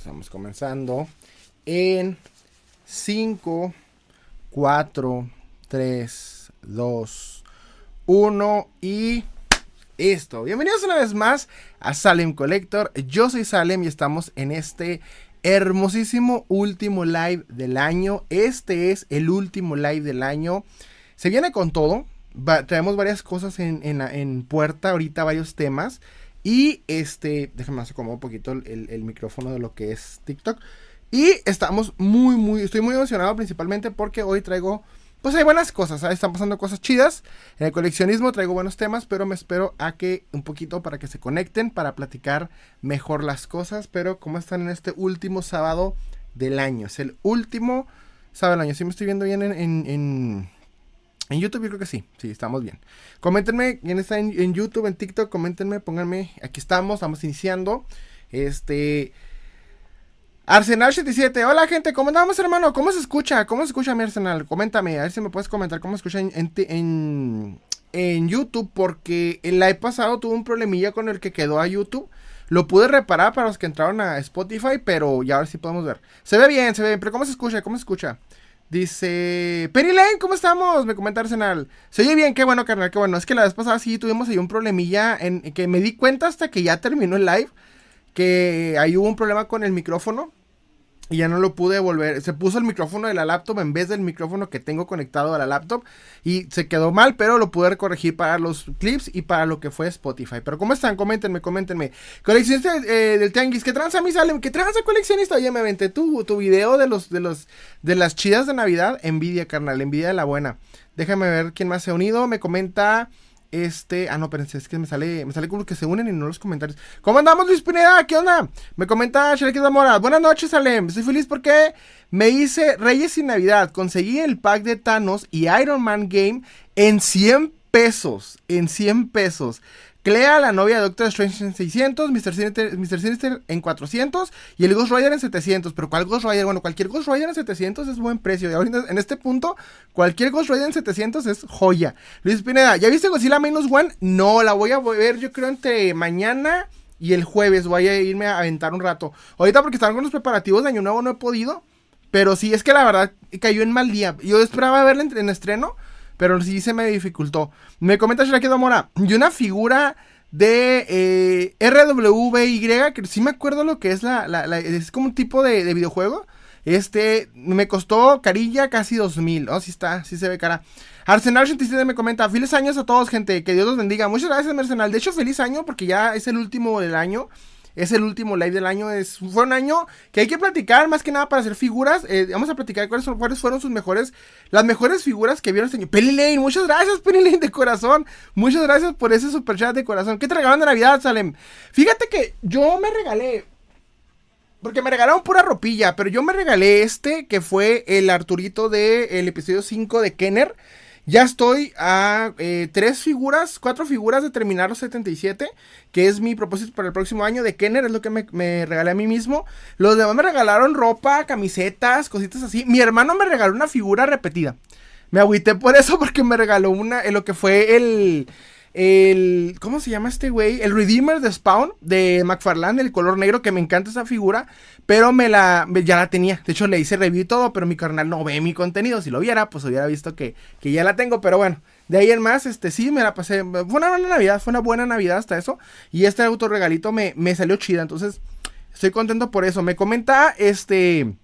Estamos comenzando en 5, 4, 3, 2, 1 y esto. Bienvenidos una vez más a Salem Collector. Yo soy Salem y estamos en este hermosísimo último live del año. Este es el último live del año. Se viene con todo. traemos varias cosas en, en puerta ahorita, varios temas. Y este, déjame hacer como un poquito el, micrófono de lo que es TikTok. Y estamos muy, muy, estoy muy emocionado principalmente porque hoy traigo, pues hay buenas cosas, están pasando cosas chidas. En el coleccionismo traigo buenos temas, pero me espero a que un poquito para que se conecten, para platicar mejor las cosas. Pero como están en este último sábado del año, es el último sábado del año. Si me estoy viendo bien en en YouTube yo creo que sí, sí, estamos bien. Coméntenme, quién está en, YouTube, en TikTok, coméntenme, pónganme, aquí estamos, estamos iniciando. Este... Arsenal77, hola gente, ¿cómo andamos hermano? ¿Cómo se escucha? ¿Cómo se escucha mi Arsenal? Coméntame, a ver si me puedes comentar cómo se escucha en, en, YouTube, porque el live pasado tuve un problemilla con el que quedó a YouTube. Lo pude reparar para los que entraron a Spotify, pero ya ahora sí podemos ver. Se ve bien, se ve bien, pero ¿cómo se escucha? ¿Cómo se escucha? Dice, Lane, ¿cómo estamos? Me comenta Arsenal. Se oye bien, qué bueno, carnal, qué bueno. Es que la vez pasada sí tuvimos ahí un problemilla en que me di cuenta hasta que ya terminó el live. Que ahí hubo un problema con el micrófono y ya no lo pude volver. Se puso el micrófono de la laptop en vez del micrófono que tengo conectado a la laptop y se quedó mal, pero lo pude corregir para los clips y para lo que fue Spotify. Pero ¿cómo están? Coméntenme, coméntenme. Coleccionista eh, del Tianguis, ¿qué tranza mi sale? ¿Qué tranza coleccionista? Oye, me aventé tu, tu video de los de los de las chidas de Navidad. Envidia, carnal, envidia de la buena. Déjame ver quién más se ha unido. Me comenta este, ah, no, pero es que me sale, me sale como que se unen y no los comentarios. ¿Cómo andamos, Luis Pineda? ¿Qué onda? Me comenta Shrek Zamora. Buenas noches, Salem. Estoy feliz porque me hice Reyes y Navidad. Conseguí el pack de Thanos y Iron Man Game en 100 pesos. En 100 pesos. Clea, la novia de Doctor Strange en 600, Mr. Sinister, en 400 y el Ghost Rider en 700. Pero ¿cuál Ghost Rider? Bueno, cualquier Ghost Rider en 700 es buen precio. Y ahorita, en este punto, cualquier Ghost Rider en 700 es joya. Luis Pineda, ¿ya viste Godzilla Minus One? No, la voy a ver yo creo entre mañana y el jueves. Voy a irme a aventar un rato. Ahorita porque están con los preparativos de Año Nuevo no he podido. Pero sí, es que la verdad cayó en mal día. Yo esperaba verla en estreno pero sí se me dificultó. Me comenta Shirakido Mora, y una figura de eh, RWBY, que sí me acuerdo lo que es la, es como un tipo de, videojuego. Este, me costó carilla casi 2000. Oh, sí está, sí se ve cara. Arsenal 87 me comenta, feliz años a todos, gente, que Dios los bendiga. Muchas gracias, Arsenal. De hecho, feliz año porque ya es el último del año. Es el último live del año. Es, fue un año que hay que platicar más que nada para hacer figuras. Eh, vamos a platicar cuáles, fueron sus mejores, las mejores figuras que vieron este año. Penny Lane, muchas gracias, Penny Lane de corazón. Muchas gracias por ese super chat de corazón. ¿Qué te regalaron de Navidad, Salem? Fíjate que yo me regalé. Porque me regalaron pura ropilla, pero yo me regalé este que fue el Arturito del episodio 5 de Kenner. Ya estoy a eh, tres figuras, cuatro figuras de terminar los 77, que es mi propósito para el próximo año de Kenner, es lo que me, regalé a mí mismo. Los demás me regalaron ropa, camisetas, cositas así. Mi hermano me regaló una figura repetida. Me agüité por eso porque me regaló una, en lo que fue el el ¿cómo se llama este güey? El Redeemer de Spawn de McFarlane, el color negro que me encanta esa figura, pero me la ya la tenía. De hecho le hice review y todo, pero mi carnal no ve mi contenido. Si lo viera, pues hubiera visto que, que ya la tengo, pero bueno. De ahí en más, este sí, me la pasé. Fue una buena Navidad, fue una buena Navidad hasta eso. Y este autorregalito me, me salió chida. Entonces, estoy contento por eso. Me comenta este.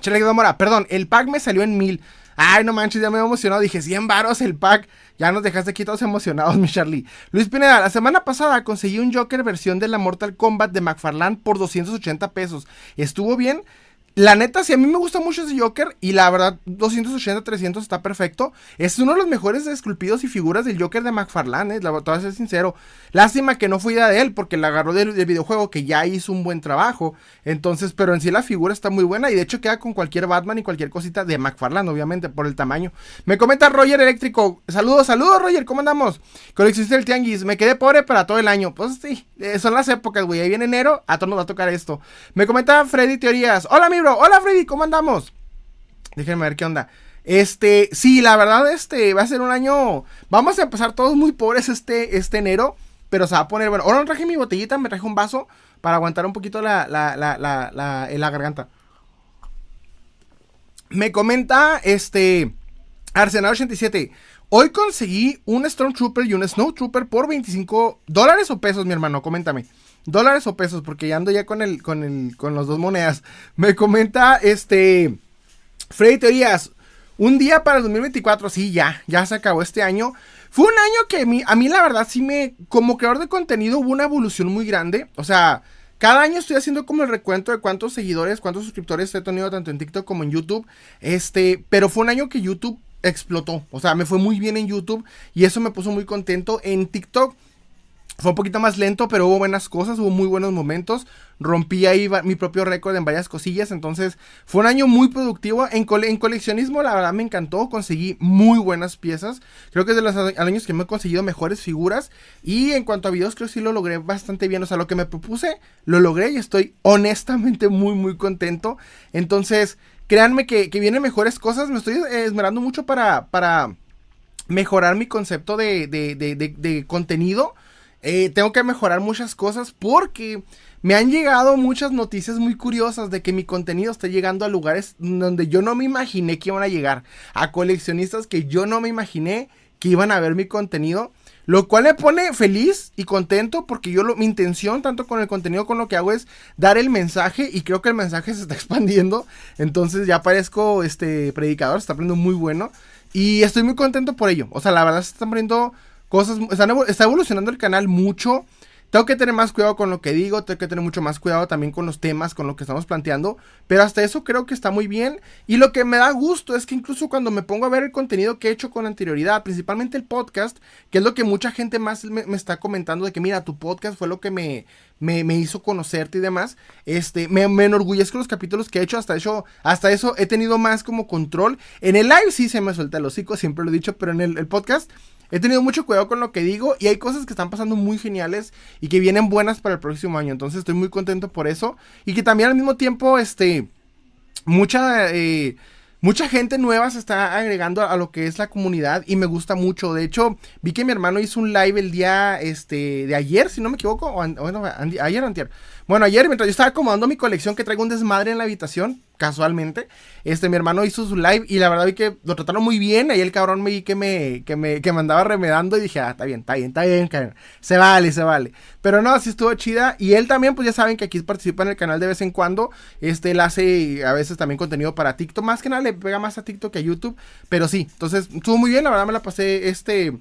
Chale Mora, perdón, el pack me salió en mil. Ay, no manches, ya me he emocionado. Dije, 100 varos el pack. Ya nos dejaste aquí todos emocionados, mi Charlie. Luis Pineda, la semana pasada conseguí un Joker versión de la Mortal Kombat de McFarlane por 280 pesos. ¿Estuvo bien? La neta, si a mí me gusta mucho ese Joker y la verdad 280, 300 está perfecto. Es uno de los mejores esculpidos y figuras del Joker de McFarlane, eh, la voy a ser sincero. Lástima que no fui idea de él porque la agarró del, videojuego que ya hizo un buen trabajo. Entonces, pero en sí la figura está muy buena y de hecho queda con cualquier Batman y cualquier cosita de McFarlane, obviamente, por el tamaño. Me comenta Roger Eléctrico. Saludos, saludos Roger, ¿cómo andamos? Con existe el tianguis. Me quedé pobre para todo el año. Pues sí, eh, son las épocas, güey. Ahí viene enero, a todos nos va a tocar esto. Me comenta Freddy Teorías. Hola, Hola, Freddy, ¿cómo andamos? Déjenme ver qué onda. Este, sí, la verdad, este va a ser un año. Vamos a empezar todos muy pobres este, este enero. Pero se va a poner, bueno, ahora no traje mi botellita, me traje un vaso para aguantar un poquito la, la, la, la, la, garganta. Me comenta este Arsenal 87. Hoy conseguí un Stormtrooper y un Snowtrooper por 25 dólares o pesos, mi hermano. Coméntame. Dólares o pesos, porque ya ando ya con el, con el, con las dos monedas. Me comenta este Freddy Teorías. Un día para el 2024, sí, ya, ya se acabó este año. Fue un año que a mí, la verdad sí me, como creador de contenido hubo una evolución muy grande. O sea, cada año estoy haciendo como el recuento de cuántos seguidores, cuántos suscriptores he tenido tanto en TikTok como en YouTube. Este, pero fue un año que YouTube explotó. O sea, me fue muy bien en YouTube y eso me puso muy contento. En TikTok fue un poquito más lento, pero hubo buenas cosas, hubo muy buenos momentos. Rompí ahí mi propio récord en varias cosillas. Entonces, fue un año muy productivo. En, en, coleccionismo, la verdad me encantó. Conseguí muy buenas piezas. Creo que es de los años que me he conseguido mejores figuras. Y en cuanto a videos, creo que sí lo logré bastante bien. O sea, lo que me propuse, lo logré y estoy honestamente muy, muy contento. Entonces, créanme que, vienen mejores cosas. Me estoy esmerando mucho para, para mejorar mi concepto de, de, de, de contenido. Eh, tengo que mejorar muchas cosas porque me han llegado muchas noticias muy curiosas de que mi contenido está llegando a lugares donde yo no me imaginé que iban a llegar. A coleccionistas que yo no me imaginé que iban a ver mi contenido. Lo cual me pone feliz y contento porque yo mi intención tanto con el contenido con lo que hago es dar el mensaje y creo que el mensaje se está expandiendo. Entonces ya parezco este predicador, se está poniendo muy bueno y estoy muy contento por ello. O sea, la verdad se están poniendo cosas, está evolucionando el canal mucho. Tengo que tener más cuidado con lo que digo, tengo que tener mucho más cuidado también con los temas, con lo que estamos planteando, pero hasta eso creo que está muy bien. Y lo que me da gusto es que incluso cuando me pongo a ver el contenido que he hecho con anterioridad, principalmente el podcast, que es lo que mucha gente más me, está comentando de que mira, tu podcast fue lo que me, me, hizo conocerte y demás, este, me, me enorgullezco los capítulos que he hecho, hasta eso, hasta eso he tenido más como control. En el live sí se me suelta el hocico, siempre lo he dicho, pero en el podcast He tenido mucho cuidado con lo que digo y hay cosas que están pasando muy geniales y que vienen buenas para el próximo año. Entonces estoy muy contento por eso. Y que también al mismo tiempo, este, mucha... Eh, mucha gente nueva se está agregando a lo que es la comunidad y me gusta mucho. De hecho, vi que mi hermano hizo un live el día este, de ayer, si no me equivoco, o, bueno, ayer o antier. Bueno, ayer mientras yo estaba acomodando mi colección que traigo un desmadre en la habitación, casualmente, este, mi hermano hizo su live y la verdad vi que lo trataron muy bien. Ahí el cabrón me vi que me, que me, que andaba remedando y dije, ah, está bien, está bien, está bien, se vale, se vale. Pero no, así estuvo chida. Y él también, pues ya saben que aquí participa en el canal de vez en cuando. Este, él hace a veces también contenido para TikTok. Más que nada le pega más a TikTok que a YouTube. Pero sí, entonces estuvo muy bien, la verdad me la pasé, este...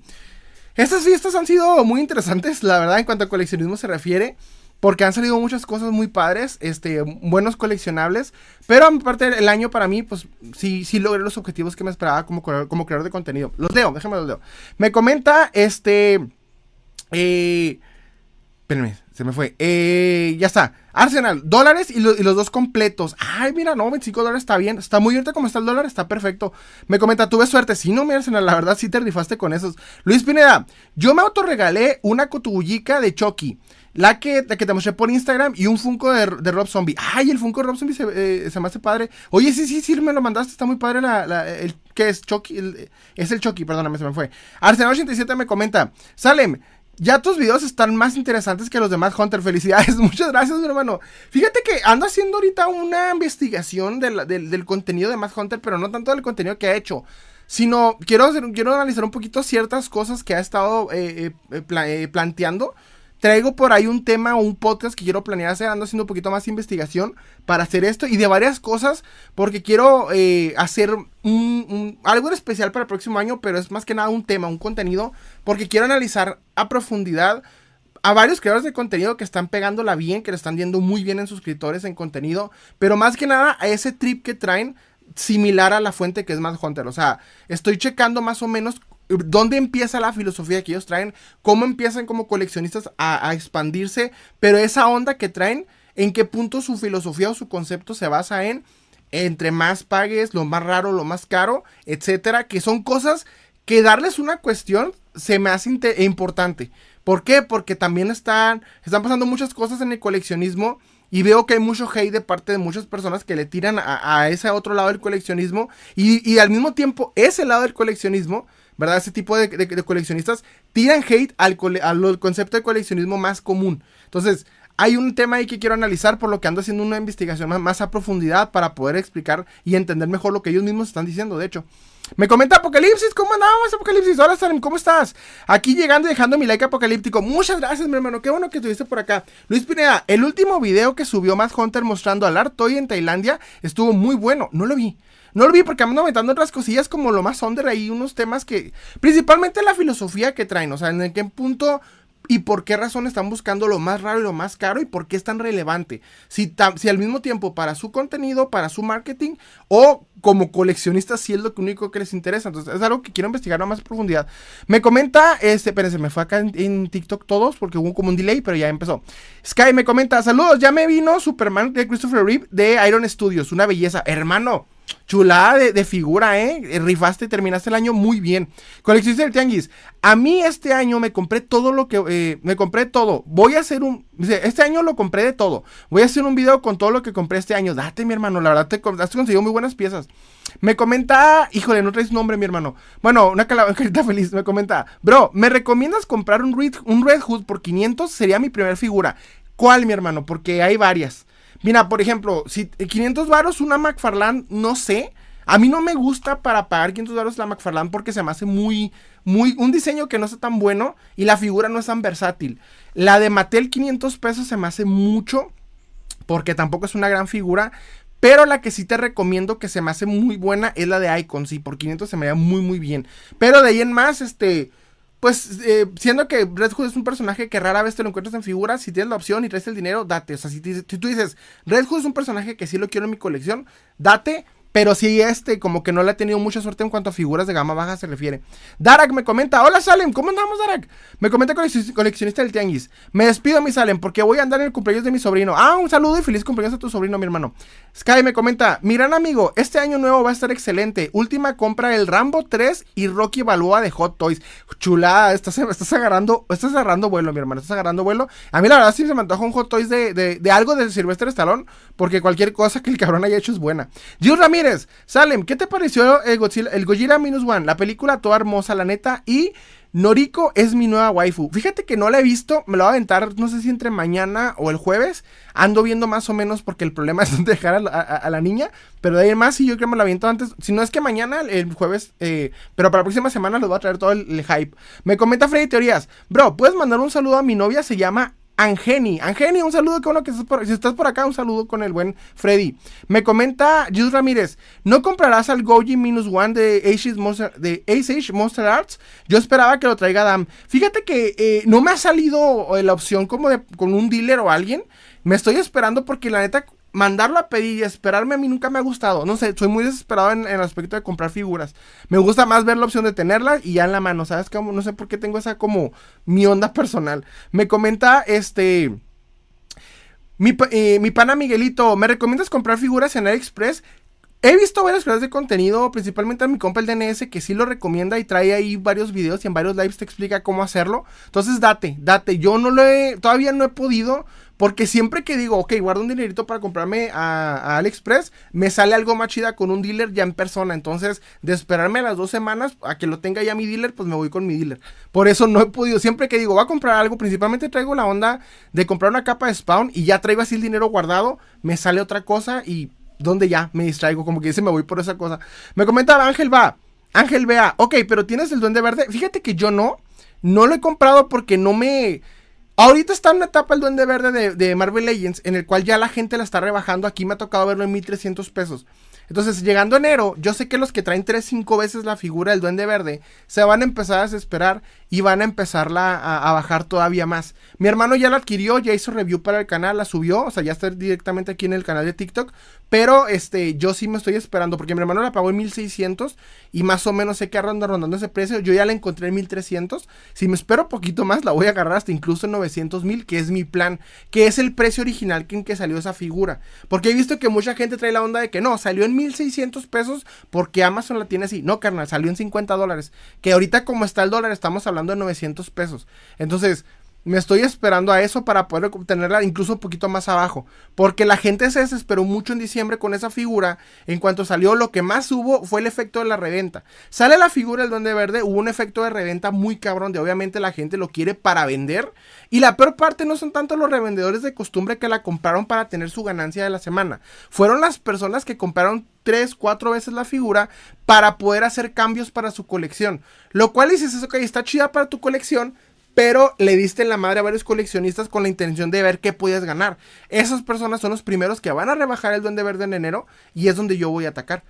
Estas fiestas han sido muy interesantes, la verdad, en cuanto a coleccionismo se refiere. Porque han salido muchas cosas muy padres, este, buenos coleccionables. Pero aparte del año para mí, pues sí, sí logré los objetivos que me esperaba como, como creador de contenido. Los leo, déjame los leo. Me comenta, este... Eh, espérenme, se me fue. Eh, ya está. Arsenal, dólares y, los dos completos. Ay, mira, no, 25 dólares está bien. Está muy bien como está el dólar, está perfecto. Me comenta, tuve suerte. Si no, mi Arsenal, la verdad sí te rifaste con esos. Luis Pineda, yo me autorregalé una cotubullica de Chucky. La que, que te mostré por Instagram y un Funko de, Rob Zombie. Ay, el Funko de Rob Zombie se, eh, se me hace padre. Oye, sí, sí, sí, me lo mandaste. Está muy padre la, el que es Chucky. es el Chucky, perdóname, se me fue. Arsenal87 me comenta. Salem, ya tus videos están más interesantes que los demás, Hunter. Felicidades. Muchas gracias, mi hermano. Fíjate que ando haciendo ahorita una investigación del, del, contenido de Matt Hunter, pero no tanto del contenido que ha hecho. Sino quiero, hacer, quiero analizar un poquito ciertas cosas que ha estado eh, eh, planteando traigo por ahí un tema o un podcast que quiero planear hacer, ando haciendo un poquito más investigación para hacer esto y de varias cosas, porque quiero eh, hacer un, algo especial para el próximo año, pero es más que nada un tema, un contenido, porque quiero analizar a profundidad a varios creadores de contenido que están pegándola bien, que le están yendo muy bien en suscriptores, en contenido, pero más que nada a ese trip que traen similar a la fuente que es Mad Hunter. O sea, estoy checando más o menos dónde empieza la filosofía que ellos traen, cómo empiezan como coleccionistas a, expandirse, pero esa onda que traen, en qué punto su filosofía o su concepto se basa en entre más pagues, lo más raro, lo más caro, etcétera, que son cosas que darles una cuestión se me hace importante. ¿Por qué? Porque también están, están pasando muchas cosas en el coleccionismo y veo que hay mucho hate de parte de muchas personas que le tiran a, ese otro lado del coleccionismo y, y, al mismo tiempo ese lado del coleccionismo ¿verdad? Ese tipo de, coleccionistas tiran hate al, concepto de coleccionismo más común. Entonces, hay un tema ahí que quiero analizar, por lo que ando haciendo una investigación más, más a profundidad para poder explicar y entender mejor lo que ellos mismos están diciendo, de hecho. Me comenta Apocalipsis, ¿cómo andamos Apocalipsis? Hola Salem, ¿cómo estás? Aquí llegando y dejando mi like apocalíptico. Muchas gracias, mi hermano. Qué bueno que estuviste por acá. Luis Pineda, el último video que subió Matt Hunter mostrando al Artoy en Tailandia estuvo muy bueno. No lo vi. No lo vi porque ando aumentando otras cosillas como lo más under ahí, unos temas que. Principalmente la filosofía que traen. O sea, en qué punto y por qué razón están buscando lo más raro y lo más caro y por qué es tan relevante. Si, si al mismo tiempo para su contenido, para su marketing o como coleccionistas si es lo único que les interesa. Entonces es algo que quiero investigar a más profundidad. Me comenta, este, espérense, me fue acá en, TikTok todos porque hubo como un delay, pero ya empezó. Sky me comenta, saludos, ya me vino Superman de Christopher Reeve de Iron Studios, una belleza. Hermano, Chulada de, figura, ¿eh? Rifaste, terminaste el año muy bien. Coleccionista del Tianguis. A mí este año me compré todo lo que... Eh, me compré todo. Voy a hacer un... Este año lo compré de todo. Voy a hacer un video con todo lo que compré este año. Date, mi hermano. La verdad, te has conseguido muy buenas piezas. Me comenta... Híjole, no traes nombre, mi hermano. Bueno, una carita feliz. Me comenta... Bro, ¿me recomiendas comprar un Red, un Red Hood por 500? Sería mi primera figura. ¿Cuál, mi hermano? Porque hay varias. Mira, por ejemplo, si 500 varos una McFarlane, no sé. A mí no me gusta para pagar 500 varos la McFarlane porque se me hace muy, muy, un diseño que no está tan bueno y la figura no es tan versátil. La de Mattel 500 pesos se me hace mucho porque tampoco es una gran figura. Pero la que sí te recomiendo que se me hace muy buena es la de Icon. Sí, por 500 se me da muy, muy bien. Pero de ahí en más, este pues eh, siendo que Red Hood es un personaje que rara vez te lo encuentras en figuras, si tienes la opción y traes el dinero, date. O sea, si, si, tú dices, Red Hood es un personaje que sí lo quiero en mi colección, date. Pero sí, este, como que no le ha tenido mucha suerte en cuanto a figuras de gama baja se refiere. Darak me comenta, hola Salem, ¿cómo andamos Darak? Me comenta coleccionista del Tianguis. Me despido mi Salem porque voy a andar en el cumpleaños de mi sobrino. Ah, un saludo y feliz cumpleaños a tu sobrino, mi hermano. Sky me comenta, mi gran amigo, este año nuevo va a estar excelente. Última compra el Rambo 3 y Rocky Balboa de Hot Toys. Chulada, estás, estás agarrando, estás agarrando vuelo, mi hermano, estás agarrando vuelo. A mí la verdad sí se me antoja un Hot Toys de, de, algo de Sylvester Stallone, porque cualquier cosa que el cabrón haya hecho es buena. Ramírez, Salem, ¿qué te pareció el Godzilla, el Gojira Minus One? La película toda hermosa, la neta, y... Noriko es mi nueva waifu. Fíjate que no la he visto, me la voy a aventar, no sé si entre mañana o el jueves. Ando viendo más o menos porque el problema es dejar a, la niña. Pero de ahí en más, si yo creo que me la aviento antes. Si no es que mañana, el jueves, eh, pero para la próxima semana les voy a traer todo el, el hype. Me comenta Freddy Teorías, bro, ¿puedes mandar un saludo a mi novia? Se llama Angeni. Angeni, un saludo, con lo que estás por, si estás por acá, un saludo con el buen Freddy. Me comenta Jules Ramírez, ¿no comprarás al Goji Minus One de Ace, Monster, Ace Monster Arts? Yo esperaba que lo traiga Dam. Fíjate que eh, no me ha salido eh, la opción como de con un dealer o alguien. Me estoy esperando porque la neta mandarlo a pedir y esperarme a mí nunca me ha gustado. No sé, soy muy desesperado en, el aspecto de comprar figuras. Me gusta más ver la opción de tenerla y ya en la mano, ¿sabes? Como, no sé por qué tengo esa como mi onda personal. Me comenta este... Mi, eh, mi pana Miguelito, ¿me recomiendas comprar figuras en AliExpress? He visto varias creadores de contenido, principalmente a mi compa el DNS, que sí lo recomienda y trae ahí varios videos y en varios lives te explica cómo hacerlo. Entonces date, date. Yo no lo he, todavía no he podido, porque siempre que digo, ok, guardo un dinerito para comprarme a, AliExpress, me sale algo más chida con un dealer ya en persona. Entonces, de esperarme las dos semanas a que lo tenga ya mi dealer, pues me voy con mi dealer. Por eso no he podido. Siempre que digo, voy a comprar algo, principalmente traigo la onda de comprar una capa de spawn y ya traigo así el dinero guardado, me sale otra cosa y donde ya me distraigo, como que dice me voy por esa cosa. Me comentaba Ángel va, Ángel vea, ok, pero tienes el duende verde. Fíjate que yo no, no lo he comprado porque no me Ahorita está en una etapa el Duende Verde de, Marvel Legends, en el cual ya la gente la está rebajando. Aquí me ha tocado verlo en 1300 pesos. Entonces, llegando enero, yo sé que los que traen 3, 5 veces la figura del Duende Verde se van a empezar a desesperar y van a empezarla a, bajar todavía más. Mi hermano ya la adquirió, ya hizo review para el canal, la subió, o sea, ya está directamente aquí en el canal de TikTok. Pero este, yo sí me estoy esperando, porque mi hermano la pagó en 1600 y más o menos sé que anda rondando ese precio. Yo ya la encontré en 1300. Si me espero poquito más, la voy a agarrar hasta incluso en 900 mil, que es mi plan, que es el precio original en que salió esa figura. Porque he visto que mucha gente trae la onda de que no, salió en 1600 pesos porque Amazon la tiene así. No, carnal, salió en 50 dólares. Que ahorita como está el dólar estamos hablando de 900 pesos. Entonces, me estoy esperando a eso para poder obtenerla incluso un poquito más abajo. Porque la gente se desesperó mucho en diciembre con esa figura. En cuanto salió, lo que más hubo fue el efecto de la reventa. Sale la figura del Duende Verde, hubo un efecto de reventa muy cabrón. De obviamente la gente lo quiere para vender. Y la peor parte no son tanto los revendedores de costumbre que la compraron para tener su ganancia de la semana. Fueron las personas que compraron tres, cuatro veces la figura para poder hacer cambios para su colección. Lo cual dices, ok, está chida para tu colección pero le diste en la madre a varios coleccionistas con la intención de ver qué podías ganar. Esas personas son los primeros que van a rebajar el Duende Verde en enero y es donde yo voy a atacar.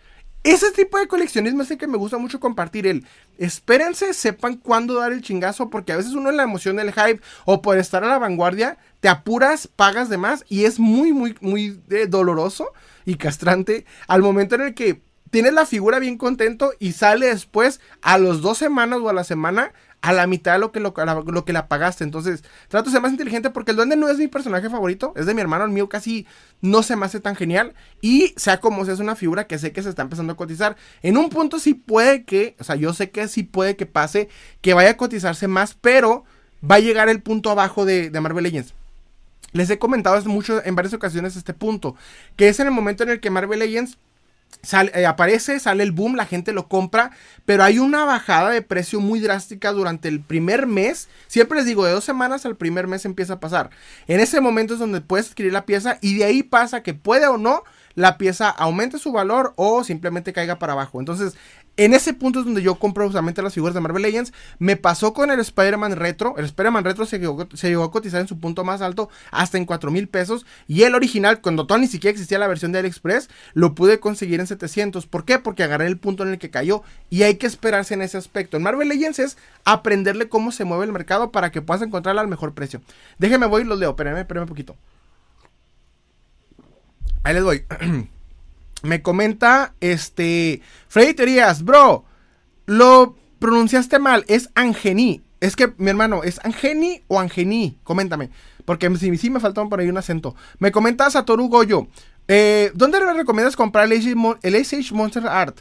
Ese tipo de coleccionismo es el que me gusta mucho compartir. El espérense, sepan cuándo dar el chingazo, porque a veces uno en la emoción del hype o por estar a la vanguardia, te apuras, pagas de más y es muy, muy, muy eh, doloroso y castrante al momento en el que tienes la figura bien contento y sale después a los dos semanas o a la semana a la mitad de lo que, lo, lo, que la pagaste. Entonces, trato de ser más inteligente porque el duende no es mi personaje favorito, es de mi hermano, el mío casi no se me hace tan genial. Y sea como sea, es una figura que sé que se está empezando a cotizar. En un punto sí puede que, o sea, yo sé que sí puede que pase, que vaya a cotizarse más, pero va a llegar el punto abajo de, de Marvel Legends. Les he comentado mucho en varias ocasiones este punto, que es en el momento en el que Marvel Legends Sale, eh, aparece, sale el boom, la gente lo compra, pero hay una bajada de precio muy drástica durante el primer mes. Siempre les digo, de dos semanas al primer mes empieza a pasar. En ese momento es donde puedes adquirir la pieza y de ahí pasa que puede o no la pieza aumente su valor o simplemente caiga para abajo. Entonces, en ese punto es donde yo compro justamente las figuras de Marvel Legends. Me pasó con el Spider-Man Retro. El Spider-Man Retro se llegó, a cotizar en su punto más alto hasta en 4 mil pesos. Y el original, cuando todavía ni siquiera existía la versión de AliExpress, lo pude conseguir en 700. ¿Por qué? Porque agarré el punto en el que cayó. Y hay que esperarse en ese aspecto. En Marvel Legends es aprenderle cómo se mueve el mercado para que puedas encontrarla al mejor precio. Déjenme voy y los leo. Espérenme, espérenme un poquito. Ahí les voy. Me comenta este Freddy Terías, bro, lo pronunciaste mal, es Angení. Es que, mi hermano, ¿es Angeni o Angení? Coméntame. Porque si sí, me faltó por ahí un acento. Me comenta Satoru Goyo. Eh, ¿Dónde me recomiendas comprar el Age Monster Art?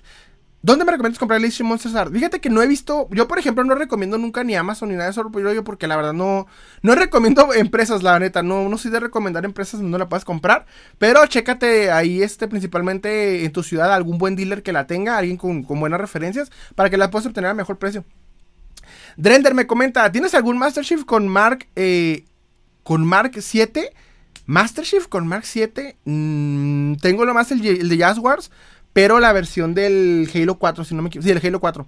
¿Dónde me recomiendas comprar Legion Monsters Art? Fíjate que no he visto, yo por ejemplo no recomiendo nunca ni Amazon ni nada de eso porque la verdad no, no recomiendo empresas, la neta, no, no soy de recomendar empresas donde no la puedes comprar, pero chécate ahí este principalmente en tu ciudad algún buen dealer que la tenga, alguien con, buenas referencias para que la puedas obtener a mejor precio. Drender me comenta, ¿tienes algún Master Chief con Mark, eh, con Mark 7? Master Chief con Mark 7, mm, tengo lo más el, el de Jazz Wars, pero la versión del Halo 4, si no me equivoco. Sí, el Halo 4.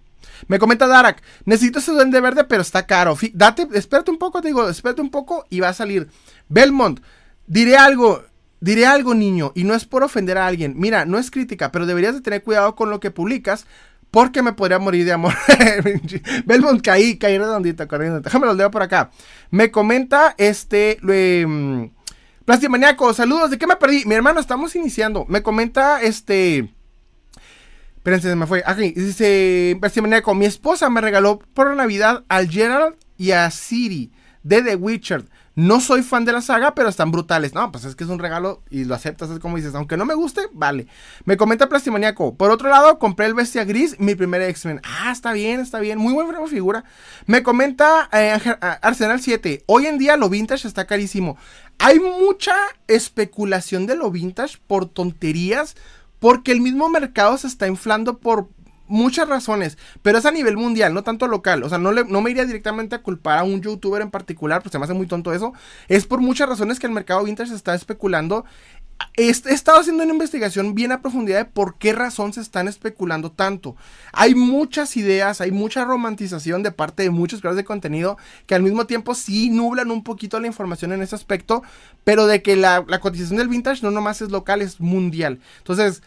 Me comenta Darak, necesito ese duende verde, pero está caro. date, espérate un poco, te digo, espérate un poco y va a salir. Belmont, diré algo, diré algo, niño, y no es por ofender a alguien. Mira, no es crítica, pero deberías de tener cuidado con lo que publicas, porque me podría morir de amor. Belmont, caí, caí redondito, corriendo. Déjame lo leo por acá. Me comenta este. Eh, Plastimaniaco, saludos, ¿de qué me perdí? Mi hermano, estamos iniciando. Me comenta este. Espérense, se me fue. Aquí, dice Maníaco, mi esposa me regaló por Navidad al Gerald y a Siri de The Witcher. No soy fan de la saga, pero están brutales. No, pues es que es un regalo y lo aceptas, es como dices. Aunque no me guste, vale. Me comenta Plastimaniaco. Por otro lado, compré el Bestia Gris, mi primer X-Men. Ah, está bien, está bien. Muy buena figura. Me comenta eh, Arsenal 7. Hoy en día lo vintage está carísimo. Hay mucha especulación de lo vintage por tonterías porque el mismo mercado se está inflando por muchas razones, pero es a nivel mundial, no tanto local. O sea, no, no me iría directamente a culpar a un youtuber en particular, pues se me hace muy tonto eso. Es por muchas razones que el mercado vintage se está especulando. He, estado haciendo una investigación bien a profundidad de por qué razón se están especulando tanto. Hay muchas ideas, hay mucha romantización de parte de muchos creadores de contenido que al mismo tiempo sí nublan un poquito la información en ese aspecto, pero de que la, la cotización del vintage no nomás es local, es mundial. Entonces,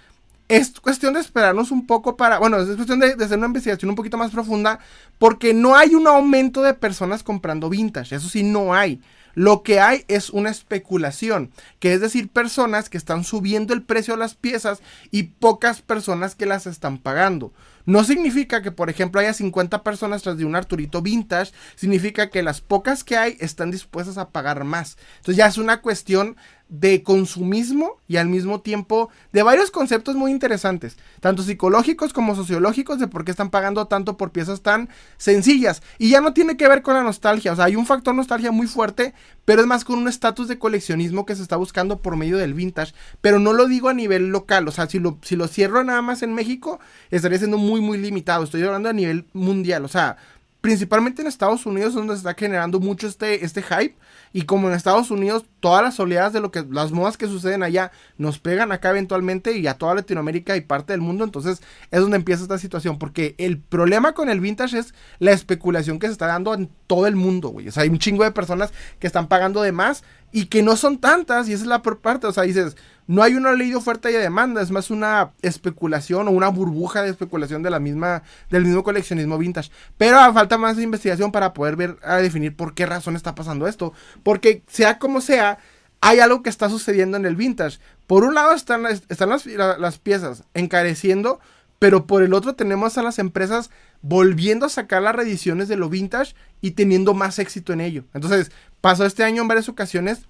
es cuestión de esperarnos un poco para, bueno, es cuestión de, hacer una investigación un poquito más profunda, porque no hay un aumento de personas comprando vintage, eso sí, no hay. Lo que hay es una especulación, que es decir, personas que están subiendo el precio de las piezas y pocas personas que las están pagando. No significa que, por ejemplo, haya 50 personas tras de un Arturito vintage. Significa que las pocas que hay están dispuestas a pagar más. Entonces ya es una cuestión de consumismo y al mismo tiempo de varios conceptos muy interesantes, tanto psicológicos como sociológicos de por qué están pagando tanto por piezas tan sencillas. Y ya no tiene que ver con la nostalgia, o sea, hay un factor nostalgia muy fuerte, pero es más con un estatus de coleccionismo que se está buscando por medio del vintage, pero no lo digo a nivel local, o sea, si lo, si lo cierro nada más en México, estaría siendo muy, muy limitado, estoy hablando a nivel mundial, o sea, principalmente en Estados Unidos donde se está generando mucho este, este hype y como en Estados Unidos todas las oleadas de lo que las modas que suceden allá nos pegan acá eventualmente y a toda Latinoamérica y parte del mundo, entonces es donde empieza esta situación, porque el problema con el vintage es la especulación que se está dando en todo el mundo, güey. O sea, hay un chingo de personas que están pagando de más y que no son tantas y esa es la parte, o sea, dices, no hay una ley de oferta y de demanda, es más una especulación o una burbuja de especulación de la misma, del mismo coleccionismo vintage. Pero falta más investigación para poder ver, a definir por qué razón está pasando esto. Porque sea como sea, hay algo que está sucediendo en el vintage. Por un lado están, están las, las piezas encareciendo, pero por el otro tenemos a las empresas volviendo a sacar las reediciones de lo vintage y teniendo más éxito en ello. Entonces, pasó este año en varias ocasiones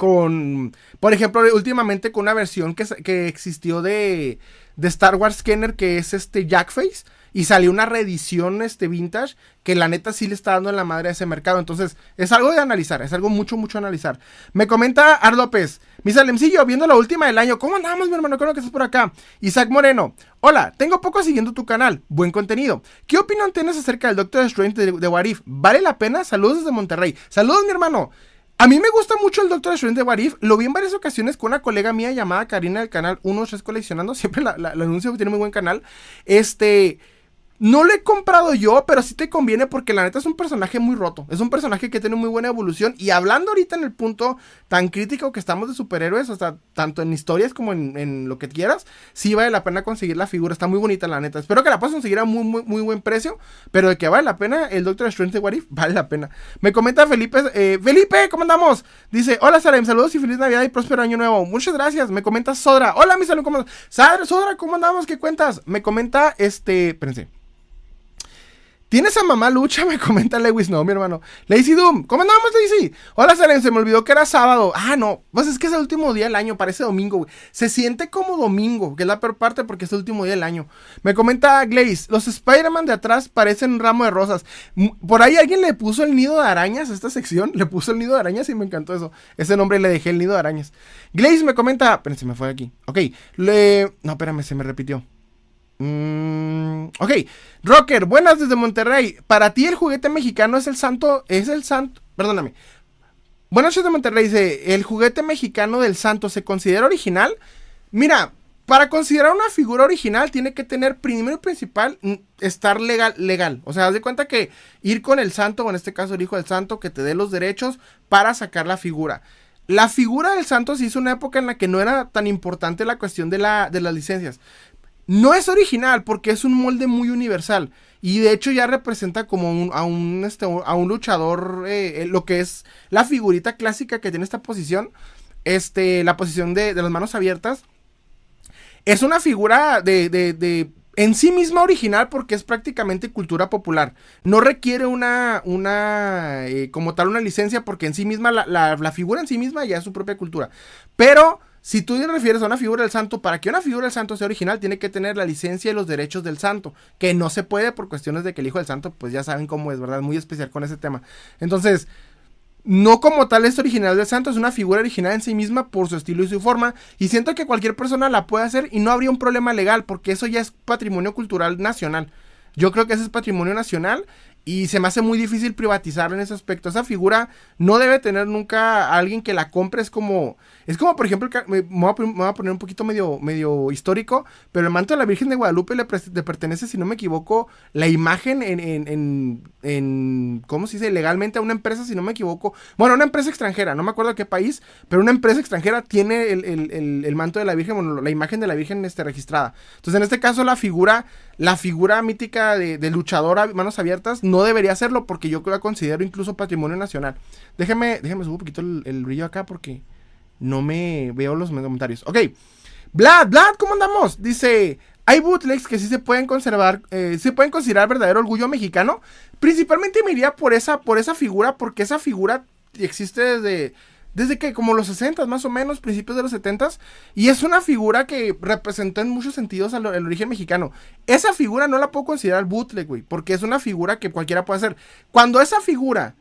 con, por ejemplo, últimamente con una versión que, que existió de, de, Star Wars Kenner, que es este Jackface, y salió una reedición este vintage que la neta sí le está dando en la madre a ese mercado. Entonces, es algo de analizar, es algo mucho, mucho analizar. Me comenta Ar López, mi Salemcillo, viendo la última del año. ¿Cómo andamos, mi hermano? Creo que estás por acá. Isaac Moreno, hola, tengo poco siguiendo tu canal, buen contenido. ¿Qué opinión tienes acerca del Doctor Strange de, de Warif? ¿Vale la pena? Saludos desde Monterrey. Saludos, mi hermano. A mí me gusta mucho el Doctor Strange de Warif. Lo vi en varias ocasiones con una colega mía llamada Karina del canal 1-3 Coleccionando. Siempre la, la, la anuncio, tiene muy buen canal. Este. No lo he comprado yo, pero sí te conviene porque la neta es un personaje muy roto. Es un personaje que tiene muy buena evolución. Y hablando ahorita en el punto tan crítico que estamos de superhéroes, sea, tanto en historias como en, lo que quieras, sí vale la pena conseguir la figura. Está muy bonita, la neta. Espero que la puedas conseguir a muy, muy, muy buen precio. Pero de que vale la pena, el Doctor Strange de Warif vale la pena. Me comenta Felipe. Eh, Felipe, ¿cómo andamos? Dice: Hola, Salem, saludos y feliz Navidad y próspero año nuevo. Muchas gracias. Me comenta Sodra. Hola, mi salud, ¿cómo Sodra, ¿cómo andamos? ¿Qué cuentas? Me comenta este. Espérense. ¿Tienes a mamá lucha? Me comenta Lewis. No, mi hermano. Lazy Doom. ¿Cómo andamos, Lazy? Hola, Salen. Se me olvidó que era sábado. Ah, no. Pues es que es el último día del año. Parece domingo, güey. Se siente como domingo, que es la peor parte porque es el último día del año. Me comenta Glaze. Los Spider-Man de atrás parecen un ramo de rosas. Por ahí alguien le puso el nido de arañas a esta sección. Le puso el nido de arañas y me encantó eso. Ese nombre le dejé el nido de arañas. Glaze me comenta. Espérense, me fue aquí. Ok. Le... No, espérame, se me repitió. Mm, ok, Rocker, buenas desde Monterrey. Para ti el juguete mexicano es el santo, es el santo, perdóname. Buenas desde Monterrey dice, ¿el juguete mexicano del santo se considera original? Mira, para considerar una figura original tiene que tener primero y principal mm, estar legal, legal. O sea, haz de cuenta que ir con el santo, o en este caso el hijo del santo, que te dé los derechos para sacar la figura. La figura del santo se hizo una época en la que no era tan importante la cuestión de, la, de las licencias. No es original porque es un molde muy universal. Y de hecho ya representa como a, un, este, a un luchador, eh, eh, lo que es la figurita clásica que tiene esta posición. Este, la posición de, las manos abiertas. Es una figura de, de, en sí misma original porque es prácticamente cultura popular. No requiere una, una eh, como tal, una licencia porque en sí misma, la, la, figura en sí misma ya es su propia cultura. Pero si tú te refieres a una figura del santo, para que una figura del santo sea original, tiene que tener la licencia y los derechos del santo, que no se puede por cuestiones de que el hijo del santo, pues ya saben cómo es, ¿verdad? Muy especial con ese tema. Entonces, no como tal es original del santo, es una figura original en sí misma por su estilo y su forma, y siento que cualquier persona la puede hacer y no habría un problema legal, porque eso ya es patrimonio cultural nacional. Yo creo que ese es patrimonio nacional y se me hace muy difícil privatizarlo en ese aspecto. Esa figura no debe tener nunca alguien que la compre. Es como, es como por ejemplo, me voy, a, poner un poquito medio, medio histórico, pero el manto de la Virgen de Guadalupe le, pertenece, si no me equivoco, la imagen en, en, en, ¿cómo se dice? Legalmente a una empresa, si no me equivoco. Bueno, una empresa extranjera, no me acuerdo qué país, pero una empresa extranjera tiene el, manto de la Virgen, bueno, la imagen de la Virgen este, registrada. Entonces, en este caso, la figura, la figura mítica de, de luchador a manos abiertas, no debería hacerlo porque yo la considero incluso patrimonio nacional. Déjeme, déjeme subir un poquito el, brillo acá porque no me veo los comentarios. Ok. Vlad, Vlad, ¿cómo andamos? Dice, hay bootlegs que sí se pueden conservar, eh, se pueden considerar verdadero orgullo mexicano. Principalmente me iría por esa, por esa figura, porque esa figura existe desde, desde que como los 60 más o menos, principios de los 70 y es una figura que representó en muchos sentidos el origen mexicano. Esa figura no la puedo considerar bootleg, güey, porque es una figura que cualquiera puede hacer. Cuando esa figura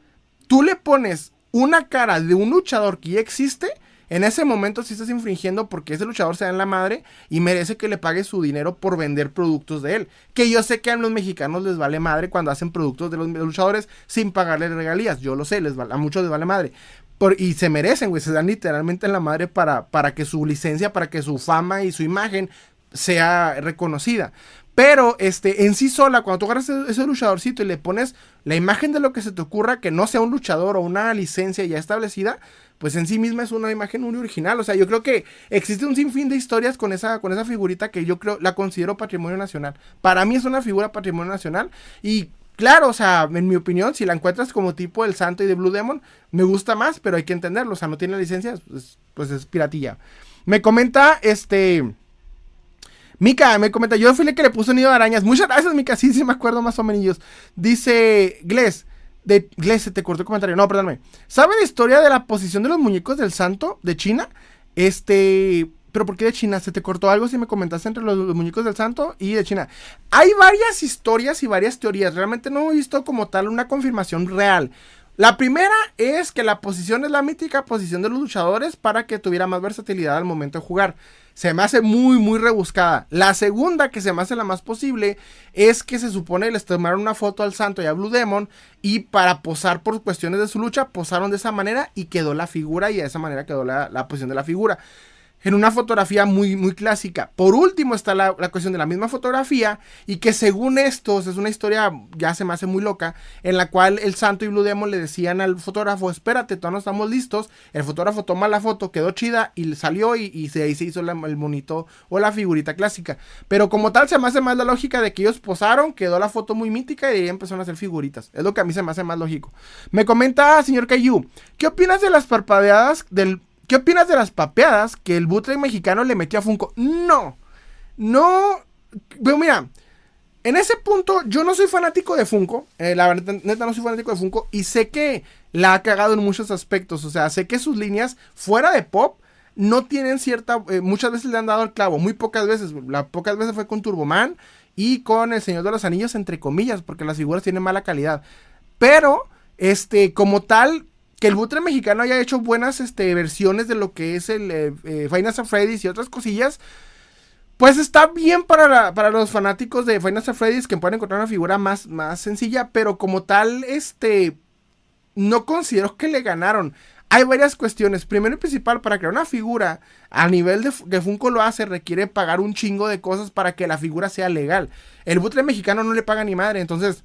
tú le pones una cara de un luchador que ya existe, en ese momento sí estás infringiendo porque ese luchador se da en la madre y merece que le pague su dinero por vender productos de él. Que yo sé que a los mexicanos les vale madre cuando hacen productos de los luchadores sin pagarle regalías. Yo lo sé, les a muchos les vale madre. Y se merecen, güey, se dan literalmente en la madre para, para que su licencia, para que su fama y su imagen sea reconocida. Pero este, en sí sola, cuando tú agarras ese, luchadorcito y le pones la imagen de lo que se te ocurra, que no sea un luchador o una licencia ya establecida, pues en sí misma es una imagen muy original. O sea, yo creo que existe un sinfín de historias con esa, con esa figurita que yo creo, la considero patrimonio nacional. Para mí es una figura patrimonio nacional. Y claro, o sea, en mi opinión, si la encuentras como tipo el Santo y de Blue Demon, me gusta más, pero hay que entenderlo. O sea, no tiene licencia, pues, pues es piratilla. Me comenta este. Mika me comenta, yo fui el que le puso nido de arañas. Muchas gracias, Mika. Sí, sí me acuerdo más o menos. Dice Gles, de Gles, se te cortó el comentario. No, perdóname. ¿Sabe la historia de la posición de los muñecos del santo de China? Este, pero ¿por qué de China? ¿Se te cortó algo si me comentaste entre los, muñecos del santo y de China? Hay varias historias y varias teorías. Realmente no he visto como tal una confirmación real. La primera es que la posición es la mítica posición de los luchadores para que tuviera más versatilidad al momento de jugar se me hace muy, muy rebuscada. La segunda, que se me hace la más posible, es que se supone les tomaron una foto al santo y a Blue Demon y para posar por cuestiones de su lucha, posaron de esa manera y quedó la figura y de esa manera quedó la, la posición de la figura en una fotografía muy, muy clásica. Por último está la, cuestión de la misma fotografía y que según estos es una historia, ya se me hace muy loca, en la cual el santo y Blue Demon le decían al fotógrafo, espérate, todavía no estamos listos. El fotógrafo toma la foto, quedó chida y salió y, se, ahí se hizo el monito o la figurita clásica. Pero como tal se me hace más la lógica de que ellos posaron, quedó la foto muy mítica y ahí empezaron a hacer figuritas. Es lo que a mí se me hace más lógico. Me comenta, señor Cayu, ¿qué opinas de las parpadeadas del ¿Qué opinas de las papeadas que el bootleg mexicano le metió a Funko? No, no. Pero mira, en ese punto yo no soy fanático de Funko. Eh, la verdad, neta, no soy fanático de Funko. Y sé que la ha cagado en muchos aspectos. O sea, sé que sus líneas fuera de pop no tienen cierta. Eh, muchas veces le han dado el clavo. Muy pocas veces. Las pocas veces fue con Turboman y con El Señor de los Anillos, entre comillas, porque las figuras tienen mala calidad. Pero, este, como tal, que el Butre mexicano haya hecho buenas este, versiones de lo que es el eh, eh Final Freddy's y otras cosillas, pues está bien para, para los fanáticos de Final Freddy's que puedan encontrar una figura más, más sencilla, pero como tal, este, no considero que le ganaron. Hay varias cuestiones. Primero y principal, para crear una figura a nivel de que Funko lo hace, requiere pagar un chingo de cosas para que la figura sea legal. El butre mexicano no le paga ni madre. Entonces,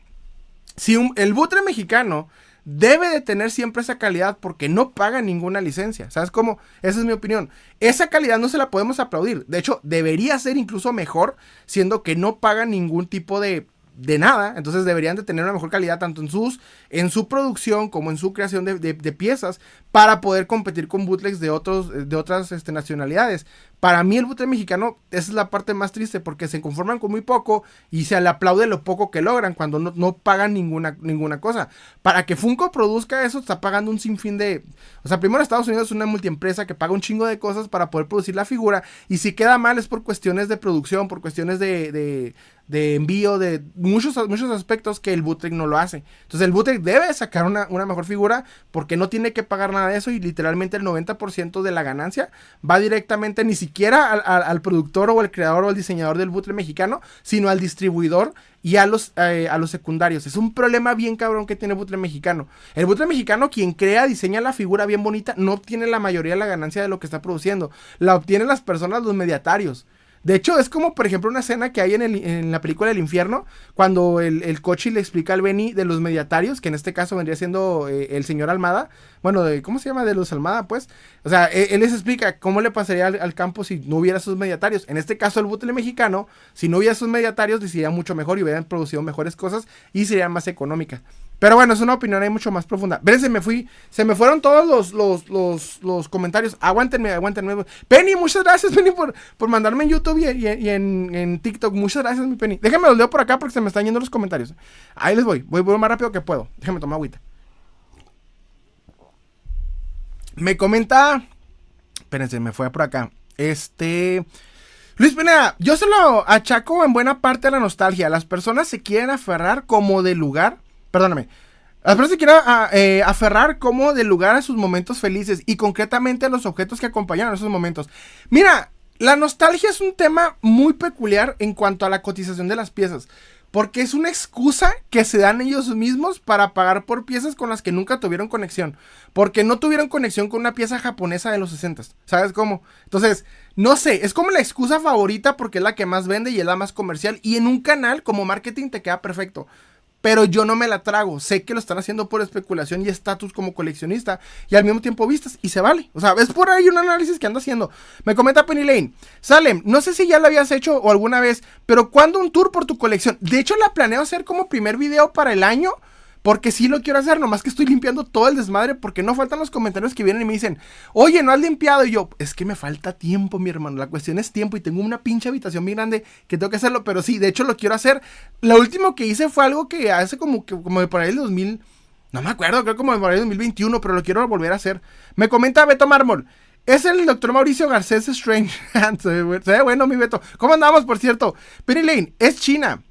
si el butre mexicano debe de tener siempre esa calidad porque no paga ninguna licencia. ¿Sabes cómo? Esa es mi opinión. Esa calidad no se la podemos aplaudir. De hecho, debería ser incluso mejor, siendo que no paga ningún tipo de de nada, entonces deberían de tener una mejor calidad tanto en sus en su producción como en su creación de, piezas para poder competir con bootlegs de otros de otras este, nacionalidades. Para mí el bootleg mexicano esa es la parte más triste porque se conforman con muy poco y se le aplaude lo poco que logran cuando no, no pagan ninguna ninguna cosa. Para que Funko produzca eso está pagando un sinfín de, o sea, primero Estados Unidos es una multiempresa que paga un chingo de cosas para poder producir la figura y si queda mal es por cuestiones de producción, por cuestiones de de envío, de muchos, muchos aspectos que el bootleg no lo hace. Entonces el bootleg debe sacar una, mejor figura porque no tiene que pagar nada de eso y literalmente el 90% de la ganancia va directamente ni siquiera al, productor o al creador o al diseñador del bootleg mexicano, sino al distribuidor y a los, eh, a los secundarios. Es un problema bien cabrón que tiene el bootleg mexicano. El bootleg mexicano, quien crea, diseña la figura bien bonita, no obtiene la mayoría de la ganancia de lo que está produciendo. La obtienen las personas, los mediatarios. De hecho, es como, por ejemplo, una escena que hay en, el, en la película El Infierno, cuando el, Cochi le explica al Benny de los mediatarios, que en este caso vendría siendo eh, el señor Almada. Bueno, ¿cómo se llama? De los Almada, pues. O sea, e, él, les explica cómo le pasaría al, campo si no hubiera sus mediatarios. En este caso, el bútele mexicano, si no hubiera sus mediatarios, decidiría mucho mejor y hubieran producido mejores cosas y serían más económicas. Pero bueno, es una opinión ahí mucho más profunda. Ven, me fui, se me fueron todos los, los, los, los comentarios. Aguántenme, aguántenme. Penny, muchas gracias, Penny, por, por mandarme en YouTube y, y, en, en, TikTok. Muchas gracias, mi Penny. Déjenme los leo por acá porque se me están yendo los comentarios. Ahí les voy. Voy, voy más rápido que puedo. Déjenme tomar agüita. Me comenta. Espérense, me fue por acá. Este. Luis Pineda, yo se lo achaco en buena parte a la nostalgia. Las personas se quieren aferrar como de lugar. Perdóname. Las personas se quieren eh, aferrar como de lugar a sus momentos felices y concretamente a los objetos que acompañaron esos momentos. Mira, la nostalgia es un tema muy peculiar en cuanto a la cotización de las piezas. Porque es una excusa que se dan ellos mismos para pagar por piezas con las que nunca tuvieron conexión. Porque no tuvieron conexión con una pieza japonesa de los 60. ¿Sabes cómo? Entonces, no sé, es como la excusa favorita porque es la que más vende y es la más comercial. Y en un canal como marketing te queda perfecto pero yo no me la trago. Sé que lo están haciendo por especulación y estatus como coleccionista y al mismo tiempo vistas y se vale. O sea, es por ahí un análisis que ando haciendo. Me comenta Penny Lane. Salem, no sé si ya lo habías hecho o alguna vez, pero ¿cuándo un tour por tu colección? De hecho, la planeo hacer como primer video para el año porque sí lo quiero hacer, nomás que estoy limpiando todo el desmadre porque no faltan los comentarios que vienen y me dicen, oye, no has limpiado. Y yo, es que me falta tiempo, mi hermano. La cuestión es tiempo y tengo una pinche habitación muy grande que tengo que hacerlo. Pero sí, de hecho lo quiero hacer. Lo último que hice fue algo que hace como, que, como de por ahí el 2000... No me acuerdo, creo como de por ahí el 2021, pero lo quiero volver a hacer. Me comenta Beto Mármol. Es el doctor Mauricio Garcés Strange. se, ve, bueno, mi Beto. ¿Cómo andamos, por cierto? Penny Lane, es China.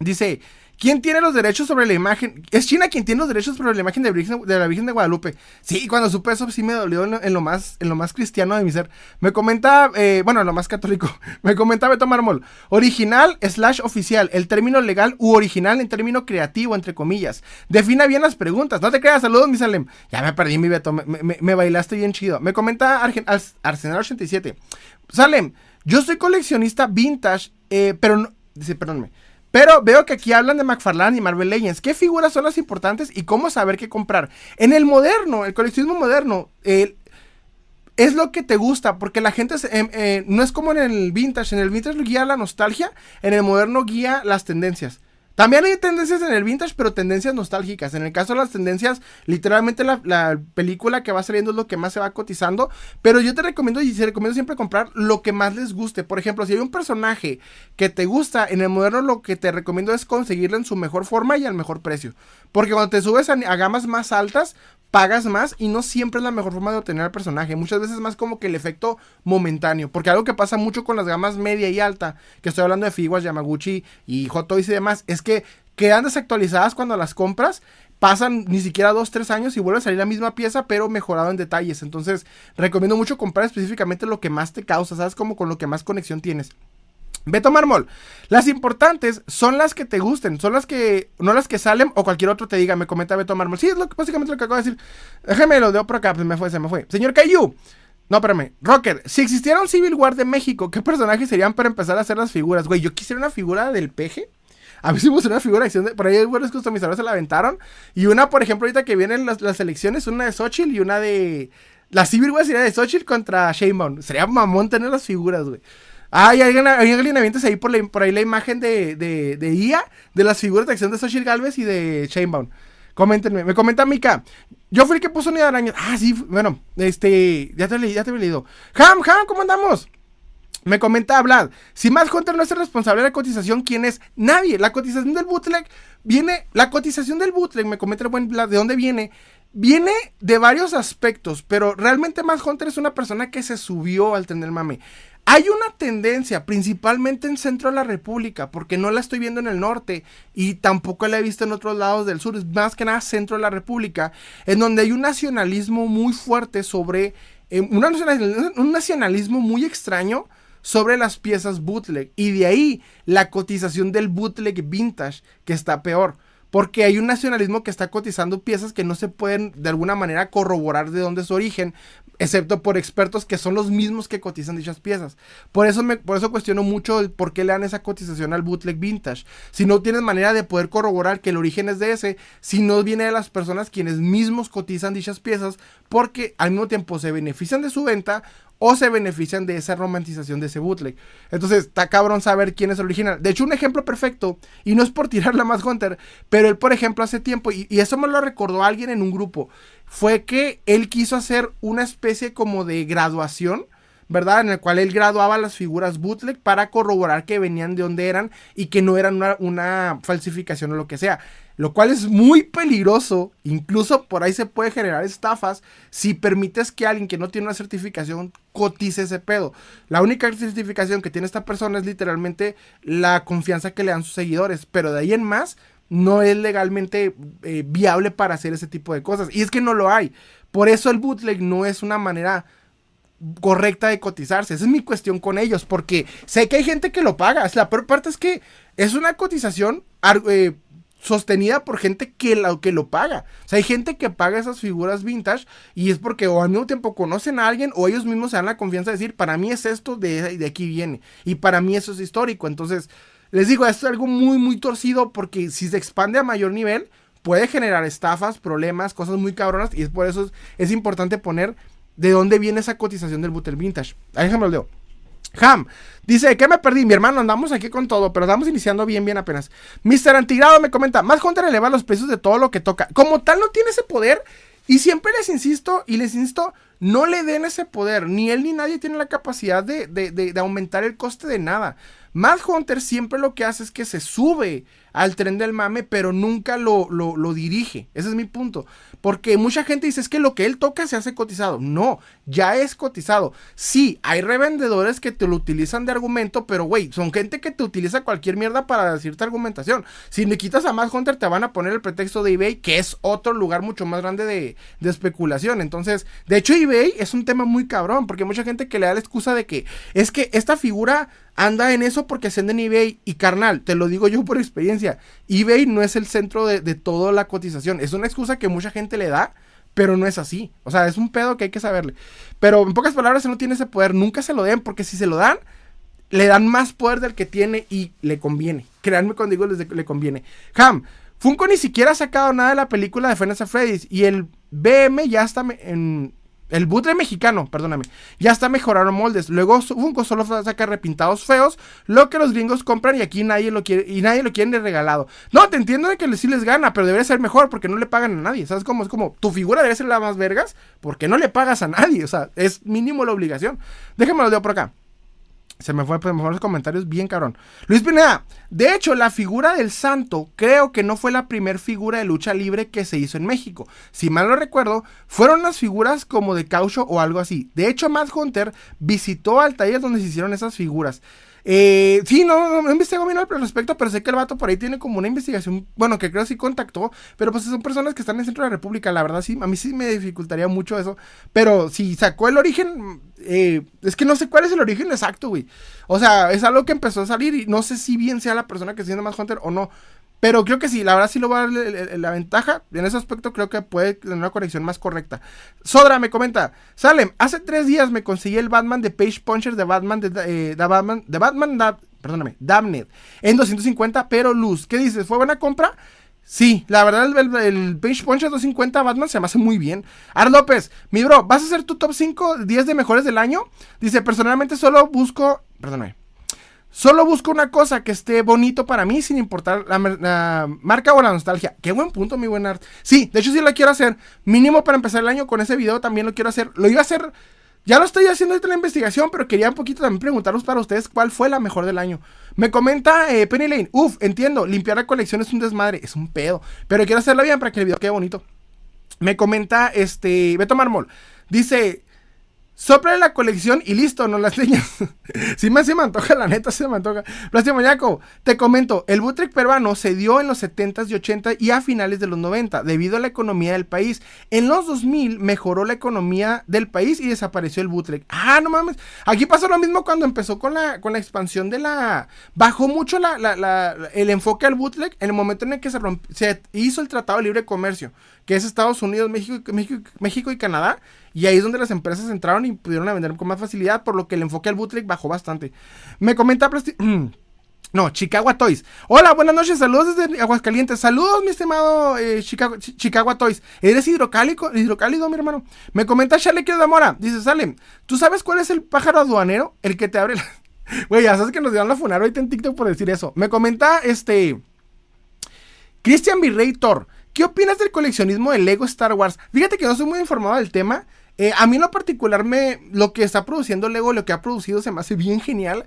Dice, ¿Quién tiene los derechos sobre la imagen? Es China quien tiene los derechos sobre la imagen de, la Virgen de Guadalupe. Sí, cuando supe eso sí me dolió en lo, más, en lo más cristiano de mi ser. Me comenta, eh, bueno, en lo más católico. Me comenta Beto Mármol. Original slash oficial. El término legal u original en término creativo, entre comillas. Defina bien las preguntas. No te creas, saludos, mi Salem. Ya me perdí, mi Beto. Me, bailaste bien chido. Me comenta Arsenal87. Salem, yo soy coleccionista vintage, eh, pero no... Dice, perdónme. Pero veo que aquí hablan de McFarlane y Marvel Legends. ¿Qué figuras son las importantes y cómo saber qué comprar? En el moderno, el coleccionismo moderno, es lo que te gusta, porque la gente em, eh, no es como en el vintage. En el vintage guía la nostalgia, en el moderno guía las tendencias. También hay tendencias en el vintage, pero tendencias nostálgicas. En el caso de las tendencias, literalmente la, película que va saliendo es lo que más se va cotizando. Pero yo te recomiendo y te recomiendo siempre comprar lo que más les guste. Por ejemplo, si hay un personaje que te gusta, en el moderno lo que te recomiendo es conseguirlo en su mejor forma y al mejor precio. Porque cuando te subes a, gamas más altas, pagas más y no siempre es la mejor forma de obtener al personaje. Muchas veces es más como que el efecto momentáneo. Porque algo que pasa mucho con las gamas media y alta, que estoy hablando de Figuas, Yamaguchi y Hot Toys y demás, es que quedan desactualizadas cuando las compras. Pasan ni siquiera dos, tres años y vuelve a salir la misma pieza, pero mejorado en detalles. Entonces, recomiendo mucho comprar específicamente lo que más te causa, ¿sabes? Como con lo que más conexión tienes. Beto Mármol, las importantes son las que te gusten, son las que, no las que salen o cualquier otro te diga, me comenta Beto Mármol. Sí, es lo básicamente lo que acabo de decir. Déjame lo de por acá, pues me fue, se me fue. Señor Cayu, no, espérame, Rocker, si existiera un Civil War de México, ¿qué personajes serían para empezar a hacer las figuras? Güey, yo quisiera una figura del peje. A mí sí me una figura de acción. Por ahí buenos customizadores se la aventaron. Y una, por ejemplo, ahorita que vienen las, elecciones, una de Xochitl y una de. La Civil War sería de Xochitl contra Shaman. Sería mamón tener las figuras, güey. Ah, y hay, hay alineamientos ahí por, ahí la imagen de, de, IA, de las figuras de acción de Social Galvez y de Chainbound. Coméntenme, me comenta Mika. Yo fui el que puso unidad de arañas. Ah, sí, bueno, este, ya te, ya te he leído. Ham, Ham, ¿cómo andamos? Me comenta Vlad, si más Hunter no es el responsable de la cotización, ¿quién es? Nadie. La cotización del bootleg viene, la cotización del bootleg, me comenta el buen Vlad, ¿de dónde viene? Viene de varios aspectos, pero realmente más Hunter es una persona que se subió al tener mame. Hay una tendencia, principalmente en centro de la República, porque no la estoy viendo en el norte y tampoco la he visto en otros lados del sur, es más que nada centro de la República, en donde hay un nacionalismo muy fuerte sobre, eh, un nacionalismo muy extraño sobre las piezas bootleg y de ahí la cotización del bootleg vintage que está peor. Porque hay un nacionalismo que está cotizando piezas que no se pueden de alguna manera corroborar de dónde es su origen, excepto por expertos que son los mismos que cotizan dichas piezas. Por eso, por eso cuestiono mucho el por qué le dan esa cotización al bootleg vintage. Si no tienes manera de poder corroborar que el origen es de ese, si no viene de las personas quienes mismos cotizan dichas piezas, porque al mismo tiempo se benefician de su venta o se benefician de esa romantización de ese bootleg. Entonces, está cabrón saber quién es el original. De hecho, un ejemplo perfecto, y no es por tirarle a más Hunter, pero él, por ejemplo, hace tiempo, y eso me lo recordó alguien en un grupo, fue que él quiso hacer una especie como de graduación ¿verdad? En el cual él graduaba las figuras bootleg para corroborar que venían de donde eran y que no eran una, falsificación o lo que sea. Lo cual es muy peligroso, incluso por ahí se puede generar estafas si permites que alguien que no tiene una certificación cotice ese pedo. La única certificación que tiene esta persona es literalmente la confianza que le dan sus seguidores, pero de ahí en más no es legalmente eh, viable para hacer ese tipo de cosas. Y es que no lo hay. Por eso el bootleg no es una manera correcta de cotizarse. Esa es mi cuestión con ellos, porque sé que hay gente que lo paga. La peor parte es que es una cotización eh, sostenida por gente que lo, que lo paga. O sea, hay gente que paga esas figuras vintage y es porque o al mismo tiempo conocen a alguien o ellos mismos se dan la confianza de decir, para mí es esto, de, de aquí viene. Y para mí eso es histórico. Entonces, les digo, esto es algo muy, muy torcido porque si se expande a mayor nivel, puede generar estafas, problemas, cosas muy cabronas y es por eso es importante poner de dónde viene esa cotización del Butter Vintage. Ahí déjame lo leo. Ham dice, ¿qué me perdí? Mi hermano, andamos aquí con todo, pero estamos iniciando bien, bien apenas. Mr. Antigrado me comenta, más Hunter eleva los precios de todo lo que toca. Como tal, no tiene ese poder. Y siempre les insisto, y les insisto, no le den ese poder. Ni él ni nadie tiene la capacidad de, de, de aumentar el coste de nada. Mad Hunter siempre lo que hace es que se sube al tren del mame, pero nunca lo, lo, dirige. Ese es mi punto. Porque mucha gente dice, es que lo que él toca se hace cotizado. No, ya es cotizado. Sí, hay revendedores que te lo utilizan de argumento, pero güey, son gente que te utiliza cualquier mierda para decirte argumentación. Si le quitas a Mad Hunter, te van a poner el pretexto de eBay, que es otro lugar mucho más grande de, de especulación. Entonces, de hecho, eBay es un tema muy cabrón, porque mucha gente que le da la excusa de que es que esta figura anda en eso porque se en eBay y carnal, te lo digo yo por experiencia, eBay no es el centro de, toda la cotización, es una excusa que mucha gente le da, pero no es así, o sea, es un pedo que hay que saberle, pero en pocas palabras, si no tiene ese poder, nunca se lo den, porque si se lo dan, le dan más poder del que tiene y le conviene, créanme cuando digo les le conviene. Ham, Funko ni siquiera ha sacado nada de la película de Final Freddy's y el BM ya está en el butre mexicano, perdóname. Ya está mejoraron moldes. Luego Funko solo saca repintados feos, lo que los gringos compran y aquí nadie lo quiere y nadie lo quiere regalado. No, te entiendo de que sí les gana, pero debería ser mejor porque no le pagan a nadie. ¿Sabes cómo? Es como tu figura debe ser la más vergas porque no le pagas a nadie. O sea, es mínimo la obligación. Déjenme lo por acá. Se me fue por mejor los comentarios, bien cabrón. Luis Pineda, de hecho, la figura del santo creo que no fue la primera figura de lucha libre que se hizo en México. Si mal no recuerdo, fueron las figuras como de caucho o algo así. De hecho, Matt Hunter visitó al taller donde se hicieron esas figuras. Eh, sí, no, no, investigo bien al respecto, pero sé que el vato por ahí tiene como una investigación, bueno, que creo sí contactó, pero pues son personas que están en el centro de la República, la verdad sí, a mí sí me dificultaría mucho eso, pero si sacó el origen, eh, es que no sé cuál es el origen exacto, güey. O sea, es algo que empezó a salir y no sé si bien sea la persona que siendo más Hunter o no, pero creo que sí, la verdad sí lo va a dar la ventaja. En ese aspecto creo que puede tener una conexión más correcta. Sodra me comenta, Salem, hace tres días me conseguí el Batman de Page Puncher de Batman, de, eh, Batman, de Batman, perdóname, Damned, en 250, pero luz. ¿Qué dices? ¿Fue buena compra? Sí, la verdad el, Page Puncher 250 Batman se me hace muy bien. Ar López, mi bro, ¿vas a hacer tu top 5 10 de mejores del año? Dice, personalmente solo busco, perdóname, Solo busco una cosa que esté bonito para mí sin importar la, marca o la nostalgia. Qué buen punto, mi buen art. Sí, de hecho sí lo quiero hacer. Mínimo para empezar el año con ese video también lo quiero hacer. Lo iba a hacer, ya lo estoy haciendo ahorita la investigación, pero quería un poquito también preguntaros para ustedes cuál fue la mejor del año. Me comenta eh, Penny Lane, uf, entiendo, limpiar la colección es un desmadre, es un pedo. Pero quiero hacerlo bien para que el video quede bonito. Me comenta este Beto Marmol. Dice, Sopla la colección y listo, no las niñas. si me, se me antoja, la neta se me antoja. Plástico Mañaco, te comento, el bootleg peruano se dio en los 70s y 80s y a finales de los 90 debido a la economía del país. En los 2000 mejoró la economía del país y desapareció el bootleg. Ah, no mames. Aquí pasó lo mismo cuando empezó con la, con la expansión de la... Bajó mucho la, el enfoque al bootleg en el momento en el que se, se hizo el Tratado de Libre Comercio, que es Estados Unidos, México, México, México y Canadá y ahí es donde las empresas entraron y pudieron vender con más facilidad, por lo que el enfoque al bootleg bajó bastante. Me comenta No, Chicago Toys. Hola, buenas noches, saludos desde Aguascalientes. Saludos, mi estimado eh, Chicago, Chicago Toys. ¿Eres hidrocálido, hidrocálido, mi hermano? Me comenta Charlie de Mora. Dice, Salem, ¿tú sabes cuál es el pájaro aduanero? El que te abre la... Güey, ya sabes que nos dieron la funar ahorita en TikTok por decir eso. Me comenta, este... Christian Virrey Thor. ¿Qué opinas del coleccionismo de Lego Star Wars? Fíjate que no soy muy informado del tema. Eh, a mí en lo particular me, lo que está produciendo Lego, lo que ha producido se me hace bien genial.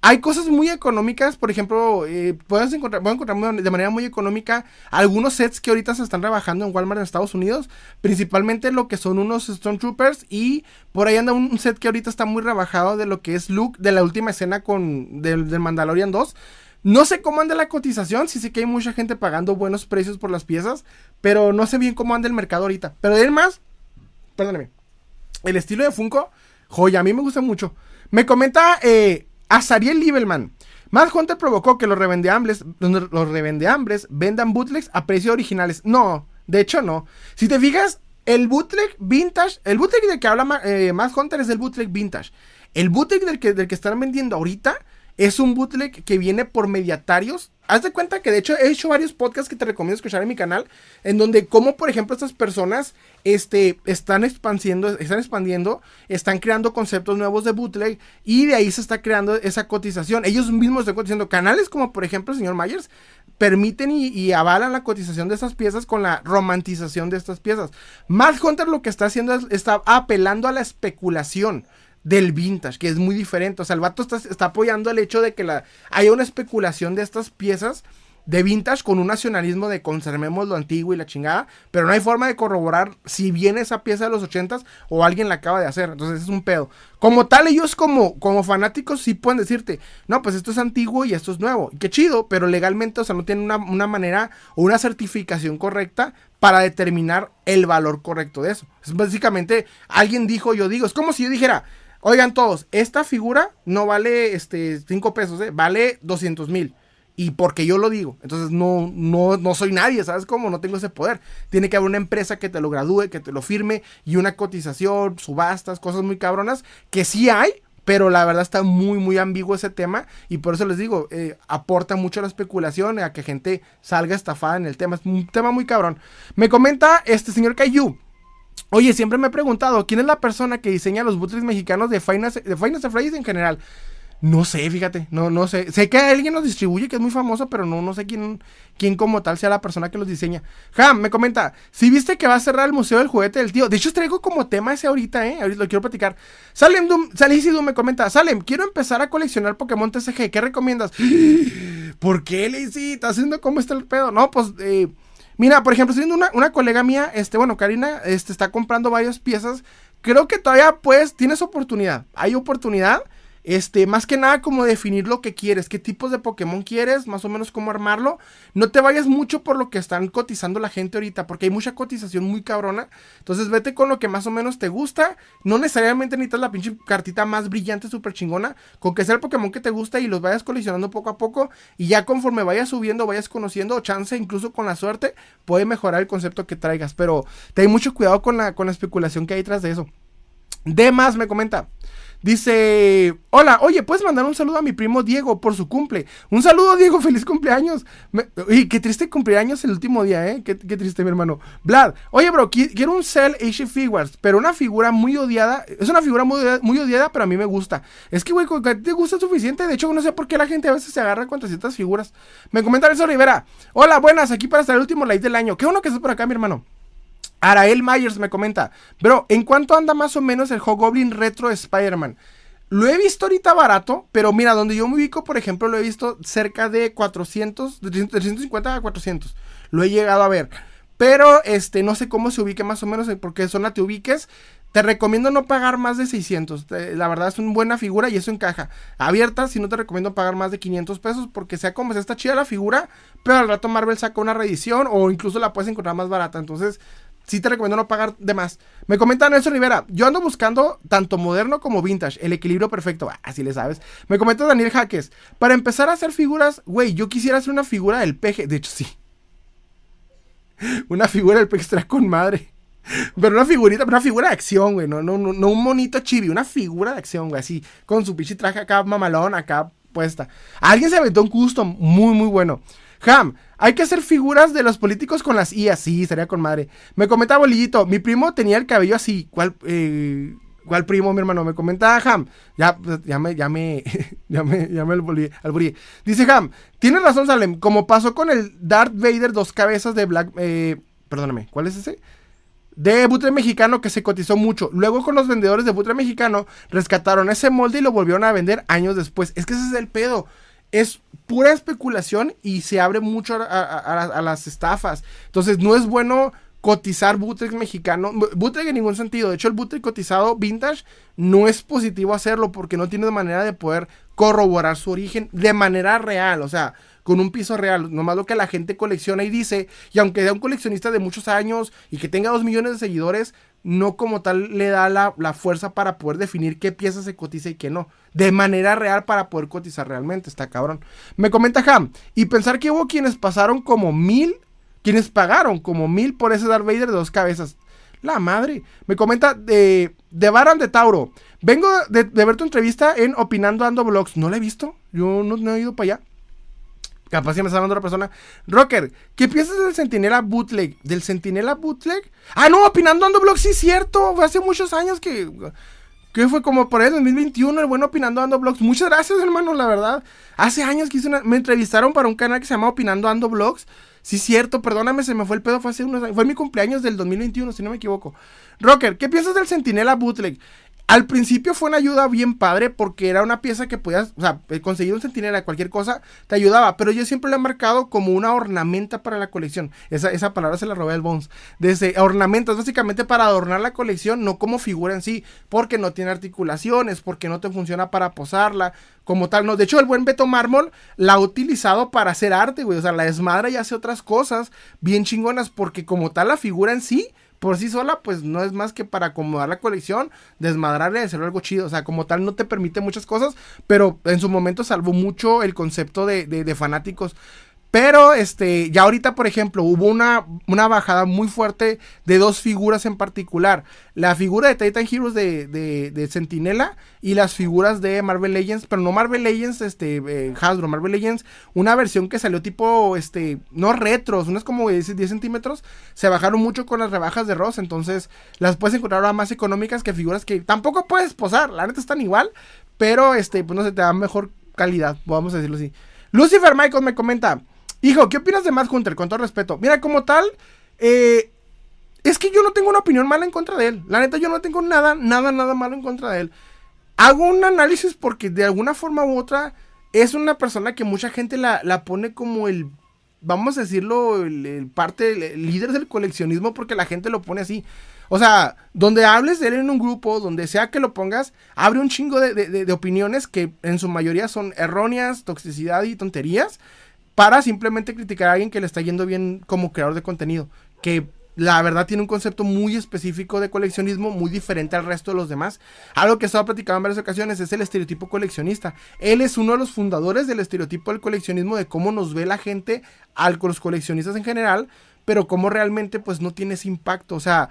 Hay cosas muy económicas, por ejemplo, eh, puedes encontrar, encontrar de manera muy económica algunos sets que ahorita se están rebajando en Walmart en Estados Unidos, principalmente lo que son unos Stone Troopers y por ahí anda un set que ahorita está muy rebajado de lo que es Luke de la última escena con del, Mandalorian 2. No sé cómo anda la cotización, sí sé que hay mucha gente pagando buenos precios por las piezas, pero no sé bien cómo anda el mercado ahorita. Pero además, perdóneme, el estilo de Funko, joya, a mí me gusta mucho. Me comenta eh, Azariel Liebelman. Mad Hunter provocó que los revendeambres, los revendeambres vendan bootlegs a precios originales. No, de hecho no. Si te fijas, el bootleg vintage, el bootleg del que habla eh, Mad Hunter es el bootleg vintage. El bootleg del que, del que están vendiendo ahorita es un bootleg que viene por mediatarios. Haz de cuenta que de hecho he hecho varios podcasts que te recomiendo escuchar en mi canal, en donde como por ejemplo estas personas este, están expandiendo, están expandiendo, están creando conceptos nuevos de bootleg y de ahí se está creando esa cotización. Ellos mismos están cotizando canales como por ejemplo el señor Myers permiten y, avalan la cotización de estas piezas con la romantización de estas piezas. Mad Hunter lo que está haciendo es está apelando a la especulación del vintage, que es muy diferente. O sea, el vato está, apoyando el hecho de que la, haya una especulación de estas piezas de vintage con un nacionalismo de conservemos lo antiguo y la chingada, pero no hay forma de corroborar si viene esa pieza de los ochentas o alguien la acaba de hacer. Entonces es un pedo. Como tal, ellos como, como fanáticos sí pueden decirte, no, pues esto es antiguo y esto es nuevo. Qué chido, pero legalmente, o sea, no tienen una, una manera o una certificación correcta para determinar el valor correcto de eso. Es básicamente, alguien dijo, yo digo, es como si yo dijera, Oigan todos, esta figura no vale este 5 pesos, ¿eh? vale 200 mil. Y porque yo lo digo. Entonces no, no, no soy nadie, ¿sabes cómo? No tengo ese poder. Tiene que haber una empresa que te lo gradúe, que te lo firme y una cotización, subastas, cosas muy cabronas, que sí hay, pero la verdad está muy, muy ambiguo ese tema y por eso les digo, eh, aporta mucho la especulación a que gente salga estafada en el tema. Es un tema muy cabrón. Me comenta este señor Cayu. Oye, siempre me he preguntado, ¿quién es la persona que diseña los bootlegs mexicanos de Finance, de Finance en general? No sé, fíjate, no, no sé. Sé que alguien los distribuye, que es muy famoso, pero no, no sé quién, quién como tal sea la persona que los diseña. Jam, me comenta, si viste que va a cerrar el Museo del Juguete del Tío. De hecho, traigo como tema ese ahorita, ¿eh? Ahorita lo quiero platicar. Salem Doom, Doom me comenta, Salem, quiero empezar a coleccionar Pokémon TCG, ¿qué recomiendas? ¿Por qué, Lazy? ¿Estás haciendo cómo está el pedo? No, pues, eh... Mira, por ejemplo, estoy viendo una, colega mía, este, bueno, Karina, este, está comprando varias piezas. Creo que todavía, pues, tienes oportunidad. Hay oportunidad. Este, más que nada como definir lo que quieres, qué tipos de Pokémon quieres, más o menos cómo armarlo. No te vayas mucho por lo que están cotizando la gente ahorita, porque hay mucha cotización muy cabrona. Entonces vete con lo que más o menos te gusta. No necesariamente necesitas la pinche cartita más brillante, súper chingona. Con que sea el Pokémon que te gusta y los vayas coleccionando poco a poco. Y ya conforme vayas subiendo, vayas conociendo, o chance, incluso con la suerte, puede mejorar el concepto que traigas. Pero ten mucho cuidado con la, con la especulación que hay detrás de eso. De más me comenta. Dice, hola, oye, ¿puedes mandar un saludo a mi primo Diego por su cumple? Un saludo, Diego, feliz cumpleaños. Y qué triste cumpleaños el último día, ¿eh? Qué, triste, mi hermano. Vlad, oye, bro, quiero un Cell Asia Figures, pero una figura muy odiada. Es una figura muy, muy odiada, pero a mí me gusta. Es que, güey, te gusta suficiente. De hecho, no sé por qué la gente a veces se agarra contra ciertas figuras. Me comenta eso Rivera. Hola, buenas, aquí para estar el último live del año. Qué bueno que estás por acá, mi hermano. Arael Myers me comenta, bro, ¿en cuánto anda más o menos el Hobgoblin Retro Spider-Man? Lo he visto ahorita barato, pero mira, donde yo me ubico, por ejemplo, lo he visto cerca de 400, de 350 a 400. Lo he llegado a ver. Pero este, no sé cómo se ubique más o menos, porque zona te ubiques. Te recomiendo no pagar más de 600. La verdad es una buena figura y eso encaja. Abierta, si no te recomiendo pagar más de 500 pesos, porque sea como sea, está chida la figura, pero al rato Marvel saca una reedición o incluso la puedes encontrar más barata. Entonces, sí te recomiendo no pagar de más. Me comenta Nelson Rivera, yo ando buscando tanto moderno como vintage, el equilibrio perfecto, así le sabes. Me comenta Daniel Jaques, para empezar a hacer figuras, güey, yo quisiera hacer una figura del peje, de hecho sí. Una figura del peje extra con madre. Pero una figurita, una figura de acción, güey. No, no, no, un monito chibi, una figura de acción, güey. Así, con su pinche traje acá mamalón, acá puesta. Alguien se aventó un custom muy, muy bueno. Ham, hay que hacer figuras de los políticos con las I sí, estaría con madre. Me comentaba Bolillito, mi primo tenía el cabello así. ¿Cuál, eh, ¿cuál primo, mi hermano? Me comentaba Ham. Ya, pues, ya me, ya me, ya me, ya me alburí. Dice Ham, tienes razón, Salem. Como pasó con el Darth Vader dos cabezas de Black, eh, perdóname, ¿cuál es ese? de butre mexicano que se cotizó mucho. Luego con los vendedores de butre mexicano rescataron ese molde y lo volvieron a vender años después. Es que ese es el pedo. Es pura especulación y se abre mucho a, las estafas. Entonces no es bueno cotizar Butrek mexicano. Butrek en ningún sentido. De hecho el Butrek cotizado vintage no es positivo hacerlo porque no tiene manera de poder corroborar su origen de manera real. O sea, con un piso real. Nomás lo que la gente colecciona y dice. Y aunque sea un coleccionista de muchos años y que tenga dos millones de seguidores, no como tal le da la, fuerza para poder definir qué pieza se cotiza y qué no. De manera real para poder cotizar realmente. Está cabrón. Me comenta Ham. Y pensar que hubo quienes pasaron como mil. Quienes pagaron como mil por ese Darth Vader de dos cabezas. La madre. Me comenta de, de Baran de Tauro. Vengo de, ver tu entrevista en Opinando Ando Blogs. No la he visto. Yo no, he ido para allá. Capaz que me está hablando otra persona. Rocker, ¿qué piensas del Sentinela Bootleg? ¿Del Sentinela Bootleg? Ah, no, opinando Ando Blog, sí, cierto. Fue hace muchos años que. Que fue como por ahí 2021, el bueno Opinando Ando Blogs. Muchas gracias, hermano, la verdad. Hace años que hice una. Me entrevistaron para un canal que se llama Opinando Ando Blogs. Sí, cierto, perdóname, se me fue el pedo. Fue hace unos años. Fue mi cumpleaños del 2021, si no me equivoco. Rocker, ¿qué piensas del Sentinela Bootleg? Al principio fue una ayuda bien padre porque era una pieza que podías, o sea, eh, conseguir un centinela, cualquier cosa, te ayudaba. Pero yo siempre lo he marcado como una ornamenta para la colección. Esa, esa palabra se la robé al Bones. Desde ornamentos, básicamente para adornar la colección, no como figura en sí, porque no tiene articulaciones, porque no te funciona para posarla, como tal, no. De hecho, el buen Beto Mármol la ha utilizado para hacer arte, güey. O sea, la desmadra y hace otras cosas bien chingonas, porque como tal la figura en sí por sí sola, pues no es más que para acomodar la colección, desmadrarle y hacer algo chido. O sea, como tal, no te permite muchas cosas, pero en su momento salvó mucho el concepto de, de, de fanáticos. Pero este, ya ahorita, por ejemplo, hubo una, una bajada muy fuerte de dos figuras en particular. La figura de Titan Heroes de, de, Sentinela y las figuras de Marvel Legends, pero no Marvel Legends, este, eh, Hasbro, Marvel Legends, una versión que salió tipo, este, no retros, unas como 10, 10 centímetros, se bajaron mucho con las rebajas de Ross, entonces las puedes encontrar ahora más económicas que figuras que tampoco puedes posar, la neta están igual, pero este, pues no sé, te dan mejor calidad, vamos a decirlo así. Lucifer Michael me comenta, Hijo, ¿qué opinas de Matt Hunter? Con todo respeto. Mira, como tal, eh, es que yo no tengo una opinión mala en contra de él. La neta, yo no tengo nada, nada, nada malo en contra de él. Hago un análisis porque de alguna forma u otra es una persona que mucha gente la, pone como el, vamos a decirlo, el, parte, el, líder del coleccionismo porque la gente lo pone así. O sea, donde hables de él en un grupo, donde sea que lo pongas, abre un chingo de, de opiniones que en su mayoría son erróneas, toxicidad y tonterías para simplemente criticar a alguien que le está yendo bien como creador de contenido. Que la verdad tiene un concepto muy específico de coleccionismo, muy diferente al resto de los demás. Algo que he estado platicando en varias ocasiones es el estereotipo coleccionista. Él es uno de los fundadores del estereotipo del coleccionismo, de cómo nos ve la gente, al, los coleccionistas en general, pero cómo realmente pues no tiene ese impacto. O sea,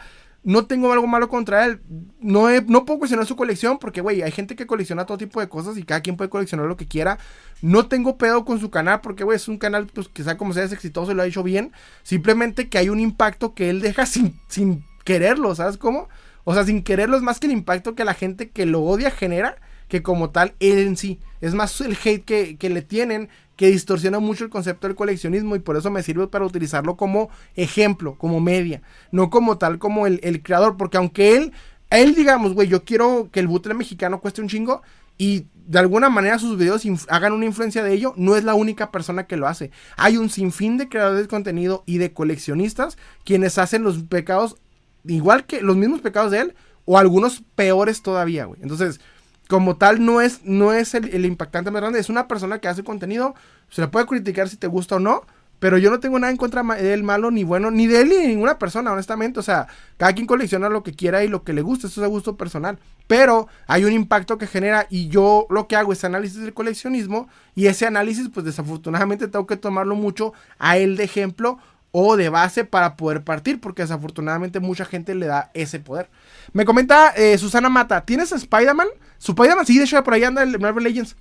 no tengo algo malo contra él. No, no puedo cuestionar su colección porque, güey, hay gente que colecciona todo tipo de cosas y cada quien puede coleccionar lo que quiera. No tengo pedo con su canal porque, güey, es un canal pues, que como sea, es exitoso y lo ha hecho bien. Simplemente que hay un impacto que él deja sin, sin quererlo, ¿sabes cómo? O sea, sin quererlo es más que el impacto que la gente que lo odia genera que como tal él en sí. Es más el hate que, que le tienen que distorsiona mucho el concepto del coleccionismo y por eso me sirve para utilizarlo como ejemplo, como media, no como tal como el, creador, porque aunque él, él digamos, güey, yo quiero que el butle mexicano cueste un chingo y de alguna manera sus videos hagan una influencia de ello, no es la única persona que lo hace. Hay un sinfín de creadores de contenido y de coleccionistas quienes hacen los pecados igual que los mismos pecados de él o algunos peores todavía, güey. Entonces, como tal no es, no es el, impactante más grande, es una persona que hace contenido, se le puede criticar si te gusta o no, pero yo no tengo nada en contra de él malo ni bueno, ni de él ni de ninguna persona, honestamente, o sea, cada quien colecciona lo que quiera y lo que le gusta, eso es a gusto personal, pero hay un impacto que genera y yo lo que hago es análisis del coleccionismo y ese análisis pues desafortunadamente tengo que tomarlo mucho a él de ejemplo o de base para poder partir, porque desafortunadamente mucha gente le da ese poder. Me comenta eh, Susana Mata, ¿tienes Spider-Man? Su Spider-Man, sí, de hecho por ahí anda el Marvel Legends.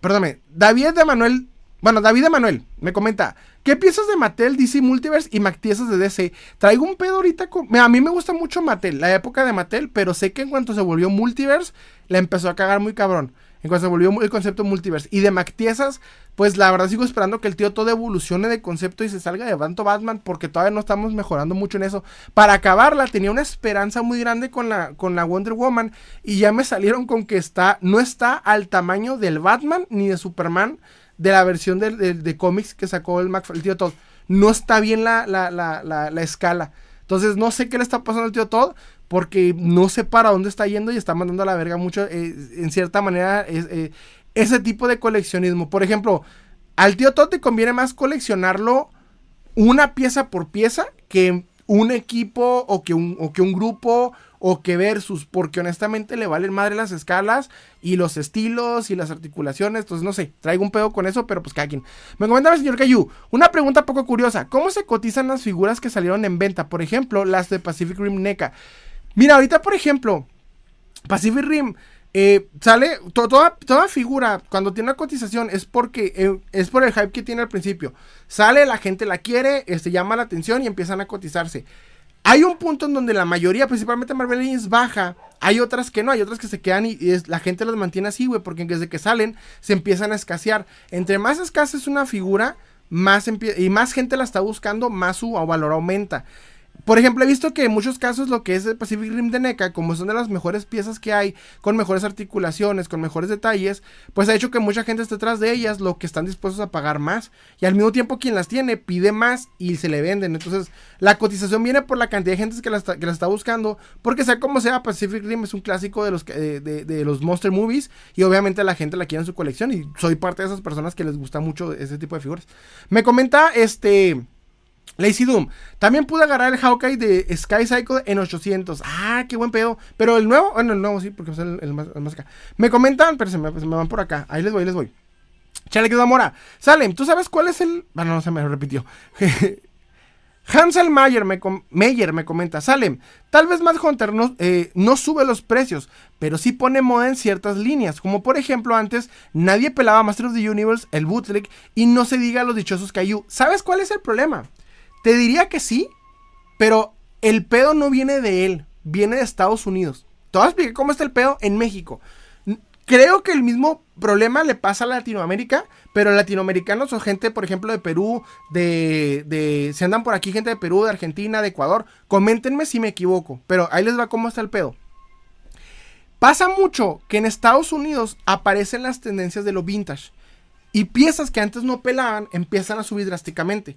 perdóname, David de Manuel, bueno, David de Manuel me comenta, ¿qué piezas de Mattel, DC Multiverse y piezas de DC? Traigo un pedo ahorita. A mí me gusta mucho Mattel, la época de Mattel, pero sé que en cuanto se volvió Multiverse, la empezó a cagar muy cabrón en cuanto se volvió el concepto multiverse. Y de Mactiesas, pues la verdad sigo esperando que el tío todo evolucione de concepto y se salga de tanto Batman, porque todavía no estamos mejorando mucho en eso. Para acabarla, tenía una esperanza muy grande con la, con la Wonder Woman, y ya me salieron con que está, no está al tamaño del Batman ni de Superman de la versión de, cómics que sacó el, el tío Todd. No está bien la, la, la, la, escala. Entonces no sé qué le está pasando al tío Todd porque no sé para dónde está yendo y está mandando a la verga mucho, eh, en cierta manera, eh, ese tipo de coleccionismo. Por ejemplo, al tío Todd te conviene más coleccionarlo una pieza por pieza que un equipo o que un, o que un grupo o que versus, porque honestamente le valen madre las escalas y los estilos y las articulaciones, entonces no sé, traigo un pedo con eso, pero pues cada quien. Me comentaba el señor Cayu, una pregunta poco curiosa, ¿cómo se cotizan las figuras que salieron en venta? Por ejemplo, las de Pacific Rim NECA. Mira, ahorita, por ejemplo, Pacific Rim eh, sale toda, toda figura cuando tiene una cotización es porque eh, es por el hype que tiene al principio. Sale, la gente la quiere, este, llama la atención y empiezan a cotizarse. Hay un punto en donde la mayoría, principalmente Marvel Legends, baja. Hay otras que no, hay otras que se quedan y, la gente las mantiene así, güey, porque desde que salen se empiezan a escasear. Entre más escasa es una figura, más y más gente la está buscando, más su valor aumenta. Por ejemplo, he visto que en muchos casos lo que es el Pacific Rim de NECA, como son de las mejores piezas que hay, con mejores articulaciones, con mejores detalles, pues ha hecho que mucha gente esté detrás de ellas, lo que están dispuestos a pagar más. Y al mismo tiempo quien las tiene pide más y se le venden. Entonces, la cotización viene por la cantidad de gente que la está, que está buscando, porque sea como sea, Pacific Rim es un clásico de los, de los Monster Movies y obviamente la gente la quiere en su colección y soy parte de esas personas que les gusta mucho ese tipo de figuras. Me comenta este... Lazy Doom. También pude agarrar el Hawkeye de Sky Cycle en 800. Ah, qué buen pedo. Pero el nuevo, bueno, el nuevo sí, porque es el, más, acá. Me comentan, pero se me, van por acá. Ahí les voy, les voy. Chale, Mora. Salem, ¿tú sabes cuál es el...? Bueno, no se me repitió. Hansel Mayer me, Meyer me comenta, Salem, tal vez Mad Hunter no, eh, no, sube los precios, pero sí pone moda en ciertas líneas, como por ejemplo antes nadie pelaba Master of the Universe, el bootleg, y no se diga los dichosos Caillou. ¿Sabes cuál es el problema? Te diría que sí, pero el pedo no viene de él, viene de Estados Unidos. Te voy a explicar cómo está el pedo en México. Creo que el mismo problema le pasa a Latinoamérica, pero latinoamericanos son gente, por ejemplo, de Perú, de, de... Si andan por aquí gente de Perú, de Argentina, de Ecuador, coméntenme si me equivoco, pero ahí les va cómo está el pedo. Pasa mucho que en Estados Unidos aparecen las tendencias de lo vintage y piezas que antes no pelaban empiezan a subir drásticamente.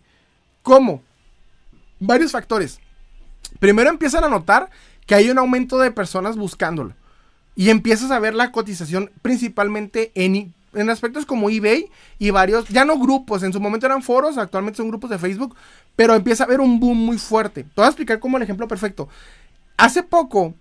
¿Cómo? Varios factores. Primero empiezan a notar que hay un aumento de personas buscándolo. Y empiezas a ver la cotización principalmente en, en aspectos como eBay y varios, ya no grupos, en su momento eran foros, actualmente son grupos de Facebook, pero empieza a haber un boom muy fuerte. Te voy a explicar como el ejemplo perfecto. Hace poco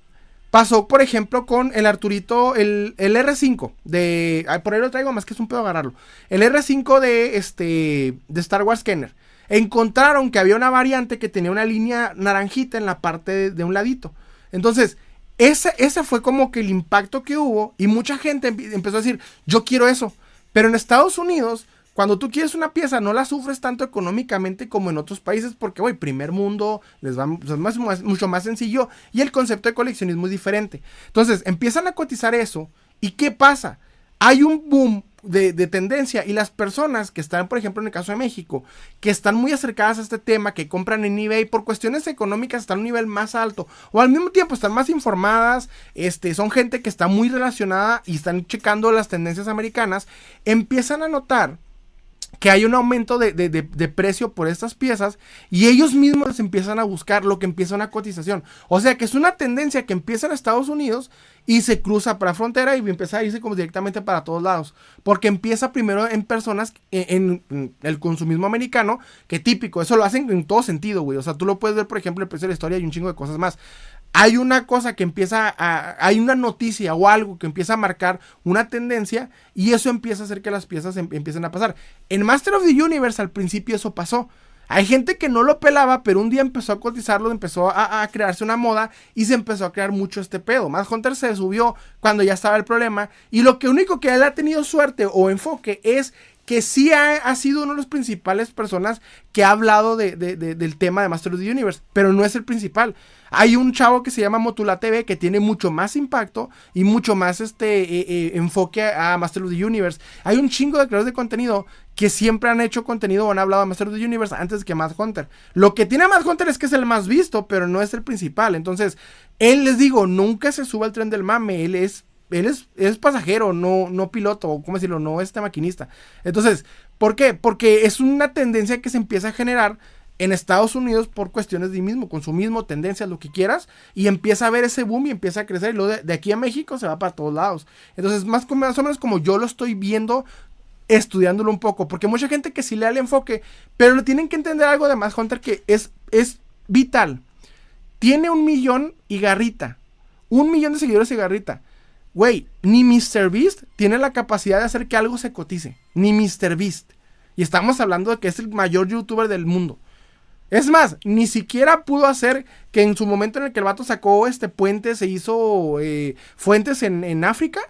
pasó, por ejemplo, con el Arturito, el, el R5 de... por ahí lo traigo, más que es un pedo agarrarlo. El R5 de, este, de Star Wars Kenner encontraron que había una variante que tenía una línea naranjita en la parte de, un ladito. Entonces, ese, ese, fue como que el impacto que hubo y mucha gente empezó a decir, yo quiero eso. Pero en Estados Unidos, cuando tú quieres una pieza, no la sufres tanto económicamente como en otros países porque, hoy primer mundo, les va más, mucho más sencillo y el concepto de coleccionismo es diferente. Entonces, empiezan a cotizar eso y ¿qué pasa? Hay un boom de, tendencia. Y las personas que están, por ejemplo, en el caso de México, que están muy acercadas a este tema, que compran en eBay por cuestiones económicas están a un nivel más alto. O al mismo tiempo están más informadas, este, son gente que está muy relacionada y están checando las tendencias americanas, empiezan a notar que hay un aumento de, precio por estas piezas y ellos mismos empiezan a buscar lo que empieza una cotización. O sea que es una tendencia que empieza en Estados Unidos y se cruza para frontera y empieza a irse como directamente para todos lados. Porque empieza primero en personas, en, el consumismo americano, que típico, eso lo hacen en todo sentido, güey. O sea, tú lo puedes ver, por ejemplo, el precio de la historia y un chingo de cosas más hay una cosa que empieza a, hay una noticia o algo que empieza a marcar una tendencia y eso empieza a hacer que las piezas em, empiecen a pasar. En Master of the Universe al principio eso pasó. Hay gente que no lo pelaba, pero un día empezó a cotizarlo, empezó a, crearse una moda y se empezó a crear mucho este pedo. Más Hunter se subió cuando ya estaba el problema y lo que único que él ha tenido suerte o enfoque es que sí ha, sido uno de los principales personas que ha hablado del tema de Master of the Universe, pero no es el principal. Hay un chavo que se llama Motula TV que tiene mucho más impacto y mucho más este eh, eh, enfoque a Master of the Universe. Hay un chingo de creadores de contenido que siempre han hecho contenido o han hablado de Master of the Universe antes que Matt Hunter. Lo que tiene Matt Hunter es que es el más visto, pero no es el principal. Entonces, él les digo, nunca se sube al tren del mame. Él es él es, pasajero, no, no piloto, ¿cómo decirlo? No este maquinista. Entonces, ¿por qué? Porque es una tendencia que se empieza a generar en Estados Unidos por cuestiones de mismo, consumismo, tendencias, lo que quieras, y empieza a ver ese boom y empieza a crecer, y luego de, aquí a México se va para todos lados. Entonces, más, más o menos como yo lo estoy viendo, estudiándolo un poco, porque mucha gente que sí le da el enfoque, pero lo tienen que entender algo de más Hunter que es, es vital. Tiene un millón y garrita. Un millón de seguidores y garrita. Güey, ni MrBeast tiene la capacidad de hacer que algo se cotice. Ni MrBeast. Y estamos hablando de que es el mayor youtuber del mundo. Es más, ni siquiera pudo hacer que en su momento en el que el vato sacó este puente, se hizo eh, fuentes en, África.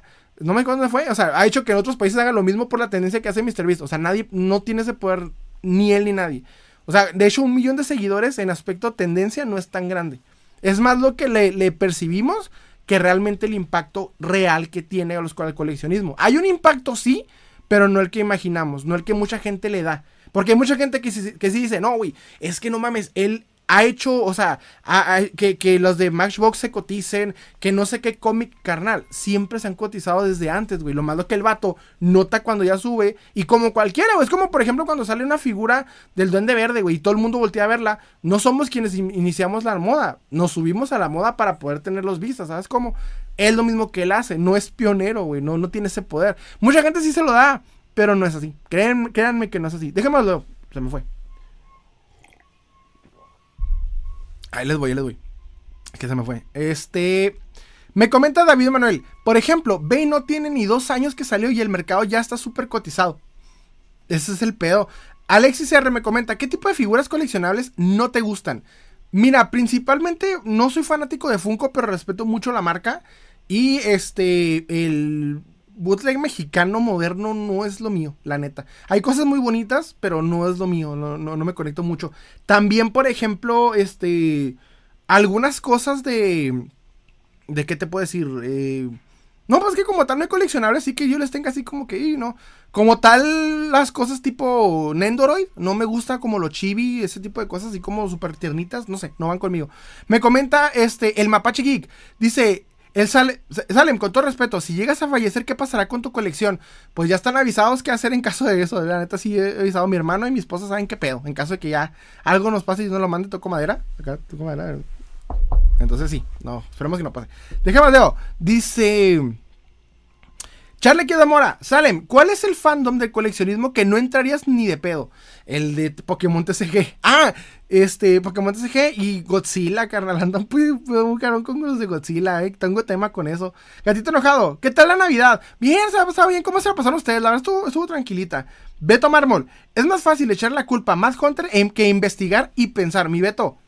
No me acuerdo dónde fue. O sea, ha hecho que en otros países hagan lo mismo por la tendencia que hace MrBeast. O sea, nadie, no tiene ese poder, ni él ni nadie. O sea, de hecho, un millón de seguidores en aspecto tendencia no es tan grande. Es más lo que le percibimos que realmente el impacto real que tiene a los, el coleccionismo. Hay un impacto, sí, pero no el que imaginamos, no el que mucha gente le da. Porque hay mucha gente que, que sí dice, no, güey, es que no mames, él ha hecho, o sea, que, los de Matchbox se coticen, que no sé qué cómic carnal, siempre se han cotizado desde antes, güey. Lo malo que el vato nota cuando ya sube, y como cualquiera, güey, es como por ejemplo cuando sale una figura del Duende Verde, güey, y todo el mundo voltea a verla, no somos quienes iniciamos la moda, nos subimos a la moda para poder tener los vistas, ¿sabes cómo? Es lo mismo que él hace, no es pionero, güey, no, no tiene ese poder. Mucha gente sí se lo da, pero no es así. créanme que no es así. Déjenmelo, se me fue. Ahí les voy, ahí les voy. Que se me fue. Este. Me comenta David Manuel. Por ejemplo, Bane no tiene ni dos años que salió y el mercado ya está súper cotizado. Ese es el pedo. Alexis R me comenta, ¿qué tipo de figuras coleccionables no te gustan? Mira, principalmente no soy fanático de Funko, pero respeto mucho la marca. Y este, el bootleg mexicano moderno no es lo mío, la neta. Hay cosas muy bonitas, pero no es lo mío, no, no, me conecto mucho. También, por ejemplo, este, algunas cosas de, de qué te puedo decir, eh, no, pues que como tal no hay coleccionables, así que yo les tenga así como que, ¿no? Como tal, las cosas tipo Nendoroid, no me gusta como los chibi, ese tipo de cosas, así como súper tiernitas, no sé, no van conmigo. Me comenta este, el Mapache Geek, dice, él sale, Salem, con todo respeto, si llegas a fallecer, ¿qué pasará con tu colección? Pues ya están avisados qué hacer en caso de eso. La neta, sí he avisado a mi hermano y mi esposa saben qué pedo. En caso de que ya algo nos pase y no lo mande, toco madera. Acá, toco madera. Entonces sí, no, esperemos que no pase. Déjame Leo. Dice. Charlie Mora, Salem, ¿cuál es el fandom de coleccionismo que no entrarías ni de pedo? El de Pokémon TCG. Ah, este, Pokémon TCG y Godzilla, carnal. Andan un carón con los de Godzilla, eh. Tengo tema con eso. Gatito enojado, ¿qué tal la Navidad? Bien, se ha pasado bien. ¿Cómo se la pasaron ustedes? La verdad estuvo, tranquilita. Beto Mármol, es más fácil echar la culpa a Más Hunter que investigar y pensar. Mi Beto,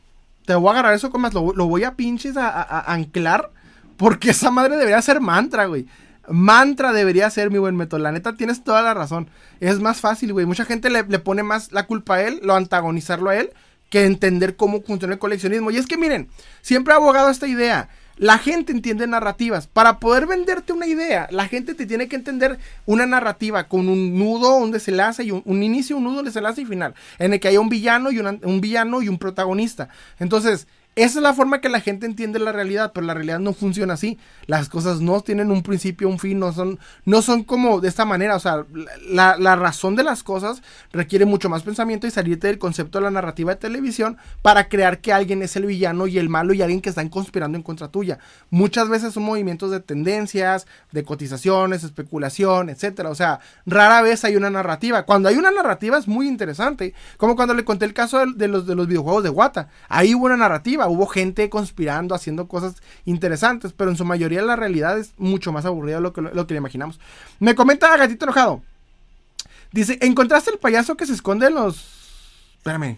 te voy a agarrar eso con más. Lo, voy a pinches a anclar. Porque esa madre debería ser mantra, güey mantra debería ser mi buen método. La neta, tienes toda la razón. Es más fácil, güey. Mucha gente le, pone más la culpa a él, lo antagonizarlo a él, que entender cómo funciona el coleccionismo. Y es que miren, siempre he abogado esta idea. La gente entiende narrativas. Para poder venderte una idea, la gente te tiene que entender una narrativa con un nudo, un desenlace y un, inicio, un nudo, un desenlace y final. En el que haya un villano y un villano y un protagonista. Entonces, esa es la forma que la gente entiende la realidad, pero la realidad no funciona así. Las cosas no tienen un principio, un fin, no son, no son como de esta manera. O sea, la, la razón de las cosas requiere mucho más pensamiento y salirte del concepto de la narrativa de televisión para crear que alguien es el villano y el malo y alguien que están conspirando en contra tuya. Muchas veces son movimientos de tendencias, de cotizaciones, especulación, etcétera. O sea, rara vez hay una narrativa. Cuando hay una narrativa es muy interesante. Como cuando le conté el caso de, los, de los videojuegos de Wata. Ahí hubo una narrativa hubo gente conspirando, haciendo cosas interesantes, pero en su mayoría la realidad es mucho más aburrida de lo que, lo que le imaginamos. Me comenta Gatito Enojado. Dice, ¿encontraste el payaso que se esconde en los... Espérame.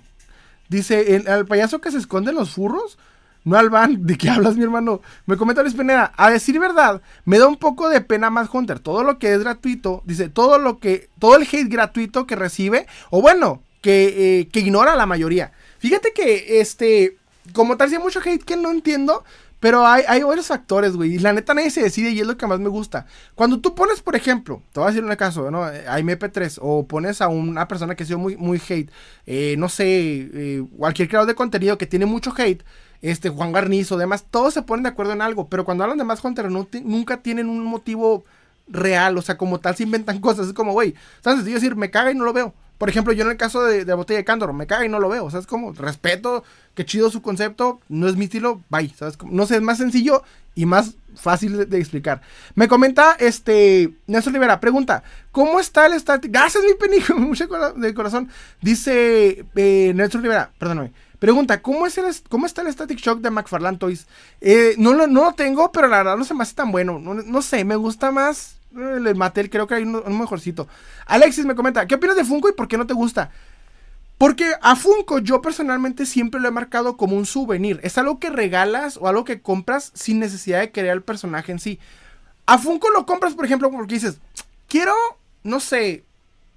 Dice, el, al payaso que se esconde en los furros. No al van, ¿de qué hablas, mi hermano? Me comenta Luis Pineda. A decir verdad, me da un poco de pena más Hunter. Todo lo que es gratuito, dice, todo lo que, todo el hate gratuito que recibe, o bueno, que, eh, que ignora la mayoría. Fíjate que, este, como tal, si hay mucho hate que no entiendo, pero hay, hay varios factores, güey. Y la neta nadie se decide y es lo que más me gusta. Cuando tú pones, por ejemplo, te voy a decir un caso, ¿no? Hay MP3 o pones a una persona que ha sido muy, muy hate, eh, no sé, eh, cualquier creador de contenido que tiene mucho hate, este, Juan Garnizo, demás, todos se ponen de acuerdo en algo, pero cuando hablan de más contenido nunca tienen un motivo real, o sea, como tal se inventan cosas, es como, güey, ¿sabes? decir, me caga y no lo veo. Por ejemplo, yo en el caso de, Botella de Cándor, me caga y no lo veo. O sea, es como respeto, que chido su concepto, no es mi estilo, bye. ¿sabes? No sé, es más sencillo y más fácil de, explicar. Me comenta este Nelson Rivera, pregunta, ¿cómo está el static? Gracias, mi penijo, mucho de corazón. Dice eh, Nelson Rivera, perdóname. Pregunta, ¿cómo, es el, ¿cómo está el Static Shock de McFarlane Toys? Eh, no, no, lo tengo, pero la verdad no se me hace tan bueno. No, no sé, me gusta más el Mattel, creo que hay un, mejorcito. Alexis me comenta, ¿qué opinas de Funko y por qué no te gusta? Porque a Funko yo personalmente siempre lo he marcado como un souvenir. Es algo que regalas o algo que compras sin necesidad de crear el personaje en sí. A Funko lo compras, por ejemplo, porque dices, quiero, no sé,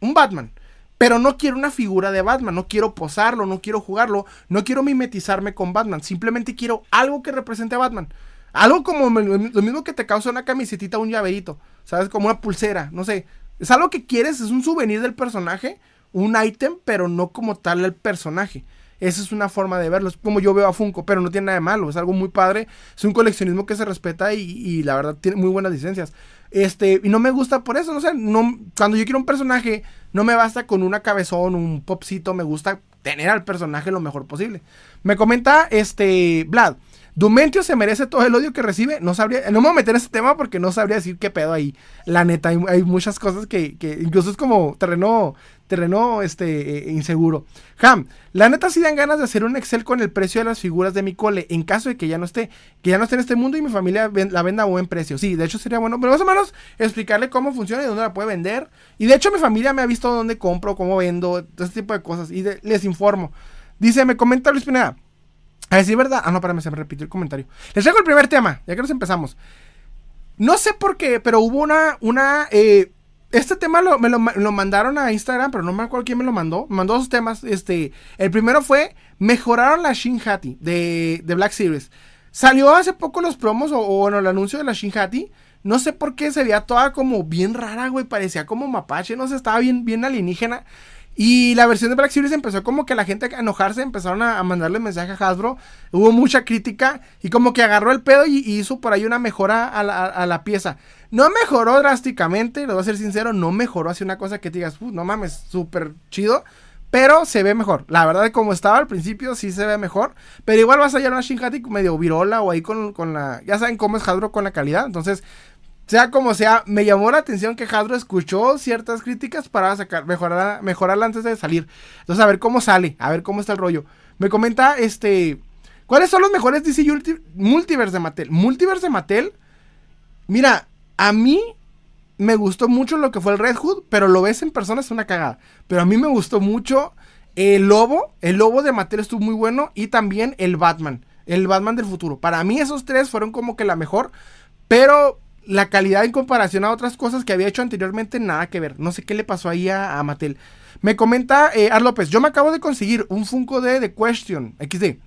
un Batman. Pero no quiero una figura de Batman, no quiero posarlo, no quiero jugarlo, no quiero mimetizarme con Batman. Simplemente quiero algo que represente a Batman. Algo como lo mismo que te causa una camisetita un llaverito. ¿Sabes? Como una pulsera. No sé. Es algo que quieres, es un souvenir del personaje. Un ítem, pero no como tal el personaje. Esa es una forma de verlo. Es como yo veo a Funko, pero no tiene nada de malo. Es algo muy padre. Es un coleccionismo que se respeta y, la verdad tiene muy buenas licencias. Este, y no me gusta por eso. No sé, no, cuando yo quiero un personaje, no me basta con una cabezón, un popcito. Me gusta tener al personaje lo mejor posible. Me comenta este Vlad. Dumentio se merece todo el odio que recibe. No sabría, no me voy a meter en ese tema porque no sabría decir qué pedo ahí. La neta, hay, muchas cosas que, que, incluso es como terreno, terreno este, eh, inseguro. Ham, la neta sí dan ganas de hacer un Excel con el precio de las figuras de mi cole en caso de que ya no esté, que ya no esté en este mundo y mi familia la venda a buen precio. Sí, de hecho sería bueno, pero más o menos explicarle cómo funciona y dónde la puede vender. Y de hecho mi familia me ha visto dónde compro, cómo vendo, todo ese tipo de cosas y les informo. Dice, me comenta Luis Pineda. A decir verdad. Ah, no, espérame, se me repitió el comentario. Les traigo el primer tema, ya que nos empezamos. No sé por qué, pero hubo una. una eh, este tema lo, me lo, mandaron a Instagram, pero no me acuerdo quién me lo mandó. Me mandó dos temas. Este, el primero fue: mejoraron la Shin Hati de, de Black Series. Salió hace poco los promos o, bueno, el anuncio de la Shin Hati. No sé por qué se veía toda como bien rara, güey. Parecía como mapache, no sé, estaba bien, bien alienígena. Y la versión de Black Series empezó como que la gente a enojarse, empezaron a, mandarle mensaje a Hasbro. Hubo mucha crítica y como que agarró el pedo y, hizo por ahí una mejora a la, pieza. No mejoró drásticamente, lo voy a ser sincero, no mejoró así una cosa que te digas, no mames, súper chido. Pero se ve mejor. La verdad, como estaba al principio, sí se ve mejor. Pero igual vas a hallar una Shinhati medio virola o ahí con, con la. Ya saben cómo es Hasbro con la calidad. Entonces, sea como sea, me llamó la atención que Hasbro escuchó ciertas críticas para sacar, mejorar, mejorarla antes de salir. Entonces, a ver cómo sale, a ver cómo está el rollo. Me comenta, este, ¿cuáles son los mejores DC Multiverse de Mattel? Multiverse de Mattel, mira, a mí me gustó mucho lo que fue el Red Hood, pero lo ves en persona es una cagada. Pero a mí me gustó mucho el Lobo, el Lobo de Mattel estuvo muy bueno y también el Batman, el Batman del futuro. Para mí esos tres fueron como que la mejor, pero la calidad en comparación a otras cosas que había hecho anteriormente, nada que ver. No sé qué le pasó ahí a, Mattel. Me comenta eh, Ar López, yo me acabo de conseguir un Funko de The Question XD.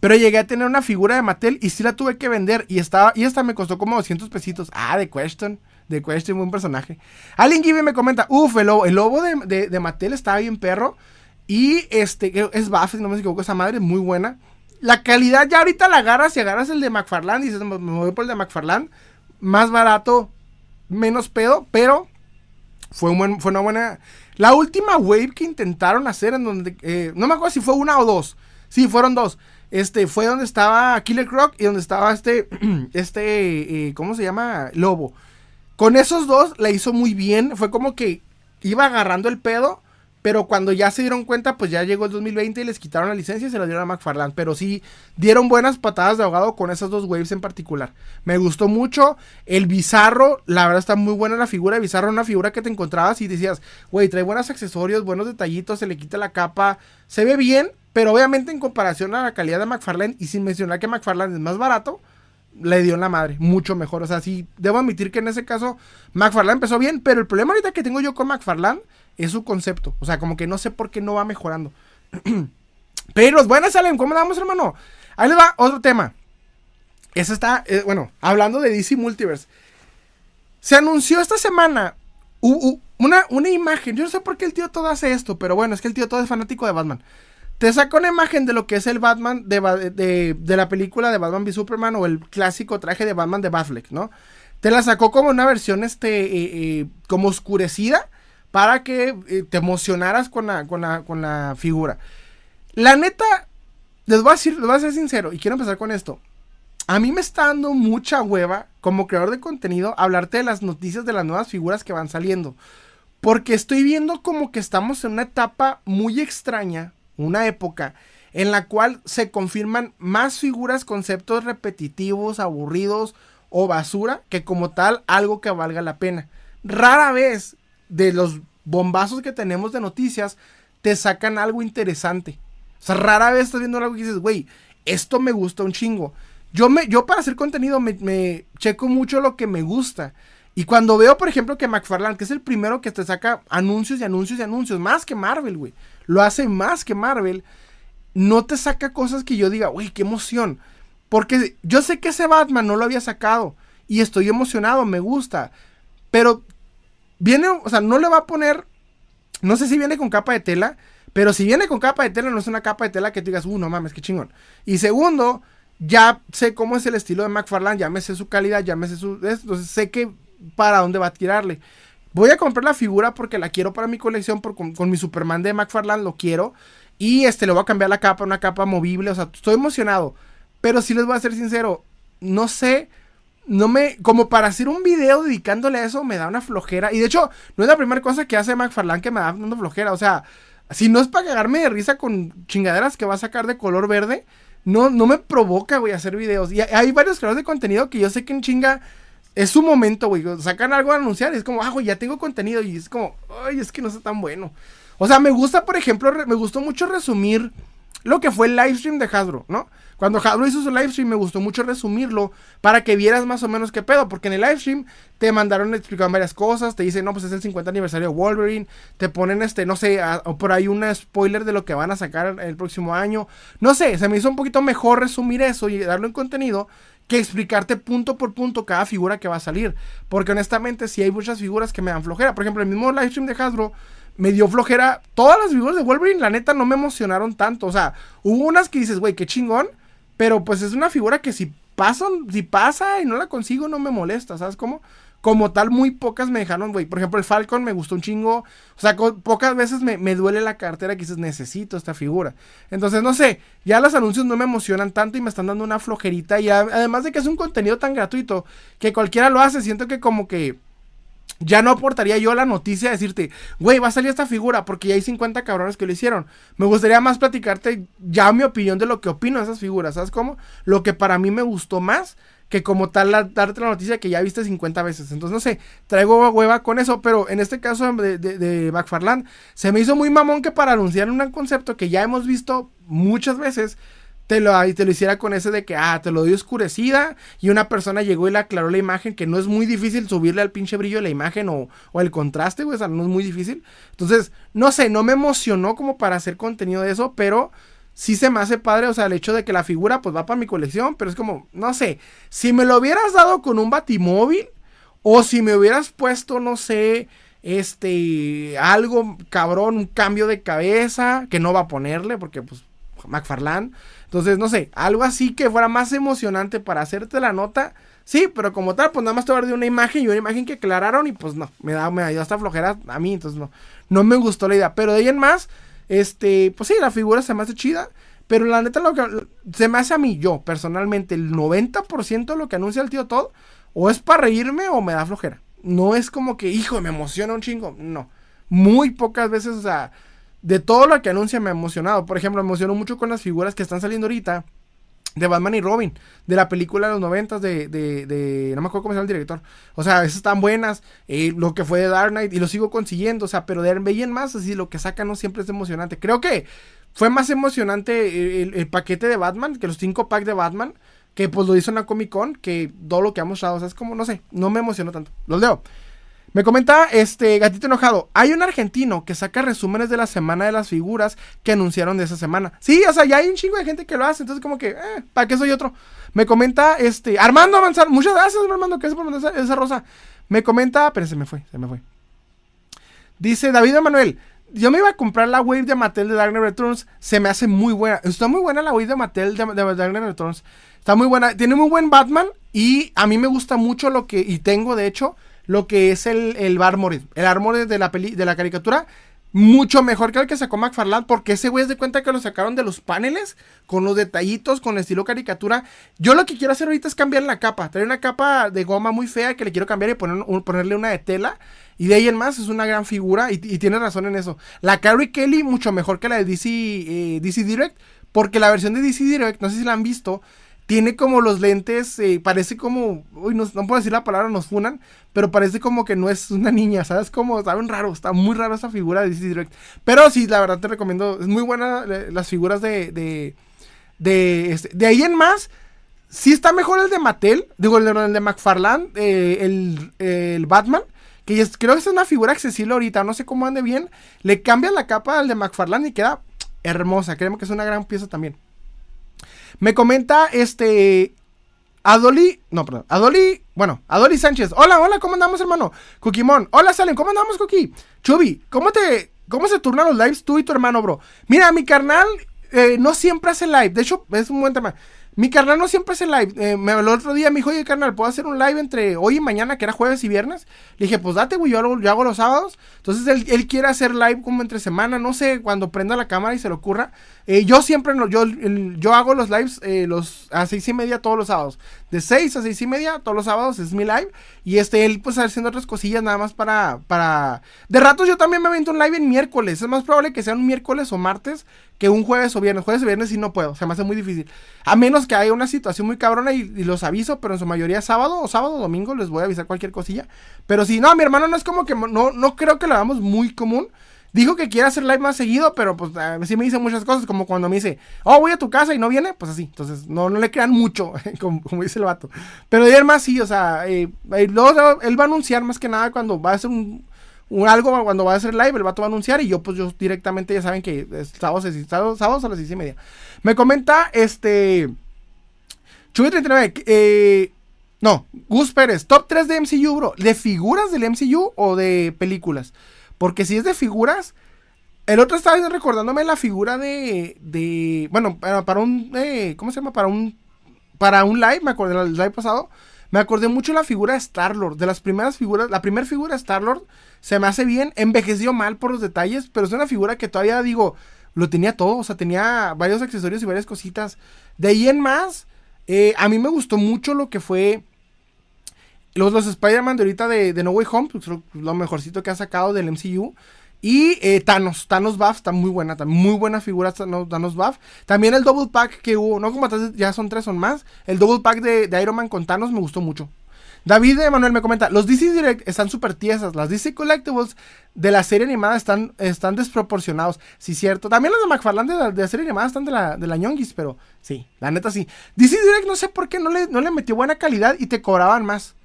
Pero llegué a tener una figura de Mattel y sí la tuve que vender y estaba y esta me costó como 200 pesitos. Ah, The Question. The Question, buen personaje. Alien Give me comenta, uff, el lobo, el lobo de, de, Mattel estaba bien perro. Y este, es Buffett, no me equivoco, esa madre es muy buena. La calidad ya ahorita la agarras y agarras el de McFarland y dices, me voy por el de McFarland más barato, menos pedo, pero fue, un buen, fue una buena... La última wave que intentaron hacer en donde... Eh, no me acuerdo si fue una o dos. Sí, fueron dos. Este, fue donde estaba Killer Croc y donde estaba este, este, eh, ¿cómo se llama? Lobo. Con esos dos la hizo muy bien. Fue como que iba agarrando el pedo pero cuando ya se dieron cuenta, pues ya llegó el 2020 y les quitaron la licencia y se la dieron a McFarland. Pero sí dieron buenas patadas de ahogado con esas dos waves en particular. Me gustó mucho. El Bizarro, la verdad está muy buena la figura. El Bizarro, una figura que te encontrabas y decías, güey, trae buenos accesorios, buenos detallitos, se le quita la capa. Se ve bien, Pero obviamente en comparación a la calidad de McFarlane, y sin mencionar que McFarlane es más barato, le dio en la madre, mucho mejor. O sea, sí, debo admitir que en ese caso McFarlane empezó bien, pero el problema ahorita que tengo yo con McFarlane es su concepto. O sea, como que no sé por qué no va mejorando. pero buenas salen, ¿cómo damos, hermano? Ahí les va otro tema. Eso está, eh, bueno, hablando de DC Multiverse. Se anunció esta semana una, una imagen. Yo no sé por qué el tío todo hace esto, pero bueno, es que el tío todo es fanático de Batman. Te saca una imagen de lo que es el Batman de, la película de Batman v Superman o el clásico traje de Batman de Batfleck, ¿no? Te la sacó como una versión, este, eh, eh, como oscurecida para que eh, te emocionaras con la, con, la, con la figura. La neta, les voy a decir, les voy a ser sincero y quiero empezar con esto. A mí me está dando mucha hueva como creador de contenido hablarte de las noticias de las nuevas figuras que van saliendo. Porque estoy viendo como que estamos en una etapa muy extraña una época en la cual se confirman más figuras, conceptos repetitivos, aburridos o basura que como tal algo que valga la pena. Rara vez de los bombazos que tenemos de noticias te sacan algo interesante. O sea, rara vez estás viendo algo que dices, güey, esto me gusta un chingo. Yo, me, yo para hacer contenido me, checo mucho lo que me gusta. Y cuando veo, por ejemplo, que McFarlane, que es el primero que te saca anuncios y anuncios y anuncios, más que Marvel, güey lo hace más que Marvel, no te saca cosas que yo diga, uy, qué emoción. Porque yo sé que ese Batman no lo había sacado y estoy emocionado, me gusta. Pero viene, o sea, no le va a poner, no sé si viene con capa de tela, pero si viene con capa de tela, no es una capa de tela que tú digas, uh, no mames, qué chingón. Y segundo, ya sé cómo es el estilo de McFarlane, ya me sé su calidad, ya me sé su. Entonces sé que para dónde va a tirarle. Voy a comprar la figura porque la quiero para mi colección. con, mi Superman de McFarlane lo quiero. Y este, le voy a cambiar la capa, una capa movible. O sea, estoy emocionado. Pero si les voy a ser sincero, no sé. No me. Como para hacer un video dedicándole a eso, me da una flojera. Y de hecho, no es la primera cosa que hace McFarlane que me da una flojera. O sea, si no es para cagarme de risa con chingaderas que va a sacar de color verde, no, no me provoca, güey, hacer videos. Y hay varios creadores de contenido que yo sé que en chinga es su momento, güey. Sacan algo a anunciar y es como, ah, güey, ya tengo contenido. Y es como, ay, es que no está tan bueno. O sea, me gusta, por ejemplo, me gustó mucho resumir lo que fue el live stream de Hasbro, ¿no? Cuando Hasbro hizo su live stream, me gustó mucho resumirlo para que vieras más o menos qué pedo. Porque en el live stream te mandaron explicar varias cosas. Te dicen, no, pues es el 50 aniversario de Wolverine. Te ponen, este, no sé, por ahí un spoiler de lo que van a sacar el próximo año. No sé, se me hizo un poquito mejor resumir eso y darlo en contenido que explicarte punto por punto cada figura que va a salir. Porque honestamente, si hay muchas figuras que me dan flojera. Por ejemplo, el mismo live stream de Hasbro me dio flojera. Todas las figuras de Wolverine, la neta, no me emocionaron tanto. O sea, hubo unas que dices, güey, qué chingón. Pero pues es una figura que si pasa, si pasa y no la consigo, no me molesta, ¿sabes cómo? como tal, muy pocas me dejaron, güey. Por ejemplo, el Falcon me gustó un chingo. O sea, pocas veces me, duele la cartera que dices, necesito esta figura. Entonces, no sé, ya los anuncios no me emocionan tanto y me están dando una flojerita. Y además de que es un contenido tan gratuito que cualquiera lo hace, siento que como que ya no aportaría yo la noticia de decirte, güey, va a salir esta figura porque ya hay 50 cabrones que lo hicieron. Me gustaría más platicarte ya mi opinión de lo que opino de esas figuras, ¿sabes cómo? Lo que para mí me gustó más que como tal darte la noticia que ya viste 50 veces. Entonces, no sé, traigo hueva con eso, pero en este caso de, de, de se me hizo muy mamón que para anunciar un concepto que ya hemos visto muchas veces, te lo, te lo hiciera con ese de que, ah, te lo doy oscurecida y una persona llegó y le aclaró la imagen, que no es muy difícil subirle al pinche brillo la imagen o, o el contraste, güey, o sea, no es muy difícil. Entonces, no sé, no me emocionó como para hacer contenido de eso, pero sí se me hace padre, o sea, el hecho de que la figura pues va para mi colección, pero es como, no sé, si me lo hubieras dado con un batimóvil o si me hubieras puesto, no sé, este, algo cabrón, un cambio de cabeza que no va a ponerle porque pues McFarlane. Entonces, no sé, algo así que fuera más emocionante para hacerte la nota. Sí, pero como tal, pues nada más te dar una imagen y una imagen que aclararon y pues no, me da, me dio hasta flojera a mí, entonces no, no me gustó la idea. Pero de ahí en más, este, pues sí, la figura se me hace chida. Pero la neta, lo que se me hace a mí, yo personalmente, el 90% de lo que anuncia el tío Todd, o es para reírme o me da flojera. No es como que, hijo, me emociona un chingo. No. Muy pocas veces, o sea, de todo lo que anuncia me ha emocionado. Por ejemplo, me emocionó mucho con las figuras que están saliendo ahorita de Batman y Robin, de la película de los noventas de, de, de, no me acuerdo cómo se llama el director. O sea, esas están buenas, eh, lo que fue de Dark Knight y lo sigo consiguiendo, o sea, pero de veían más, así lo que sacan no siempre es emocionante. Creo que fue más emocionante el, paquete de Batman, que los cinco packs de Batman, que pues lo hizo en la Comic Con, que todo lo que ha mostrado, o sea, es como, no sé, no me emocionó tanto. Los leo. Me comenta este gatito enojado. Hay un argentino que saca resúmenes de la semana de las figuras que anunciaron de esa semana. Sí, o sea, ya hay un chingo de gente que lo hace. Entonces, como que, eh, ¿para qué soy otro? Me comenta este Armando Avanzar. Muchas gracias, Armando. que por mandar esa, rosa? Me comenta, pero se me fue, se me fue. Dice David Emanuel. Yo me iba a comprar la wave de Mattel de Dark Returns. Se me hace muy buena. Está muy buena la wave de Mattel de, de Returns. Está muy buena. Tiene muy buen Batman. Y a mí me gusta mucho lo que. Y tengo, de hecho lo que es el, el Armored. El Armored de la, peli, de la caricatura, mucho mejor que el que sacó McFarlane, porque ese güey es de cuenta que lo sacaron de los paneles, con los detallitos, con estilo caricatura. Yo lo que quiero hacer ahorita es cambiar la capa. Traer una capa de goma muy fea que le quiero cambiar y poner, ponerle una de tela. Y de ahí en más es una gran figura y, tiene razón en eso. La Carrie Kelly mucho mejor que la de DC, eh, DC Direct, porque la versión de DC Direct, no sé si la han visto, tiene como los lentes, eh, parece como, uy, no, puedo decir la palabra, nos funan, pero parece como que no es una niña, ¿sabes? Como, está bien raro, está muy raro esa figura de DC Direct. Pero sí, la verdad te recomiendo, es muy buena eh, las figuras de, de, de, este, de ahí en más. Sí está mejor el de Mattel, digo, el de, McFarlane, eh, el, el, Batman, que creo que es una figura accesible ahorita, no sé cómo ande bien. Le cambia la capa al de McFarlane y queda hermosa, créeme que es una gran pieza también. Me comenta este. Adoli, no, perdón, Adoli, bueno, Adoli Sánchez. Hola, hola, ¿cómo andamos, hermano? Cookie Hola, Salen, ¿cómo andamos, Cookie? Chubi, ¿cómo te, cómo se turnan los lives tú y tu hermano, bro? Mira, mi carnal eh, no siempre hace live. De hecho, es un buen tema. Mi carnal no siempre hace live. Eh, me el otro día me dijo, oye, carnal, ¿puedo hacer un live entre hoy y mañana, que era jueves y viernes? Le dije, pues date, güey, yo, hago los sábados. Entonces él, él, quiere hacer live como entre semana, no sé, cuando prenda la cámara y se le ocurra. Eh, yo siempre, no, yo, yo hago los lives eh, los, a seis y media todos los sábados. De seis a seis y media todos los sábados es mi live. Y este, él pues haciendo otras cosillas nada más para, para... De ratos yo también me avento un live en miércoles. Es más probable que sea un miércoles o martes que un jueves o viernes. Jueves o viernes sí no puedo, se me hace muy difícil. A menos que haya una situación muy cabrona y, los aviso, pero en su mayoría sábado o sábado o domingo les voy a avisar cualquier cosilla. Pero si no, mi hermano no es como que, no, no creo que lo hagamos muy común. Dijo que quiere hacer live más seguido, pero pues sí me dice muchas cosas, como cuando me dice, oh, voy a tu casa y no viene, pues así. Entonces, no, no le crean mucho, como, dice el vato. Pero de más sí, o sea, eh, eh, él va a anunciar más que nada cuando va a hacer un, algo, cuando va a hacer live, el vato va a anunciar y yo pues yo directamente ya saben que es sábados, sábados, a las seis y media. Me comenta este... Chuy 39, eh, no, Gus Pérez, top 3 de MCU, bro. ¿De figuras del MCU o de películas? Porque si es de figuras, el otro estaba recordándome la figura de, de bueno, para, un, eh, ¿cómo se llama? Para un, para un live, me acordé del live pasado, me acordé mucho la figura de Star-Lord, de las primeras figuras, la primera figura de Star-Lord se me hace bien, envejeció mal por los detalles, pero es una figura que todavía digo, lo tenía todo, o sea, tenía varios accesorios y varias cositas. De ahí en más, eh, a mí me gustó mucho lo que fue los, los Spider-Man de ahorita de, No Way Home, pues, lo mejorcito que ha sacado del MCU. Y eh, Thanos, Thanos Buff está muy buena, muy buena figura Thanos, Buff. También el Double Pack que hubo, no como ya son tres, son más. El Double Pack de, Iron Man con Thanos me gustó mucho. David Emanuel me comenta, los DC Direct están súper tiesas, las DC Collectibles de la serie animada están, están desproporcionados, sí cierto. También los de McFarlane de la, serie animada están de la, de la pero sí, la neta sí. DC Direct no sé por qué no le, no le metió buena calidad y te cobraban más.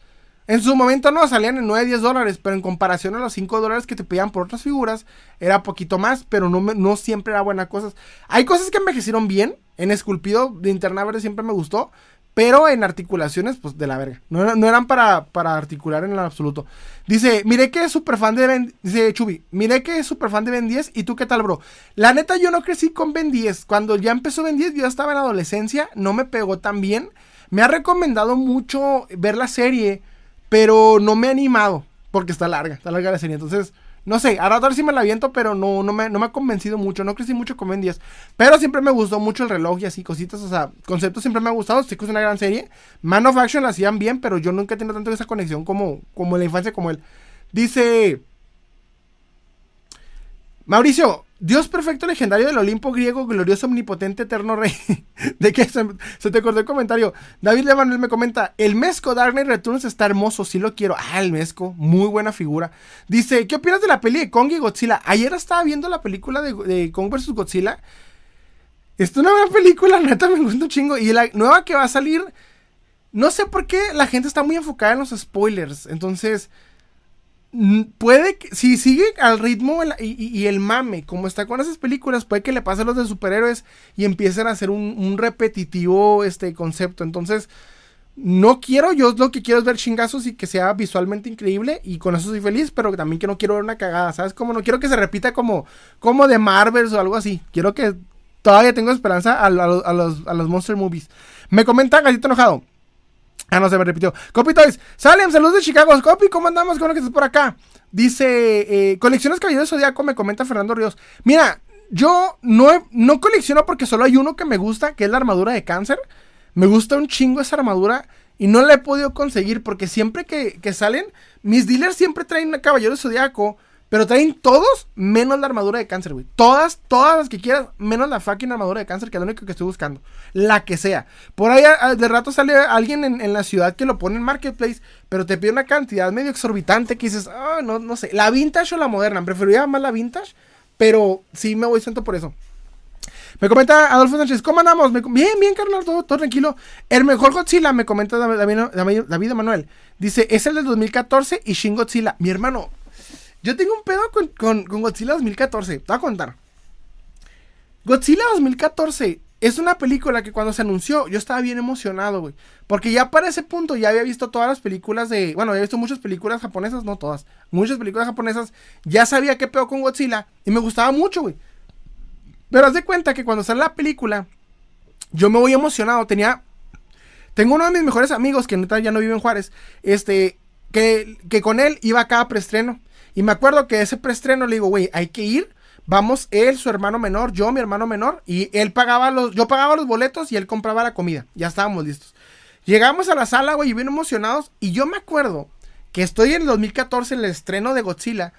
En su momento no salían en 9, 10 dólares, pero en comparación a los 5 dólares que te pedían por otras figuras, era poquito más, pero no, no siempre era buena cosa. Hay cosas que envejecieron bien, en esculpido de interna verde siempre me gustó, pero en articulaciones, pues de la verga. No, eran para, para, articular en el absoluto. Dice, mire que es súper fan de Ben, dice Chubi, mire que es súper fan de Ben 10, ¿y tú qué tal, bro? La neta, yo no crecí con Ben 10. Cuando ya empezó Ben 10, yo ya estaba en adolescencia, no me pegó tan bien. Me ha recomendado mucho ver la serie pero no me he animado. Porque está larga, está larga la serie. Entonces, no sé, a rato sí me la aviento, pero no, no, me, no me ha convencido mucho. No crecí mucho con Ben 10. Pero siempre me gustó mucho el reloj y así, cositas. O sea, conceptos siempre me ha gustado. Sí que es una gran serie. Man of Action la hacían bien, pero yo nunca he tenido tanto esa conexión como, como en la infancia como él. Dice. Mauricio, Dios perfecto legendario del Olimpo griego, glorioso, omnipotente, eterno rey. ¿De qué se, te cortó el comentario? David Manuel me comenta, el Mesco Dark Knight Returns está hermoso, sí lo quiero. Ah, el Mesco, muy buena figura. Dice, ¿qué opinas de la peli de Kong y Godzilla? Ayer estaba viendo la película de, Kong vs. Godzilla. Es una buena película, neta, me gusta un chingo. Y la nueva que va a salir, no sé por qué la gente está muy enfocada en los spoilers. Entonces puede que, si sigue al ritmo y, el mame, como está con esas películas, puede que le pase a los de superhéroes y empiecen a hacer un, repetitivo este concepto. Entonces, no quiero, yo lo que quiero es ver chingazos y que sea visualmente increíble y con eso soy feliz, pero también que no quiero ver una cagada, ¿sabes? Como no quiero que se repita como, como de Marvels o algo así. Quiero que todavía tengo esperanza a, los, a los monster movies. Me comenta Gatito Enojado. Ah, no se me repitió. Copy Toys. Salem, saludos de Chicago. Copy, ¿cómo andamos? ¿Cómo que estás por acá? Dice, eh, colecciones Caballeros Zodíaco, me comenta Fernando Ríos. Mira, yo no, no colecciono porque solo hay uno que me gusta, que es la armadura de cáncer. Me gusta un chingo esa armadura y no la he podido conseguir porque siempre que, que salen, mis dealers siempre traen Caballero Zodíaco pero traen todos menos la armadura de cáncer, güey. Todas, todas las que quieras, menos la fucking armadura de cáncer, que es lo único que estoy buscando. La que sea. Por ahí de rato sale alguien en, la ciudad que lo pone en Marketplace, pero te pide una cantidad medio exorbitante que dices, ah, no, no sé. La vintage o la moderna. Preferiría más la vintage, pero sí me voy siento por eso. Me comenta Adolfo Sánchez, ¿cómo andamos? bien, bien, carnal, todo, tranquilo. El mejor Godzilla, me comenta David, David, David Manuel. Dice, es el del 2014 y Shin Godzilla. Mi hermano, yo tengo un pedo con, Godzilla 2014. Te voy a contar. Godzilla 2014 es una película que cuando se anunció yo estaba bien emocionado, güey. Porque ya para ese punto ya había visto todas las películas de... Bueno, había visto muchas películas japonesas, no todas. Muchas películas japonesas. Ya sabía qué pedo con Godzilla. Y me gustaba mucho, güey. Pero haz de cuenta que cuando sale la película, yo me voy emocionado. Tenía... Tengo uno de mis mejores amigos que ya no vive en Juárez. Este... Que, que con él iba a cada preestreno. Y me acuerdo que ese preestreno le digo, güey, hay que ir. Vamos, él, su hermano menor, yo, mi hermano menor, y él pagaba los, yo pagaba los boletos y él compraba la comida. Ya estábamos listos. Llegamos a la sala, güey, y bien emocionados. Y yo me acuerdo que estoy en el 2014, en el estreno de Godzilla.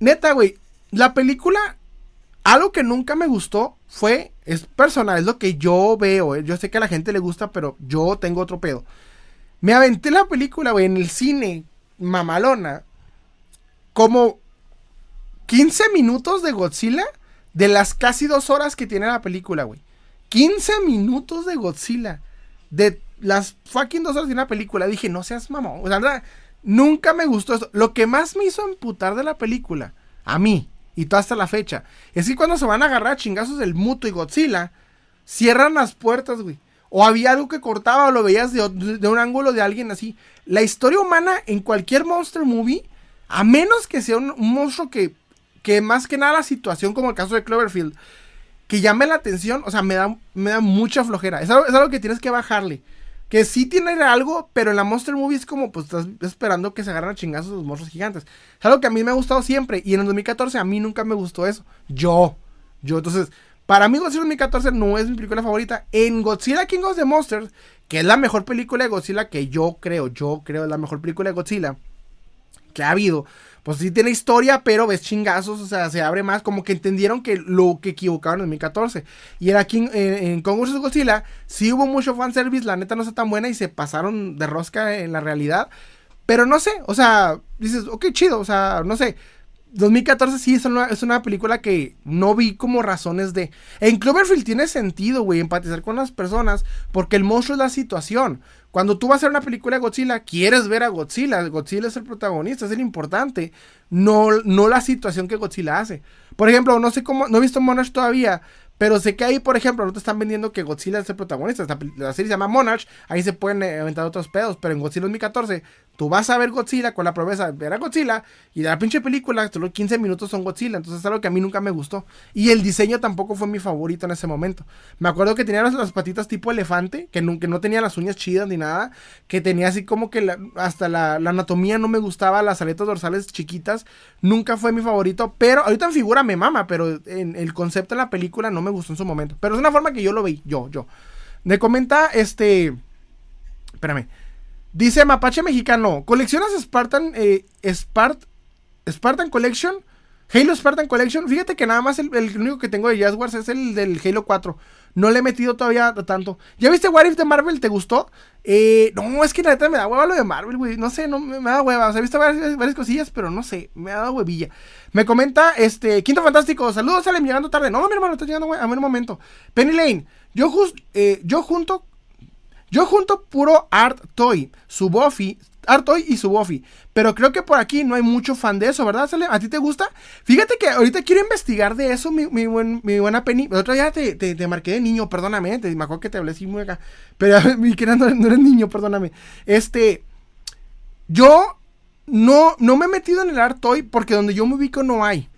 Neta, güey, la película, algo que nunca me gustó fue, es personal, es lo que yo veo. Eh. Yo sé que a la gente le gusta, pero yo tengo otro pedo. Me aventé la película, güey, en el cine, mamalona como 15 minutos de Godzilla de las casi dos horas que tiene la película, güey. 15 minutos de Godzilla. De las fucking dos horas de una película. Dije, no seas mamón. O sea, nunca me gustó eso. Lo que más me hizo emputar de la película, a mí, y todo hasta la fecha, es que cuando se van a agarrar chingazos del Muto y Godzilla, cierran las puertas, güey. O había algo que cortaba o lo veías de, de un ángulo de alguien así. La historia humana en cualquier monster movie a menos que sea un, monstruo que, que más que nada la situación, como el caso de Cloverfield, que llame la atención, o sea, me da, me da mucha flojera. Es algo, que tienes que bajarle. Que sí tiene algo, pero en la Monster Movie es como, pues estás esperando que se agarren a chingazos los monstruos gigantes. Es algo que a mí me ha gustado siempre. Y en el 2014 a mí nunca me gustó eso. Yo. Yo, entonces, para mí Godzilla 2014 no es mi película favorita. En Godzilla King of the Monsters, que es la mejor película de Godzilla que yo creo, yo creo es la mejor película de Godzilla que ha habido, pues sí tiene historia, pero ves chingazos, o sea, se abre más, como que entendieron que lo que equivocaron en 2014. Y era aquí en, en Godzilla, sí hubo mucho fanservice, la neta no está tan buena y se pasaron de rosca en la realidad. Pero no sé, o sea, dices, ok, chido, o sea, no sé. 2014 sí es una, es una película que no vi como razones de... En Cloverfield tiene sentido, güey, empatizar con las personas porque el monstruo es la situación. Cuando tú vas a hacer una película de Godzilla, quieres ver a Godzilla. Godzilla es el protagonista, es el importante. No, no la situación que Godzilla hace. Por ejemplo, no sé cómo, no he visto Monarch todavía, pero sé que ahí, por ejemplo, no te están vendiendo que Godzilla es el protagonista. la serie se llama Monarch, ahí se pueden inventar otros pedos, pero en Godzilla 2014 Tú vas a ver Godzilla con la promesa de ver a Godzilla y de la pinche película, solo 15 minutos son Godzilla. Entonces es algo que a mí nunca me gustó. Y el diseño tampoco fue mi favorito en ese momento. Me acuerdo que tenía las, patitas tipo elefante, que no, no tenía las uñas chidas ni nada. Que tenía así como que hasta la, anatomía no me gustaba, las aletas dorsales chiquitas. Nunca fue mi favorito. Pero ahorita en figura me mama, pero en el concepto de la película no me gustó en su momento. Pero es una forma que yo lo vi, yo, yo. Me comenta este. Espérame. Dice Mapache Mexicano, ¿coleccionas Spartan, eh, Spartan Collection? Halo Spartan Collection, fíjate que nada más el, único que tengo de Jazz Wars es el del Halo 4. No le he metido todavía tanto. ¿Ya viste What If de Marvel? ¿Te gustó? Eh, no, es que la neta me da hueva lo de Marvel, güey. No sé, no me, da hueva. O sea, he visto varias, cosillas, pero no sé, me ha dado huevilla. Me comenta, este, Quinto Fantástico, saludos, salen llegando tarde. No, mi hermano, estoy llegando a un momento. Penny Lane, yo, eh, yo junto, yo junto puro Art Toy, su Buffy, Artoy y su Buffy. Pero creo que por aquí no hay mucho fan de eso, ¿verdad? ¿A ti te gusta? Fíjate que ahorita quiero investigar de eso, mi, mi, buena Penny. El otro día te, te, marqué de niño, perdóname. Te, me acuerdo que te hablé así muy acá. Pero mi no, no eres niño, perdóname. Este. Yo no, no me he metido en el Artoy porque donde yo me ubico no hay.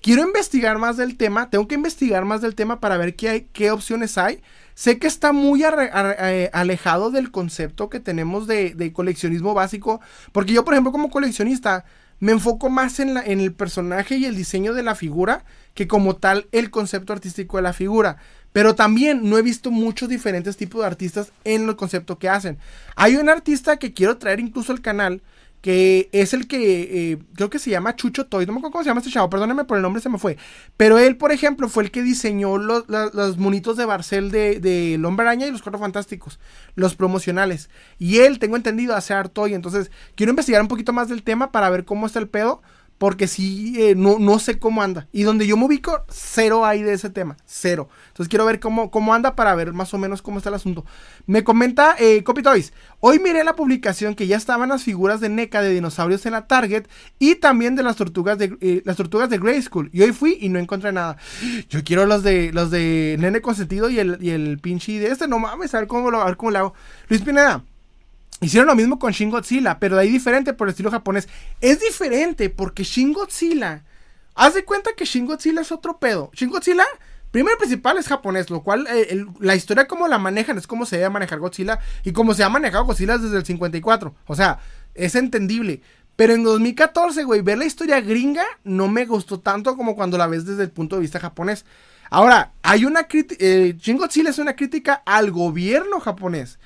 Quiero investigar más del tema. Tengo que investigar más del tema para ver qué, hay, qué opciones hay. Sé que está muy eh, alejado del concepto que tenemos de, coleccionismo básico, porque yo, por ejemplo, como coleccionista, me enfoco más en, en el personaje y el diseño de la figura que como tal el concepto artístico de la figura. Pero también no he visto muchos diferentes tipos de artistas en el concepto que hacen. Hay un artista que quiero traer incluso al canal, que es el que eh, creo que se llama Chucho Toy, no me acuerdo cómo se llama este chavo, perdónenme por el nombre, se me fue. Pero él, por ejemplo, fue el que diseñó los, monitos de Barcel de, de Araña y los Cuatro Fantásticos, los promocionales. Y él, tengo entendido, hace Art Toy, entonces quiero investigar un poquito más del tema para ver cómo está el pedo. Porque sí, eh, no, no sé cómo anda. Y donde yo me ubico, cero hay de ese tema. Cero. Entonces quiero ver cómo, cómo anda para ver más o menos cómo está el asunto. Me comenta eh, Copy Toys. Hoy miré la publicación que ya estaban las figuras de NECA de dinosaurios en la Target. Y también de las tortugas de eh, las tortugas de Grey School. Y hoy fui y no encontré nada. Yo quiero los de los de Nene Consentido y el, y el pinche de este. No mames, a ver cómo lo, a ver cómo lo hago. Luis Pineda. Hicieron lo mismo con Shin Godzilla, pero de ahí diferente por el estilo japonés. Es diferente porque Shin Godzilla. Haz de cuenta que Shin Godzilla es otro pedo. Shin Godzilla, primero principal es japonés, lo cual eh, la historia como la manejan es como se debe manejar Godzilla y como se ha manejado Godzilla desde el 54. O sea, es entendible. Pero en 2014, güey, ver la historia gringa no me gustó tanto como cuando la ves desde el punto de vista japonés. Ahora, hay una crítica. Eh, Shin Godzilla es una crítica al gobierno japonés.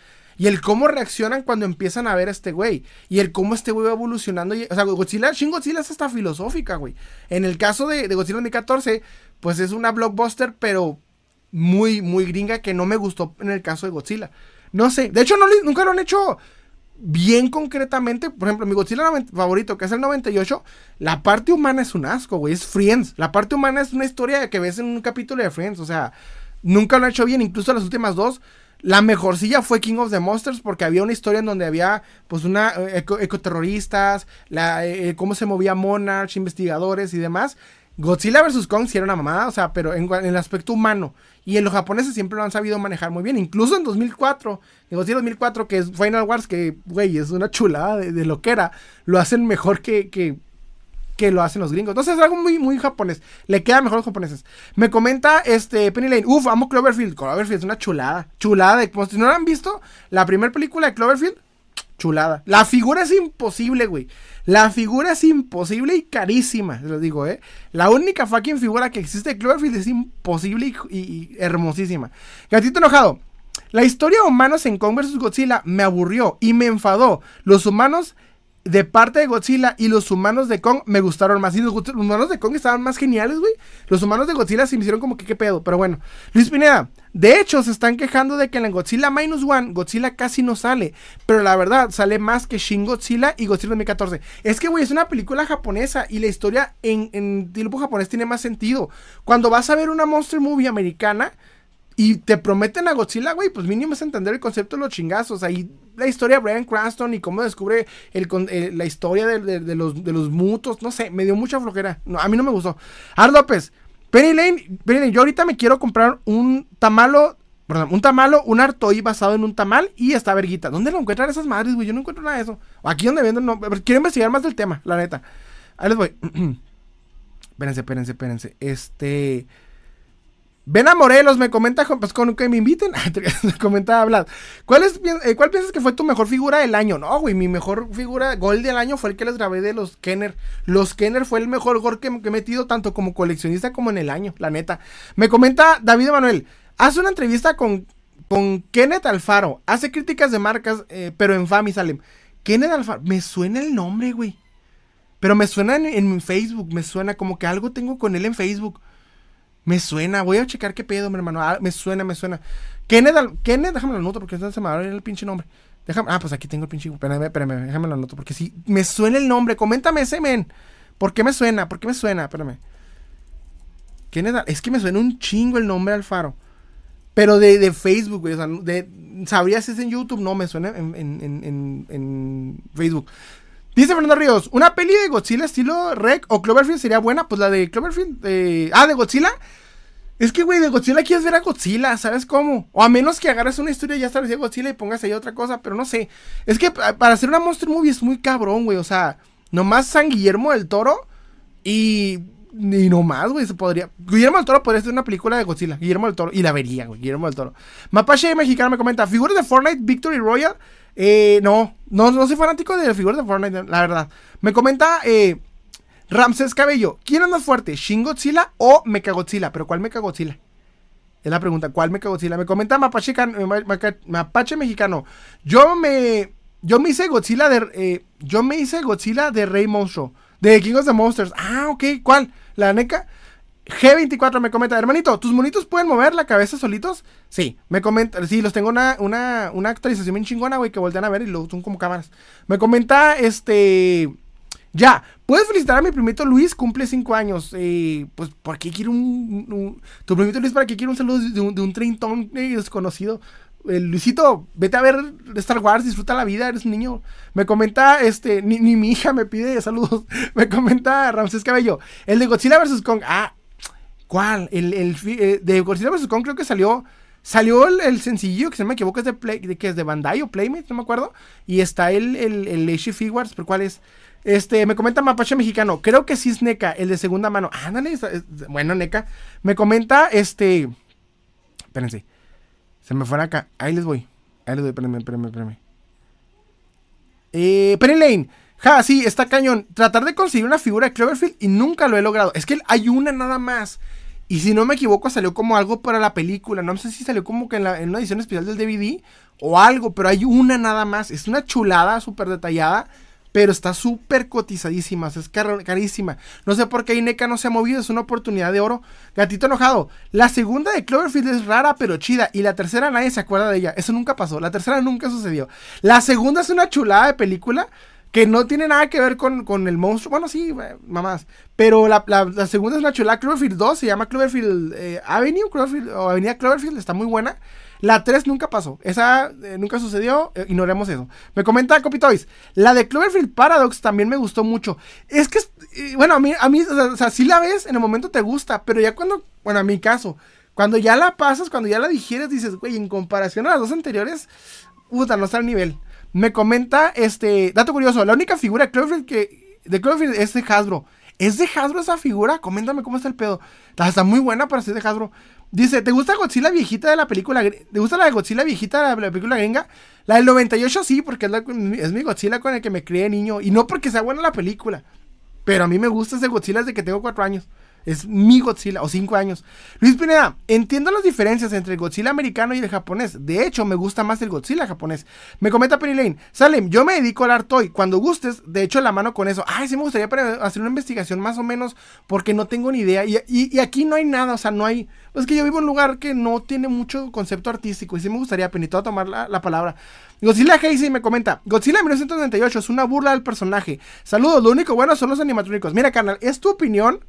Y el cómo reaccionan cuando empiezan a ver a este güey. Y el cómo este güey va evolucionando. o sea, Godzilla, Shin Godzilla es hasta filosófica, güey. En el caso de, de Godzilla 2014, pues es una blockbuster, pero muy, muy gringa que no me gustó en el caso de Godzilla. No sé. De hecho, nunca lo han hecho bien concretamente. Por ejemplo, mi Godzilla favorito, que es el 98, la parte humana es un asco, güey. Es Friends. La parte humana es una historia que ves en un capítulo de Friends. O sea, nunca lo han hecho bien. Incluso las últimas dos la mejor silla fue King of the Monsters porque había una historia en donde había pues una eh, ecoterroristas, la, eh, eh, cómo se movía Monarch, investigadores y demás. Godzilla vs. Kong sí era una mamada, o sea, pero en, el aspecto humano. Y en los japoneses siempre lo han sabido manejar muy bien. Incluso en 2004, en Godzilla 2004, que es Final Wars, que, güey, es una chulada de, lo que era, lo hacen mejor que, que que lo hacen los gringos. Entonces es algo muy, muy japonés. Le queda mejor a los japoneses. Me comenta este Penny Lane. Uf, amo Cloverfield. Cloverfield es una chulada. Chulada. De, si no la han visto, la primera película de Cloverfield, chulada. La figura es imposible, güey. La figura es imposible y carísima, les digo, ¿eh? La única fucking figura que existe de Cloverfield es imposible y, y hermosísima. Gatito enojado. La historia de humanos en Kong vs. Godzilla me aburrió y me enfadó. Los humanos de parte de Godzilla y los humanos de Kong me gustaron más. Y los, humanos de Kong estaban más geniales, güey. Los humanos de Godzilla se me hicieron como que qué pedo. Pero bueno, Luis Pineda, de hecho, se están quejando de que en la Godzilla Minus One, Godzilla casi no sale. Pero la verdad, sale más que Shin Godzilla y Godzilla 2014. Es que, güey, es una película japonesa y la historia en, en japonés tiene más sentido. Cuando vas a ver una Monster Movie americana y te prometen a Godzilla, güey, pues mínimo es entender el concepto de los chingazos. Ahí la historia de Brian Cranston y cómo descubre el, eh, la historia de, los, de los mutos, no sé, me dio mucha flojera. A mí no me gustó. Ar López, Penny Lane, Penny Lane, yo ahorita me quiero comprar un tamalo, perdón, un tamalo, un artoí basado en un tamal y esta verguita. ¿Dónde lo encuentran esas madres, güey? Yo no encuentro nada de eso. Aquí donde venden, no. Quiero investigar más del tema, la neta. Ahí les voy. espérense, espérense, espérense. Este. Ven a Morelos, me comenta, pues con que me inviten, me comentaba hablar. ¿Cuál, es, eh, ¿Cuál piensas que fue tu mejor figura del año? No, güey, mi mejor figura, gol del año fue el que les grabé de los Kenner. Los Kenner fue el mejor gol que, he metido tanto como coleccionista como en el año, la neta. Me comenta David Emanuel, hace una entrevista con, con Kenneth Alfaro, hace críticas de marcas, eh, pero en Fami Salem. Kenneth Alfaro, me suena el nombre, güey. Pero me suena en, en Facebook, me suena como que algo tengo con él en Facebook. Me suena, voy a checar qué pedo, mi hermano. Ah, me suena, me suena. Kenneth, Kenneth, déjame la nota porque se me va a el pinche nombre. Déjame, ah, pues aquí tengo el pinche. Espérame, espérame, déjame la nota porque si me suena el nombre. Coméntame ese men. ¿Por qué me suena? ¿Por qué me suena? Espérame. Kenneth, es que me suena un chingo el nombre Alfaro. Pero de, de Facebook, güey. O sea, de, ¿sabrías si es en YouTube? No, me suena en, en, en, en Facebook. Dice Fernando Ríos, una peli de Godzilla estilo Rec o Cloverfield sería buena, pues la de Cloverfield, ah, de Godzilla. Es que, güey, de Godzilla quieres ver a Godzilla, ¿sabes cómo? O a menos que agarres una historia ya establecida de Godzilla y pongas ahí otra cosa, pero no sé. Es que para hacer una Monster Movie es muy cabrón, güey, o sea, nomás San Guillermo del Toro y y no más, güey, se podría. Guillermo del Toro podría ser una película de Godzilla. Guillermo del Toro. Y la vería, güey. Guillermo del Toro. Mapache mexicano me comenta: ¿Figuras de Fortnite Victory Royal? Eh, no, no, no soy fanático de figuras de Fortnite, la verdad. Me comenta eh, Ramses Cabello: ¿Quién es más fuerte? ¿Shin Godzilla o Mechagodzilla? ¿Pero cuál Mechagodzilla? Es la pregunta: ¿cuál Mechagodzilla? Me comenta Mapache, Mapache mexicano: Yo me. Yo me hice Godzilla de. Eh, yo me hice Godzilla de Rey Monstruo. De King of the Monsters. Ah, ok. ¿Cuál? La NECA. G24 me comenta, hermanito, ¿tus monitos pueden mover la cabeza solitos? Sí, me comenta, sí, los tengo una, una, una actualización bien chingona, güey, que voltean a ver y lo son como cámaras. Me comenta, este, ya, puedes felicitar a mi primito Luis, cumple 5 años. Eh, pues, ¿por qué quiere un, Tu primito Luis, ¿para qué quiere un saludo de un, de eh, desconocido? Luisito, vete a ver Star Wars, disfruta la vida, eres un niño. Me comenta, este, ni, mi hija me pide saludos. Me comenta Ramsés Cabello, el de Godzilla vs. Kong. Ah, ¿cuál? El, el eh, de Godzilla vs. Kong creo que salió. Salió el, sencillo, que si no me equivoco es de, Play, que es de Bandai o Playmate, no me acuerdo. Y está el, el, el Figures, ¿por cuál es? Este, me comenta Mapache Mexicano, creo que sí es NECA, el de segunda mano. Ándale, bueno, NECA. Me comenta, este, espérense. Se me fuera acá. Ahí les voy. Ahí les voy. Espérenme, espérenme, espérenme. Eh, Penny Lane. Ja, sí, está cañón. Tratar de conseguir una figura de Cloverfield y nunca lo he logrado. Es que hay una nada más. Y si no me equivoco, salió como algo para la película. No sé si salió como que en, en una edición especial del DVD o algo, pero hay una nada más. Es una chulada súper detallada pero está súper cotizadísima, es carísima. No sé por qué Ineca no se ha movido, es una oportunidad de oro. Gatito enojado. La segunda de Cloverfield es rara pero chida y la tercera nadie se acuerda de ella. Eso nunca pasó, la tercera nunca sucedió. La segunda es una chulada de película que no tiene nada que ver con, el monstruo. Bueno, sí, eh, mamás. Pero la, segunda es una chulada. Cloverfield 2 se llama Cloverfield eh, Avenue, Cloverfield, o Avenida Cloverfield, está muy buena. La 3 nunca pasó. Esa eh, nunca sucedió. Ignoremos eso. Me comenta Copitoys. La de Cloverfield Paradox también me gustó mucho. Es que, bueno, a mí, a mí o sea, si la ves, en el momento te gusta. Pero ya cuando, bueno, a mi caso, cuando ya la pasas, cuando ya la digieres, dices, güey, en comparación a las dos anteriores, puta, no está al nivel. Me comenta, este, dato curioso, la única figura de Cloverfield que, de Cloverfield es de Hasbro. ¿Es de Hasbro esa figura? Coméntame cómo está el pedo. Está muy buena para ser de Hasbro. Dice, ¿te gusta Godzilla viejita de la película? ¿Te gusta la de Godzilla viejita de la película gringa? La del 98 sí, porque es, es mi Godzilla con el que me crié niño. Y no porque sea buena la película. Pero a mí me gusta ese Godzilla desde que tengo 4 años. Es mi Godzilla, o 5 años. Luis Pineda, entiendo las diferencias entre el Godzilla americano y el japonés. De hecho, me gusta más el Godzilla japonés. Me comenta Penny Lane, Salem, yo me dedico al art. Cuando gustes, de hecho, la mano con eso. Ay, sí me gustaría hacer una investigación más o menos, porque no tengo ni idea. Y, aquí no hay nada, o sea, no hay. Es que yo vivo en un lugar que no tiene mucho concepto artístico. Y sí me gustaría, Penito, tomar la, la palabra. Godzilla Casey me comenta, Godzilla 1998 es una burla del personaje. Saludos, lo único bueno son los animatrónicos. Mira, canal, es tu opinión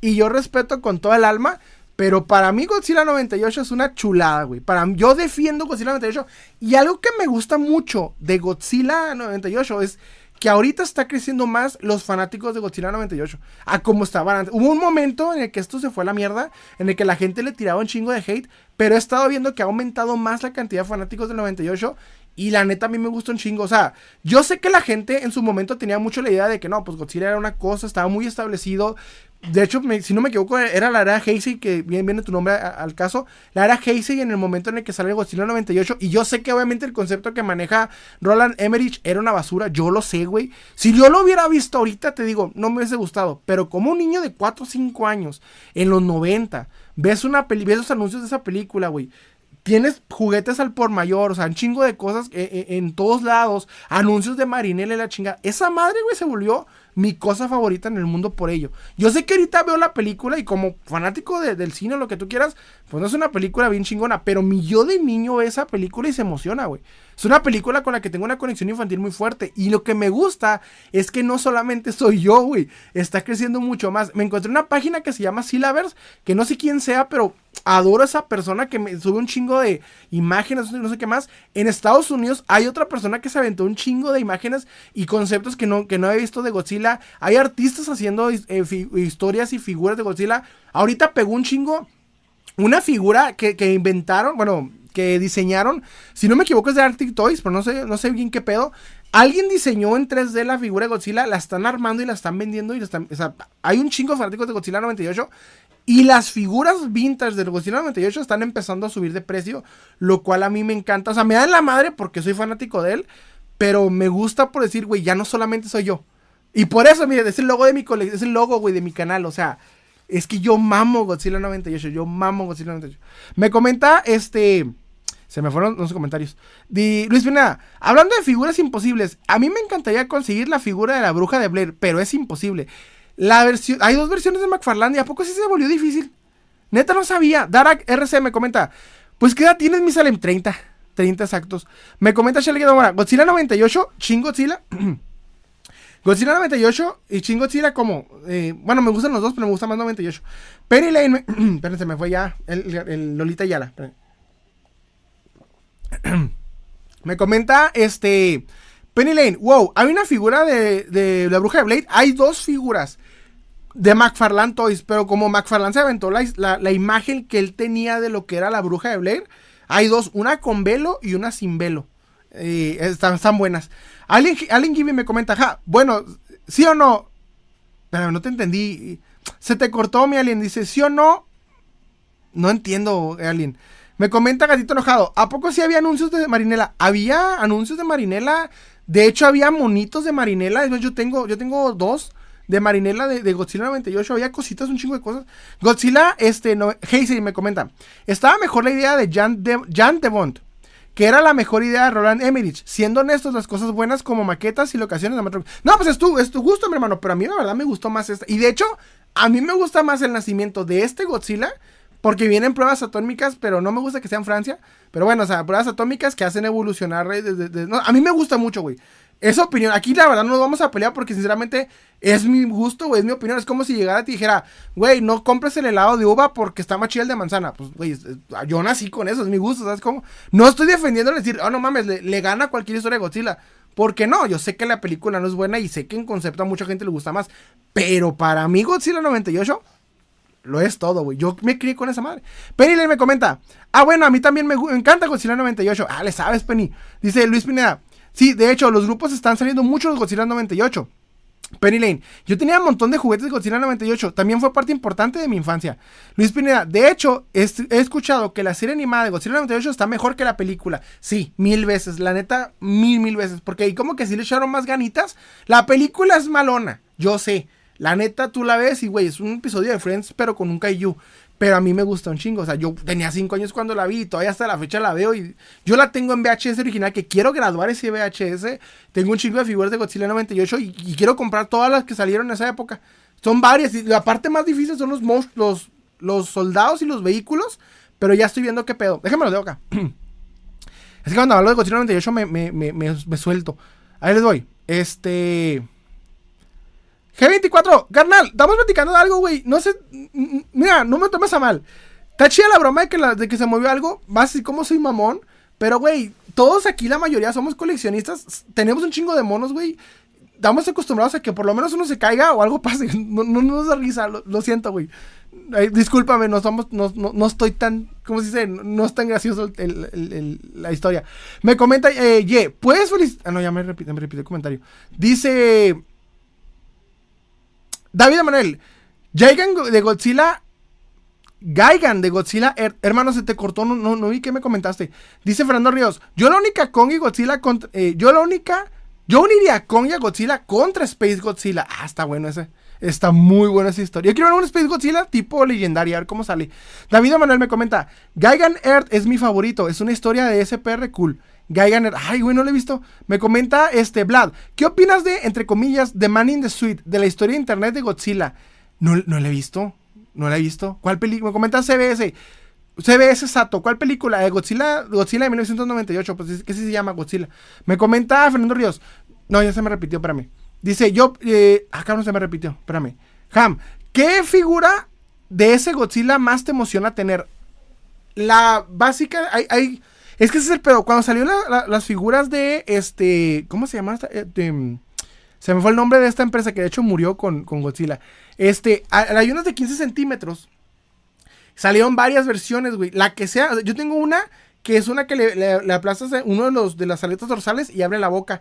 y yo respeto con toda el alma. Pero para mí Godzilla 98 es una chulada, güey. Para yo defiendo Godzilla 98. Y algo que me gusta mucho de Godzilla 98 es que ahorita está creciendo más los fanáticos de Godzilla 98 a como estaban antes. Hubo un momento en el que esto se fue a la mierda, en el que la gente le tiraba un chingo de hate, pero he estado viendo que ha aumentado más la cantidad de fanáticos del 98 y la neta a mí me gusta un chingo. O sea, yo sé que la gente en su momento tenía mucho la idea de que no, pues Godzilla era una cosa, estaba muy establecido. De hecho, si no me equivoco, era la era Heisei, que bien viene tu nombre al caso. La era Heisei en el momento en el que sale Godzilla 98. Y yo sé que obviamente el concepto que maneja Roland Emmerich era una basura. Yo lo sé, güey. Si yo lo hubiera visto ahorita, te digo, no me hubiese gustado. Pero como un niño de 4 o 5 años, en los 90, ves, una peli ves los anuncios de esa película, güey tienes juguetes al por mayor, o sea, un chingo de cosas eh, eh, en todos lados, anuncios de Marinela y la chingada. Esa madre, güey, se volvió mi cosa favorita en el mundo por ello. Yo sé que ahorita veo la película y como fanático del cine lo que tú quieras, pues no es una película bien chingona, pero mi yo de niño ve esa película y se emociona, güey. Es una película con la que tengo una conexión infantil muy fuerte. Y lo que me gusta es que no solamente soy yo, güey. Está creciendo mucho más. Me encontré una página que se llama Syllabers, que no sé quién sea, pero adoro a esa persona que me sube un chingo de imágenes, no sé qué más. En Estados Unidos hay otra persona que se aventó un chingo de imágenes y conceptos que no, que no he visto de Godzilla. Hay artistas haciendo eh, historias y figuras de Godzilla. Ahorita pegó un chingo una figura que, que inventaron, bueno, que diseñaron, si no me equivoco es de Arctic Toys, pero no sé, no sé bien qué pedo. Alguien diseñó en 3D la figura de Godzilla, la están armando y la están vendiendo y están, o sea, hay un chingo de fanáticos de Godzilla 98 y las figuras vintage del Godzilla 98 están empezando a subir de precio, lo cual a mí me encanta, o sea, me da la madre porque soy fanático de él, pero me gusta por decir, güey, ya no solamente soy yo. Y por eso, mire, es el logo de mi colección, es el logo, güey, de mi canal, o sea, es que yo mamo Godzilla 98, yo mamo Godzilla 98. Me comenta este se me fueron los comentarios. Luis Pineda, hablando de figuras imposibles, a mí me encantaría conseguir la figura de la bruja de Blair, pero es imposible. La versión, hay dos versiones de McFarland y a poco sí se volvió difícil. Neta no sabía. Darak RC me comenta, pues qué edad tienes mi Salem 30, 30 exactos. Me comenta Shelly Godzilla 98, Shin Godzilla. Godzilla 98 y Shin Godzilla como, eh, bueno, me gustan los dos, pero me gusta más 98. Penny Lane, espérense, me fue ya el, el Lolita Yala. Me comenta este Penny Lane, wow, hay una figura de, la bruja de Blade. Hay dos figuras de McFarlane Toys, pero como McFarlane se aventó la, imagen que él tenía de lo que era la bruja de Blade, hay dos, una con velo y una sin velo. Están, están, buenas. Alguien, alguien me comenta, ja, bueno, sí o no. Pero no te entendí. Se te cortó mi alien. Dice, sí o no. No entiendo, alien. Me comenta Gatito Enojado, ¿a poco sí había anuncios de Marinela? Había anuncios de Marinela. De hecho, había monitos de Marinela. yo tengo, yo tengo dos de Marinela de, Godzilla 98. Había cositas, un chingo de cosas. Godzilla, este, no, me comenta. Estaba mejor la idea de Jan, de, Bond, que era la mejor idea de Roland Emmerich. Siendo honestos, las cosas buenas como maquetas y locaciones de No, pues es tu, es tu gusto, mi hermano. Pero a mí la verdad me gustó más esta. Y de hecho, a mí me gusta más el nacimiento de este Godzilla porque vienen pruebas atómicas, pero no me gusta que sean Francia. Pero bueno, o sea, pruebas atómicas que hacen evolucionar. a mí me gusta mucho, güey. Esa opinión. Aquí la verdad no nos vamos a pelear porque sinceramente es mi gusto, güey. Es mi opinión. Es como si llegara y te dijera, güey, no compres el helado de uva porque está más chido el de manzana. Pues, güey, yo nací con eso, es mi gusto, ¿sabes cómo? No estoy defendiendo decir, oh, no mames, le, gana cualquier historia de Godzilla. Porque no, yo sé que la película no es buena y sé que en concepto a mucha gente le gusta más. Pero para mí Godzilla 98 lo es todo, güey. Yo me crié con esa madre. Penny Lane me comenta. Ah, bueno, a mí también me, encanta Godzilla 98. Ah, le sabes, Penny. Dice Luis Pineda. Sí, de hecho, los grupos están saliendo mucho de Godzilla 98. Penny Lane, yo tenía un montón de juguetes de Godzilla 98, también fue parte importante de mi infancia. Luis Pineda, de hecho, he, escuchado que la serie animada de Godzilla 98 está mejor que la película. Sí, mil veces, la neta, mil, mil veces, porque ahí como que sí le echaron más ganitas. La película es malona, yo sé, la neta, tú la ves y, güey, es un episodio de Friends, pero con un kaiju. Pero a mí me gusta un chingo. O sea, yo tenía 5 años cuando la vi y todavía hasta la fecha la veo. Y yo la tengo en VHS original, que quiero graduar ese VHS. Tengo un chingo de figuras de Godzilla 98 y, quiero comprar todas las que salieron en esa época. Son varias. Y la parte más difícil son los, los, los soldados y los vehículos. Pero ya estoy viendo qué pedo. Déjenme lo de acá. es que cuando hablo de Godzilla 98 me, me, me, me suelto. Ahí les doy. Este. G24, carnal, estamos platicando de algo, güey. No sé, mira, no me tomes a mal. Está chida la broma de que, se movió algo, más así como soy mamón. Pero, güey, todos aquí, la mayoría, somos coleccionistas. Tenemos un chingo de monos, güey. Estamos acostumbrados a que por lo menos uno se caiga o algo pase. No, nos da risa, lo, siento, güey. discúlpame, no, estoy tan, ¿cómo se dice? No es tan gracioso la historia. Me comenta, eh, Ye, ¿puedes felicitar? Ah, no, ya me repite, me repite el comentario. Dice, David Emanuel, Gaigan de Godzilla. Gaigan de Godzilla, hermano, se te cortó, no, no, vi que me comentaste. Dice Fernando Ríos, yo la única Kong y Godzilla contra, eh, yo la única, yo uniría Kong y a Godzilla contra Space Godzilla. Ah, está bueno ese. Está muy buena esa historia. Yo quiero ver un Space Godzilla tipo legendario, a ver cómo sale. David Emanuel me comenta, Gaigan Earth es mi favorito, es una historia de SPR cool. Geiger, ay, güey, no lo he visto. Me comenta este Vlad, ¿qué opinas de, entre comillas, The Man in the Suite, de la historia de internet de Godzilla? No, no la he visto, no la he visto. ¿Cuál película? Me comenta CBS. CBS Sato, ¿cuál película? Eh, Godzilla, Godzilla de 1998, pues ¿qué se llama Godzilla? Me comenta Fernando Ríos. No, ya se me repitió, espérame. Dice, yo, eh, acá no se me repitió, espérame. Ham, ¿qué figura de ese Godzilla más te emociona tener? La básica, hay, hay es que ese es el pedo. Cuando salió las figuras de este. ¿Cómo se llama? Eh, se me fue el nombre de esta empresa que de hecho murió con, Godzilla. Este, hay unas de 15 centímetros. Salieron varias versiones, güey. La que sea. Yo tengo una que es una que le, le, aplastas uno de los de las aletas dorsales y abre la boca.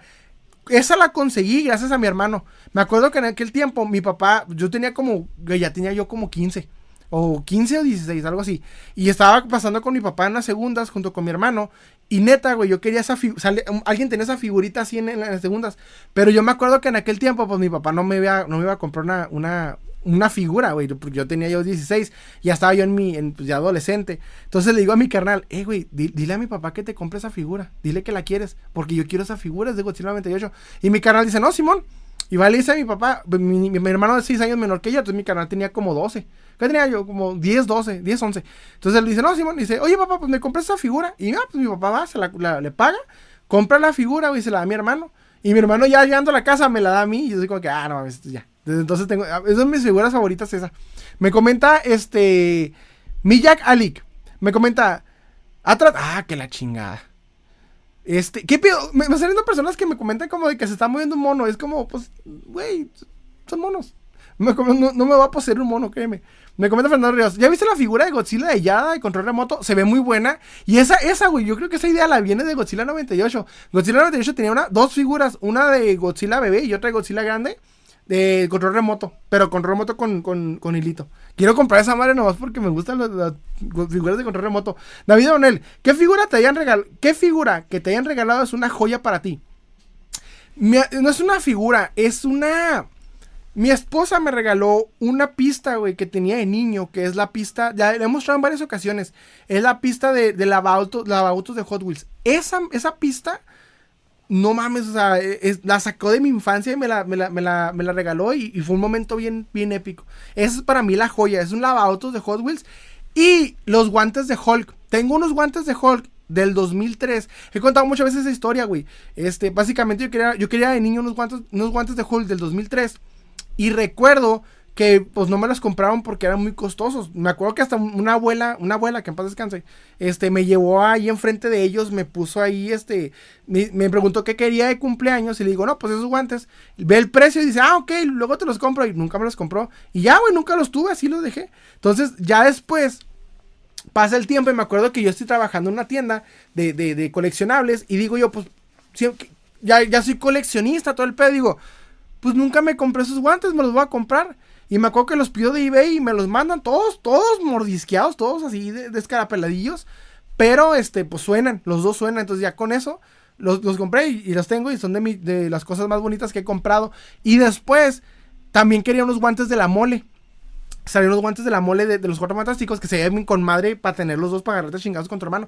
Esa la conseguí gracias a mi hermano. Me acuerdo que en aquel tiempo mi papá, yo tenía como, ya tenía yo como 15 o 15 o 16, algo así. Y estaba pasando con mi papá en las segundas junto con mi hermano. Y neta, güey, yo quería esa figura. Um, alguien tenía esa figurita así en, las segundas. Pero yo me acuerdo que en aquel tiempo, pues mi papá no me iba, no me iba a comprar una, una, una figura, güey. Porque yo tenía yo 16. Ya estaba yo en mi, en, pues, ya adolescente. Entonces le digo a mi carnal, eh, güey, dile a mi papá que te compre esa figura. Dile que la quieres. Porque yo quiero esa figura, es de Godzilla 98. Y mi carnal dice, no, Simón. Y va le dice a mi papá, mi, mi, hermano de 6 años menor que yo, entonces mi carnal tenía como 12. ¿Qué tenía yo? Como 10, 12, 10, 11. Entonces él dice, no, Simón, dice, oye papá, pues me compré esa figura. Y ah, pues mi papá va, se la, le paga, compra la figura, y se la da a mi hermano. Y mi hermano ya llegando a la casa me la da a mí. Y yo digo que, ah, no, ya. entonces tengo, ah, esas son mis figuras favoritas esa. Me comenta, este, Jack Alik. Me comenta, atrás, ah, que la chingada. Este, ¿qué pedo? Me, me saliendo personas que me comentan como de que se está moviendo un mono. Es como, pues, güey, son monos. no, no, me va a poseer un mono, créeme. Me comenta Fernando Ríos. ¿Ya viste la figura de Godzilla de Yada de control remoto? Se ve muy buena. Y esa, esa, güey, yo creo que esa idea la viene de Godzilla 98. Godzilla 98 tenía una, dos figuras, una de Godzilla bebé y otra de Godzilla grande. De control remoto, pero control remoto con, con, hilito. Quiero comprar esa madre nomás porque me gustan las, figuras de control remoto. David Donel, ¿qué figura te hayan regalado? ¿Qué figura que te hayan regalado es una joya para ti? no es una figura, es una mi esposa me regaló una pista, güey, que tenía de niño, que es la pista, ya la he mostrado en varias ocasiones, es la pista de, de lavautos, de Hot Wheels. Esa, esa pista, no mames, o sea, e, la sacó de mi infancia y me la, me la, regaló y, fue un momento bien, bien épico. Esa es para mí la joya, es un lavautos de Hot Wheels y los guantes de Hulk. Tengo unos guantes de Hulk del 2003. He contado muchas veces esa historia, güey. Este, básicamente yo quería, yo quería de niño unos guantes, unos guantes de Hulk del 2003 y recuerdo que pues no me los compraron porque eran muy costosos. Me acuerdo que hasta una abuela, una abuela que en paz descanse, este, me llevó ahí enfrente de ellos, me puso ahí, este, me, preguntó qué quería de cumpleaños y le digo, no, pues esos guantes, ve el precio y dice, ah, ok, luego te los compro y nunca me los compró. Y ya, güey, nunca los tuve, así los dejé. Entonces, ya después pasa el tiempo y me acuerdo que yo estoy trabajando en una tienda de, de, de coleccionables y digo yo, pues, ya, ya soy coleccionista, todo el pedo, digo, pues nunca me compré esos guantes, me los voy a comprar. Y me acuerdo que los pido de eBay y me los mandan todos, todos mordisqueados, todos así descarapeladillos. Pero este, pues suenan, los dos suenan. Entonces ya con eso los, compré y, los tengo y son de, mi, de las cosas más bonitas que he comprado. Y después también quería unos guantes de la mole. Salieron los guantes de la mole de, los cuatro fantásticos que se ven con madre para tener los dos para agarrarte chingados con tu hermano.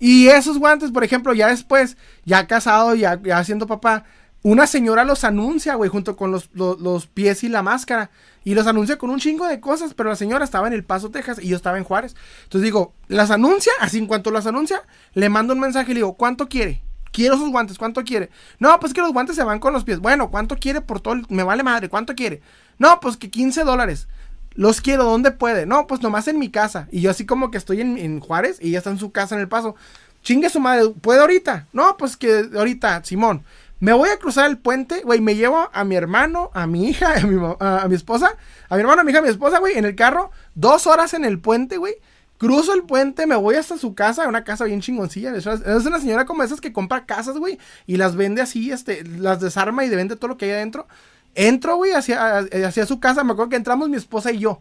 Y esos guantes, por ejemplo, ya después, ya casado, ya, ya siendo papá, una señora los anuncia, güey, junto con los, los, pies y la máscara. Y los anuncia con un chingo de cosas, pero la señora estaba en El Paso, Texas, y yo estaba en Juárez. Entonces digo, las anuncia, así en cuanto las anuncia, le mando un mensaje y le digo, ¿cuánto quiere? Quiero sus guantes, ¿cuánto quiere? No, pues que los guantes se van con los pies. Bueno, ¿cuánto quiere por todo? Me vale madre, ¿cuánto quiere? No, pues que 15 dólares. Los quiero, ¿dónde puede? No, pues nomás en mi casa. Y yo así como que estoy en, en Juárez y ella está en su casa en El Paso. Chingue su madre, ¿puede ahorita? No, pues que ahorita, Simón. Me voy a cruzar el puente, güey. Me llevo a mi hermano, a mi hija, a mi, esposa, a mi hermano, a mi hija, a mi esposa, güey, en el carro. Dos horas en el puente, güey. Cruzo el puente, me voy hasta su casa, una casa bien chingoncilla. Es una señora como esas que compra casas, güey, y las vende así, este, las desarma y vende todo lo que hay adentro. Entro, güey, hacia, hacia su casa. Me acuerdo que entramos mi esposa y yo.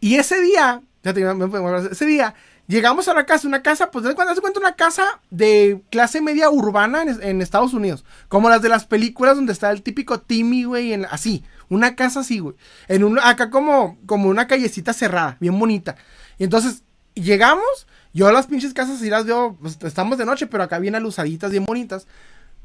Y ese día, ese día Llegamos a la casa, una casa, pues, cuando se cuenta una casa de clase media urbana en, Estados Unidos. Como las de las películas donde está el típico Timmy, güey, así. Una casa así, güey. En un, acá como, como una callecita cerrada, bien bonita. Y entonces, llegamos, yo las pinches casas sí las veo, pues, estamos de noche, pero acá vienen aluzaditas bien bonitas.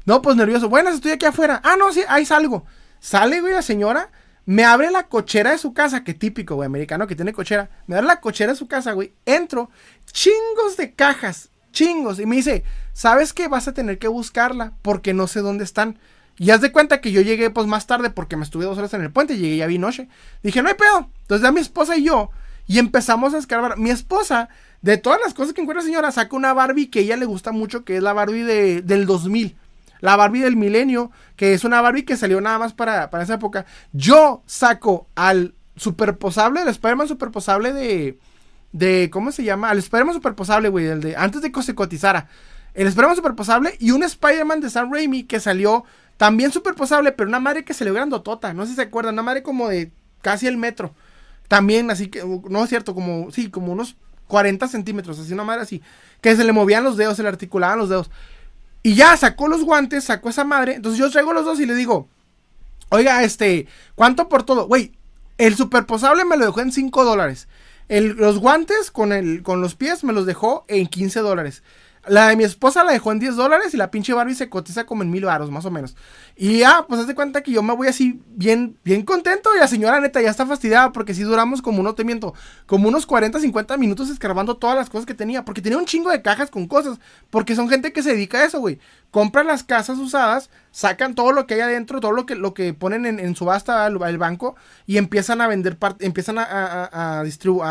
No, pues nervioso. Buenas, estoy aquí afuera. Ah, no, sí, ahí salgo. Sale, güey, la señora. Me abre la cochera de su casa, que típico, güey, americano que tiene cochera. Me abre la cochera de su casa, güey. Entro, chingos de cajas, chingos. Y me dice, ¿sabes qué? Vas a tener que buscarla porque no sé dónde están. Y haz de cuenta que yo llegué pues más tarde porque me estuve dos horas en el puente, llegué ya vi noche. Dije, no hay pedo. Entonces ya mi esposa y yo y empezamos a escarbar. Mi esposa, de todas las cosas que encuentra señora, saca una Barbie que ella le gusta mucho, que es la Barbie de, del 2000. La Barbie del milenio, que es una Barbie que salió nada más para, para esa época. Yo saco al superposable, el Spider-Man superposable de, de, ¿cómo se llama? Al Spider-Man superposable, güey, el de, antes de que se cotizara. El Spider-Man superposable y un Spider-Man de Sam Raimi que salió también superposable, pero una madre que se le grandotota. No sé si se acuerdan, una madre como de casi el metro. También así que, no es cierto, como, sí, como unos 40 centímetros, así una madre así. Que se le movían los dedos, se le articulaban los dedos. Y ya sacó los guantes, sacó esa madre. Entonces yo traigo los dos y le digo, oiga, este, ¿cuánto por todo? Güey, el superposable me lo dejó en 5 dólares. los guantes con, el, con los pies me los dejó en 15 dólares. La de mi esposa la dejó en 10 dólares y la pinche Barbie se cotiza como en mil baros, más o menos. Y ya, pues haz cuenta que yo me voy así bien, bien contento. Y la señora neta ya está fastidiada porque si duramos como, no te miento, como unos 40, 50 minutos escarbando todas las cosas que tenía. Porque tenía un chingo de cajas con cosas. Porque son gente que se dedica a eso, güey. Compran las casas usadas, sacan todo lo que hay adentro, todo lo que, lo que ponen en, subasta al, banco y empiezan a vender, empiezan a, a, a distribuir,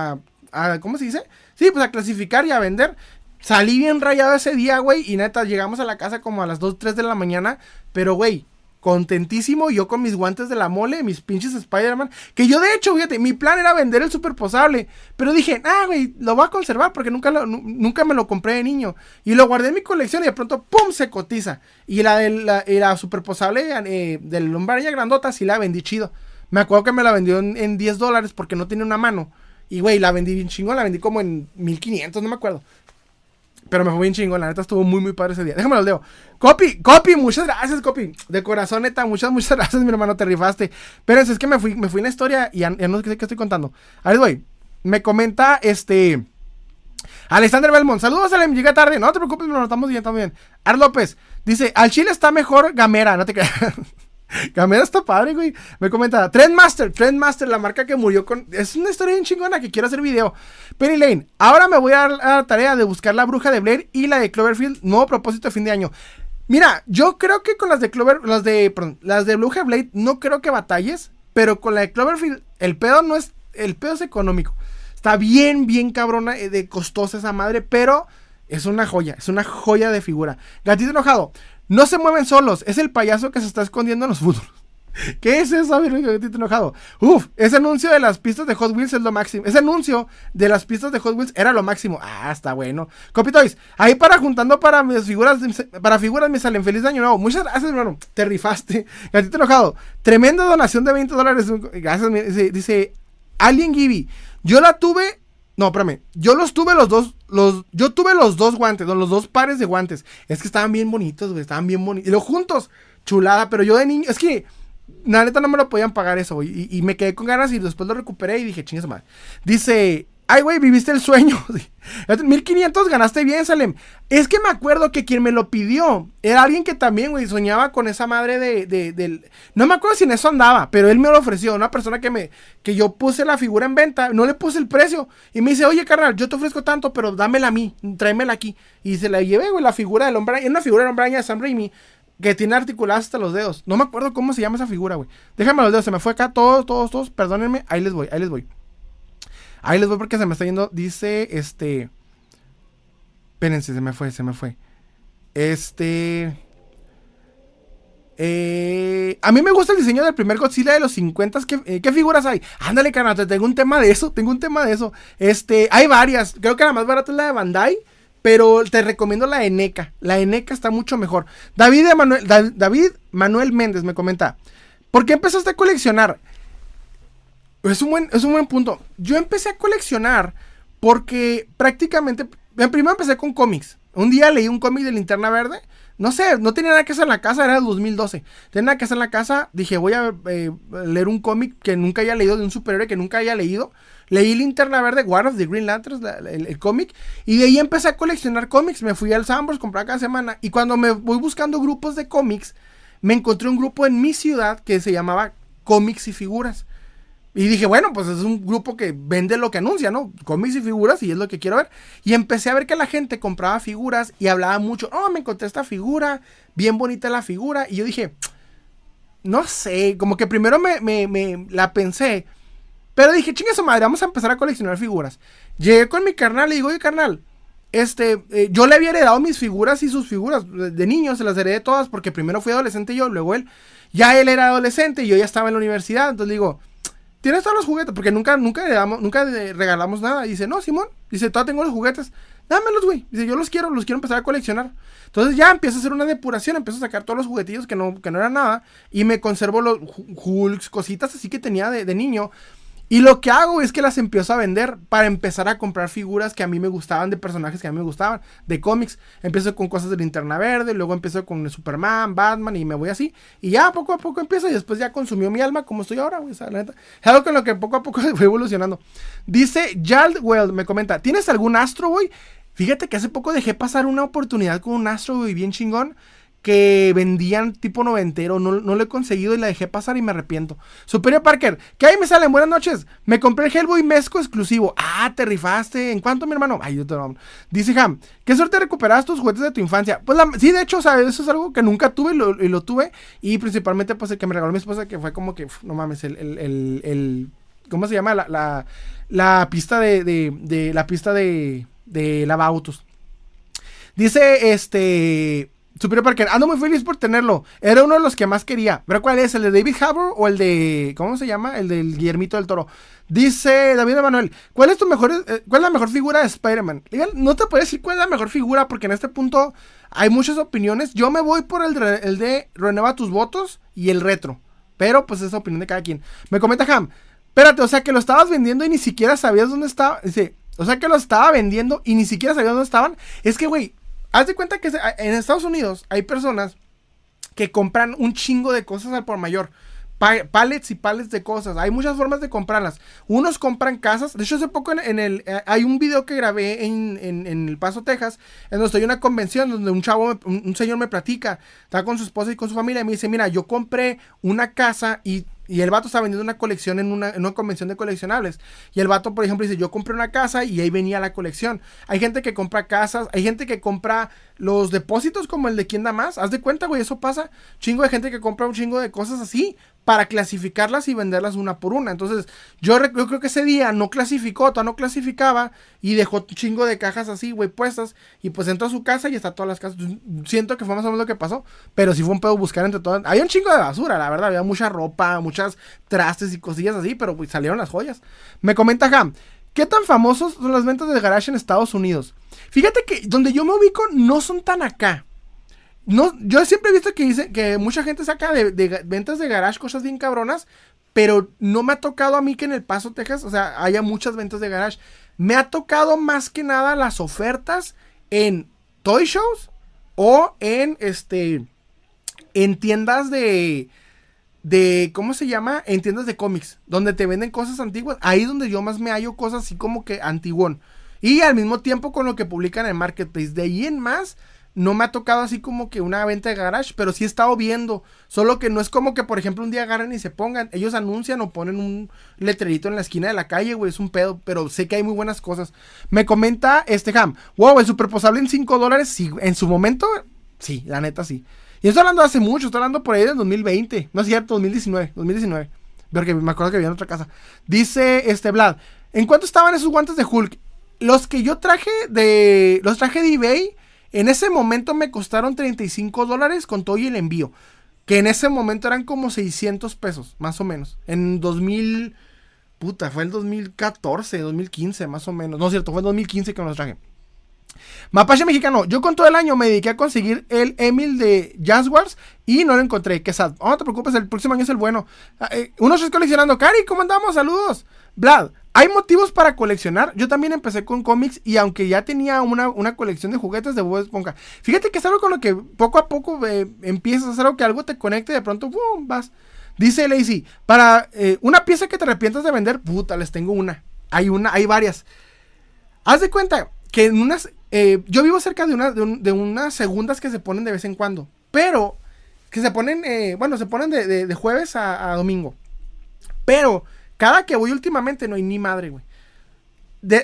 a, ¿cómo se dice? Sí, pues a clasificar y a vender. Salí bien rayado ese día, güey. Y neta, llegamos a la casa como a las 2, 3 de la mañana. Pero, güey, contentísimo. Yo con mis guantes de la mole, mis pinches Spider-Man. Que yo, de hecho, fíjate, mi plan era vender el superposable. Pero dije, ah, güey, lo voy a conservar porque nunca, nunca me lo compré de niño. Y lo guardé en mi colección y de pronto, ¡pum! se cotiza. Y la, de la, la superposable eh, del Lombardia Grandota sí la vendí chido. Me acuerdo que me la vendió en, en 10 dólares porque no tiene una mano. Y, güey, la vendí bien chingón, la vendí como en 1500, no me acuerdo. Pero me fue bien chingón, la neta estuvo muy, muy padre ese día. Déjame lo leo. Copy, copy, muchas gracias, copy. De corazón, neta, muchas, muchas gracias, mi hermano, te rifaste. Pero es que me fui, me fui en la historia y no sé qué estoy contando. A ver, voy. Me comenta este. Alexander Belmont, saludos, Alem, llega tarde. No te preocupes, lo estamos bien, estamos bien. Ar López, dice, al chile está mejor Gamera, no te creas. Gamera está padre, güey. Me comenta, Trendmaster, Trendmaster, la marca que murió con... Es una historia bien chingona que quiero hacer video. Penny Lane, ahora me voy a dar la tarea de buscar la bruja de Blair y la de Cloverfield, nuevo propósito de fin de año. Mira, yo creo que con las de Clover, las de, perdón, las de Bruja Blade no creo que batalles, pero con la de Cloverfield el pedo no es, el pedo es económico. Está bien, bien cabrona, eh, de costosa esa madre, pero es una joya, es una joya de figura. Gatito enojado, no se mueven solos, es el payaso que se está escondiendo en los futuros. ¿Qué es eso, gatito enojado? Uf, ese anuncio de las pistas de Hot Wheels es lo máximo. Ese anuncio de las pistas de Hot Wheels era lo máximo. Ah, está bueno. Copitoys, ahí para juntando para mis figuras, para figuras me salen feliz año nuevo. Muchas gracias, hermano. Te rifaste. Gatito enojado. Tremenda donación de 20 dólares. Gracias, dice, dice Alien Gibby. Yo la tuve no, espérame. Yo los tuve los dos. Los, yo tuve los dos guantes, los dos pares de guantes. Es que estaban bien bonitos, güey. Estaban bien bonitos. Y los juntos, chulada. Pero yo de niño. Es que. La neta no me lo podían pagar eso, güey. Y, me quedé con ganas y después lo recuperé y dije, chingas madre. Dice Ay, güey, viviste el sueño. 1500 ganaste bien, Salem. Es que me acuerdo que quien me lo pidió era alguien que también, güey, soñaba con esa madre de, de, No me acuerdo si en eso andaba, pero él me lo ofreció. Una persona que me. que yo puse la figura en venta, no le puse el precio. Y me dice, oye, carnal, yo te ofrezco tanto, pero dámela a mí, tráemela aquí. Y se la llevé, güey, la figura del hombre. Es una figura del hombre de Sam Raimi que tiene articuladas hasta los dedos. No me acuerdo cómo se llama esa figura, güey. Déjame los dedos, se me fue acá, todos, todos, todos. Perdónenme, ahí les voy, ahí les voy. Ahí les voy porque se me está yendo. Dice, este... Espérense, se me fue, se me fue. Este... Eh, a mí me gusta el diseño del primer Godzilla de los 50. ¿Qué, eh, ¿qué figuras hay? Ándale, carnal, tengo un tema de eso. Tengo un tema de eso. Este, hay varias. Creo que la más barata es la de Bandai. Pero te recomiendo la Eneca. La Eneca está mucho mejor. David, Manuel, David Manuel Méndez me comenta. ¿Por qué empezaste a coleccionar? Es un buen, es un buen punto. Yo empecé a coleccionar porque prácticamente. Primero empecé con cómics. Un día leí un cómic de Linterna Verde. No sé, no tenía nada que hacer en la casa, era el 2012. Tenía nada que hacer en la casa. Dije, voy a eh, leer un cómic que nunca haya leído, de un superhéroe que nunca haya leído. Leí Linterna Verde, War of the Green Lanterns, el, cómic, y de ahí empecé a coleccionar cómics. Me fui al Sambors, compraba cada semana, y cuando me voy buscando grupos de cómics, me encontré un grupo en mi ciudad que se llamaba Cómics y Figuras. Y dije, bueno, pues es un grupo que vende lo que anuncia, ¿no? Cómics y figuras y es lo que quiero ver. Y empecé a ver que la gente compraba figuras y hablaba mucho, oh, me encontré esta figura, bien bonita la figura. Y yo dije, no sé, como que primero me, la pensé. Pero dije, chinga su madre, vamos a empezar a coleccionar figuras. Llegué con mi carnal y digo, oye, carnal, este, eh, yo le había heredado mis figuras y sus figuras de, niño, se las heredé todas porque primero fui adolescente yo, luego él. Ya él era adolescente y yo ya estaba en la universidad, entonces digo, ¿tienes todos los juguetes? Porque nunca, nunca, le damos, nunca regalamos nada. Y dice, no, Simón. Dice, todavía tengo los juguetes. Dámelos, güey. Dice, yo los quiero, los quiero empezar a coleccionar. Entonces ya empieza a hacer una depuración, empiezo a sacar todos los juguetillos que no, que no eran nada. Y me conservo los Hulks, cositas así que tenía de niño. Y lo que hago es que las empiezo a vender para empezar a comprar figuras que a mí me gustaban, de personajes que a mí me gustaban, de cómics. Empiezo con cosas de linterna verde, luego empiezo con Superman, Batman y me voy así. Y ya poco a poco empiezo y después ya consumió mi alma como estoy ahora, güey. Es algo con lo que poco a poco fue evolucionando. Dice Jaldwell, me comenta, ¿tienes algún Astro Boy? Fíjate que hace poco dejé pasar una oportunidad con un Astro Boy bien chingón que vendían tipo noventero. No, no lo he conseguido y la dejé pasar y me arrepiento. Superior Parker, ¿qué ahí me salen? Buenas noches. Me compré el Hellboy Mesco exclusivo. Ah, te rifaste. ¿En cuánto, mi hermano? Ay, yo te lo Dice Ham, ¿qué suerte recuperas tus juguetes de tu infancia? Pues sí, de hecho, ¿sabes? Eso es algo que nunca tuve y lo, tuve. Y principalmente, pues el que me regaló mi esposa, que fue como que, no mames, el, el, el, ¿cómo se llama? La, la, la pista de, de, la pista de, de autos Dice, este, Superior Parker, ando muy feliz por tenerlo. Era uno de los que más quería. ¿Pero cuál es? ¿El de David Harbour o el de. ¿Cómo se llama? El del Guillermito del Toro. Dice David Emanuel, ¿cuál es tu mejor. Eh, ¿Cuál es la mejor figura de Spider-Man? No te puedo decir cuál es la mejor figura porque en este punto hay muchas opiniones. Yo me voy por el, el de Renueva tus votos y el retro. Pero pues es opinión de cada quien. Me comenta Ham. Espérate, o sea que lo estabas vendiendo y ni siquiera sabías dónde estaba. Dice, o sea que lo estaba vendiendo y ni siquiera sabías dónde estaban. Es que, güey, Haz de cuenta que en Estados Unidos hay personas que compran un chingo de cosas al por mayor. Pallets y pallets de cosas. Hay muchas formas de comprarlas. Unos compran casas. De hecho, hace poco en, el. Eh, hay un video que grabé en, El Paso, Texas. En donde estoy en una convención donde un chavo, un, señor me platica. Está con su esposa y con su familia. Y me dice: Mira, yo compré una casa y y el vato está vendiendo una colección en una, convención de coleccionables. Y el vato, por ejemplo, dice, yo compré una casa y ahí venía la colección. Hay gente que compra casas, hay gente que compra los depósitos como el de quien da más. Haz de cuenta, güey, eso pasa. Chingo de gente que compra un chingo de cosas así para clasificarlas y venderlas una por una. Entonces, yo, creo que ese día no clasificó, no clasificaba y dejó un chingo de cajas así, güey, puestas. Y pues entró a su casa y está todas las casas. Siento que fue más o menos lo que pasó, pero sí fue un pedo buscar entre todas. Hay un chingo de basura, la verdad. Había mucha ropa, muchas trastes y cosillas así, pero salieron las joyas. Me comenta Ham. ¿Qué tan famosos son las ventas de garage en Estados Unidos? Fíjate que donde yo me ubico no son tan acá. No, yo siempre he visto que dice que mucha gente saca de, ventas de garage cosas bien cabronas, pero no me ha tocado a mí que en El Paso, Texas, o sea, haya muchas ventas de garage. Me ha tocado más que nada las ofertas en toy shows o en este en tiendas de de ¿cómo se llama? En tiendas de cómics, donde te venden cosas antiguas. Ahí donde yo más me hallo cosas así como que antiguón. Y al mismo tiempo con lo que publican en Marketplace. De ahí en más, no me ha tocado así como que una venta de garage, pero sí he estado viendo. Solo que no es como que, por ejemplo, un día agarren y se pongan. Ellos anuncian o ponen un letrerito en la esquina de la calle, güey. Es un pedo, pero sé que hay muy buenas cosas. Me comenta este Ham. Wow, el superposable en 5 dólares. Sí, en su momento, sí, la neta sí. Y estoy hablando hace mucho, estoy hablando por ahí del 2020. No es cierto, 2019. 2019. Porque me acuerdo que había en otra casa. Dice este Vlad. ¿En cuánto estaban esos guantes de Hulk? Los que yo traje de. Los traje de eBay en ese momento me costaron 35 dólares con todo y el envío. Que en ese momento eran como 600 pesos, más o menos. En 2000... Puta, fue el 2014, 2015, más o menos. No es cierto, fue el 2015 que me los traje. Mapache mexicano, yo con todo el año me dediqué a conseguir el Emil de Jaguars y no lo encontré. Qué sad. no te preocupes, el próximo año es el bueno. Ah, eh, uno se coleccionando. Cari, ¿cómo andamos? Saludos. Vlad, hay motivos para coleccionar. Yo también empecé con cómics y aunque ya tenía una, colección de juguetes de Bob Esponja, fíjate que es algo con lo que poco a poco eh, empiezas a hacer algo que algo te conecte y de pronto ¡bum! vas. Dice Lazy, para eh, una pieza que te arrepientas de vender, puta, les tengo una. hay una, hay varias. Haz de cuenta que en unas, eh, yo vivo cerca de, una, de, unas segundas que se ponen de vez en cuando, pero que se ponen, bueno, se ponen de, jueves a, domingo. Pero cada que voy últimamente no hay ni madre, güey.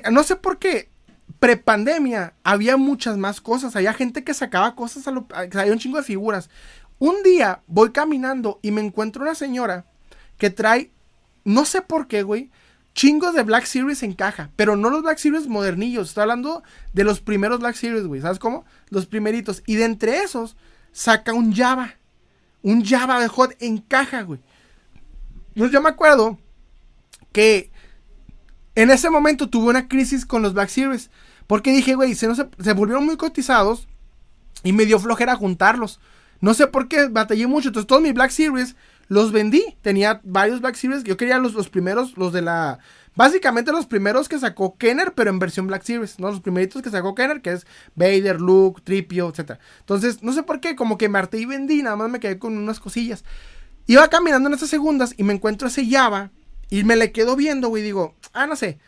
no sé por qué, prepandemia había muchas más cosas. Había gente que sacaba cosas, a lo, había un chingo de figuras. Un día voy caminando y me encuentro una señora que trae, no sé por qué, güey, chingos de Black Series en caja, pero no los Black Series modernillos. Estoy hablando de los primeros Black Series, güey. ¿Sabes cómo? Los primeritos. Y de entre esos, saca un Java. Un Java de Hot en caja, güey. Pues yo me acuerdo que en ese momento tuve una crisis con los Black Series. Porque dije, güey, se, volvieron muy cotizados y me dio flojera juntarlos. No sé por qué, batallé mucho. Entonces, todos mis Black Series los vendí. Tenía varios Black Series. Yo quería los, primeros, los de la. Básicamente los primeros que sacó Kenner, pero en versión Black Series, ¿no? Los primeritos que sacó Kenner, que es Vader, Luke, Tripio, etc. Entonces, no sé por qué, como que me harté y vendí, nada más me quedé con unas cosillas. Iba caminando en estas segundas y me encuentro ese Java y me le quedo viendo, güey, digo, ah, no sé.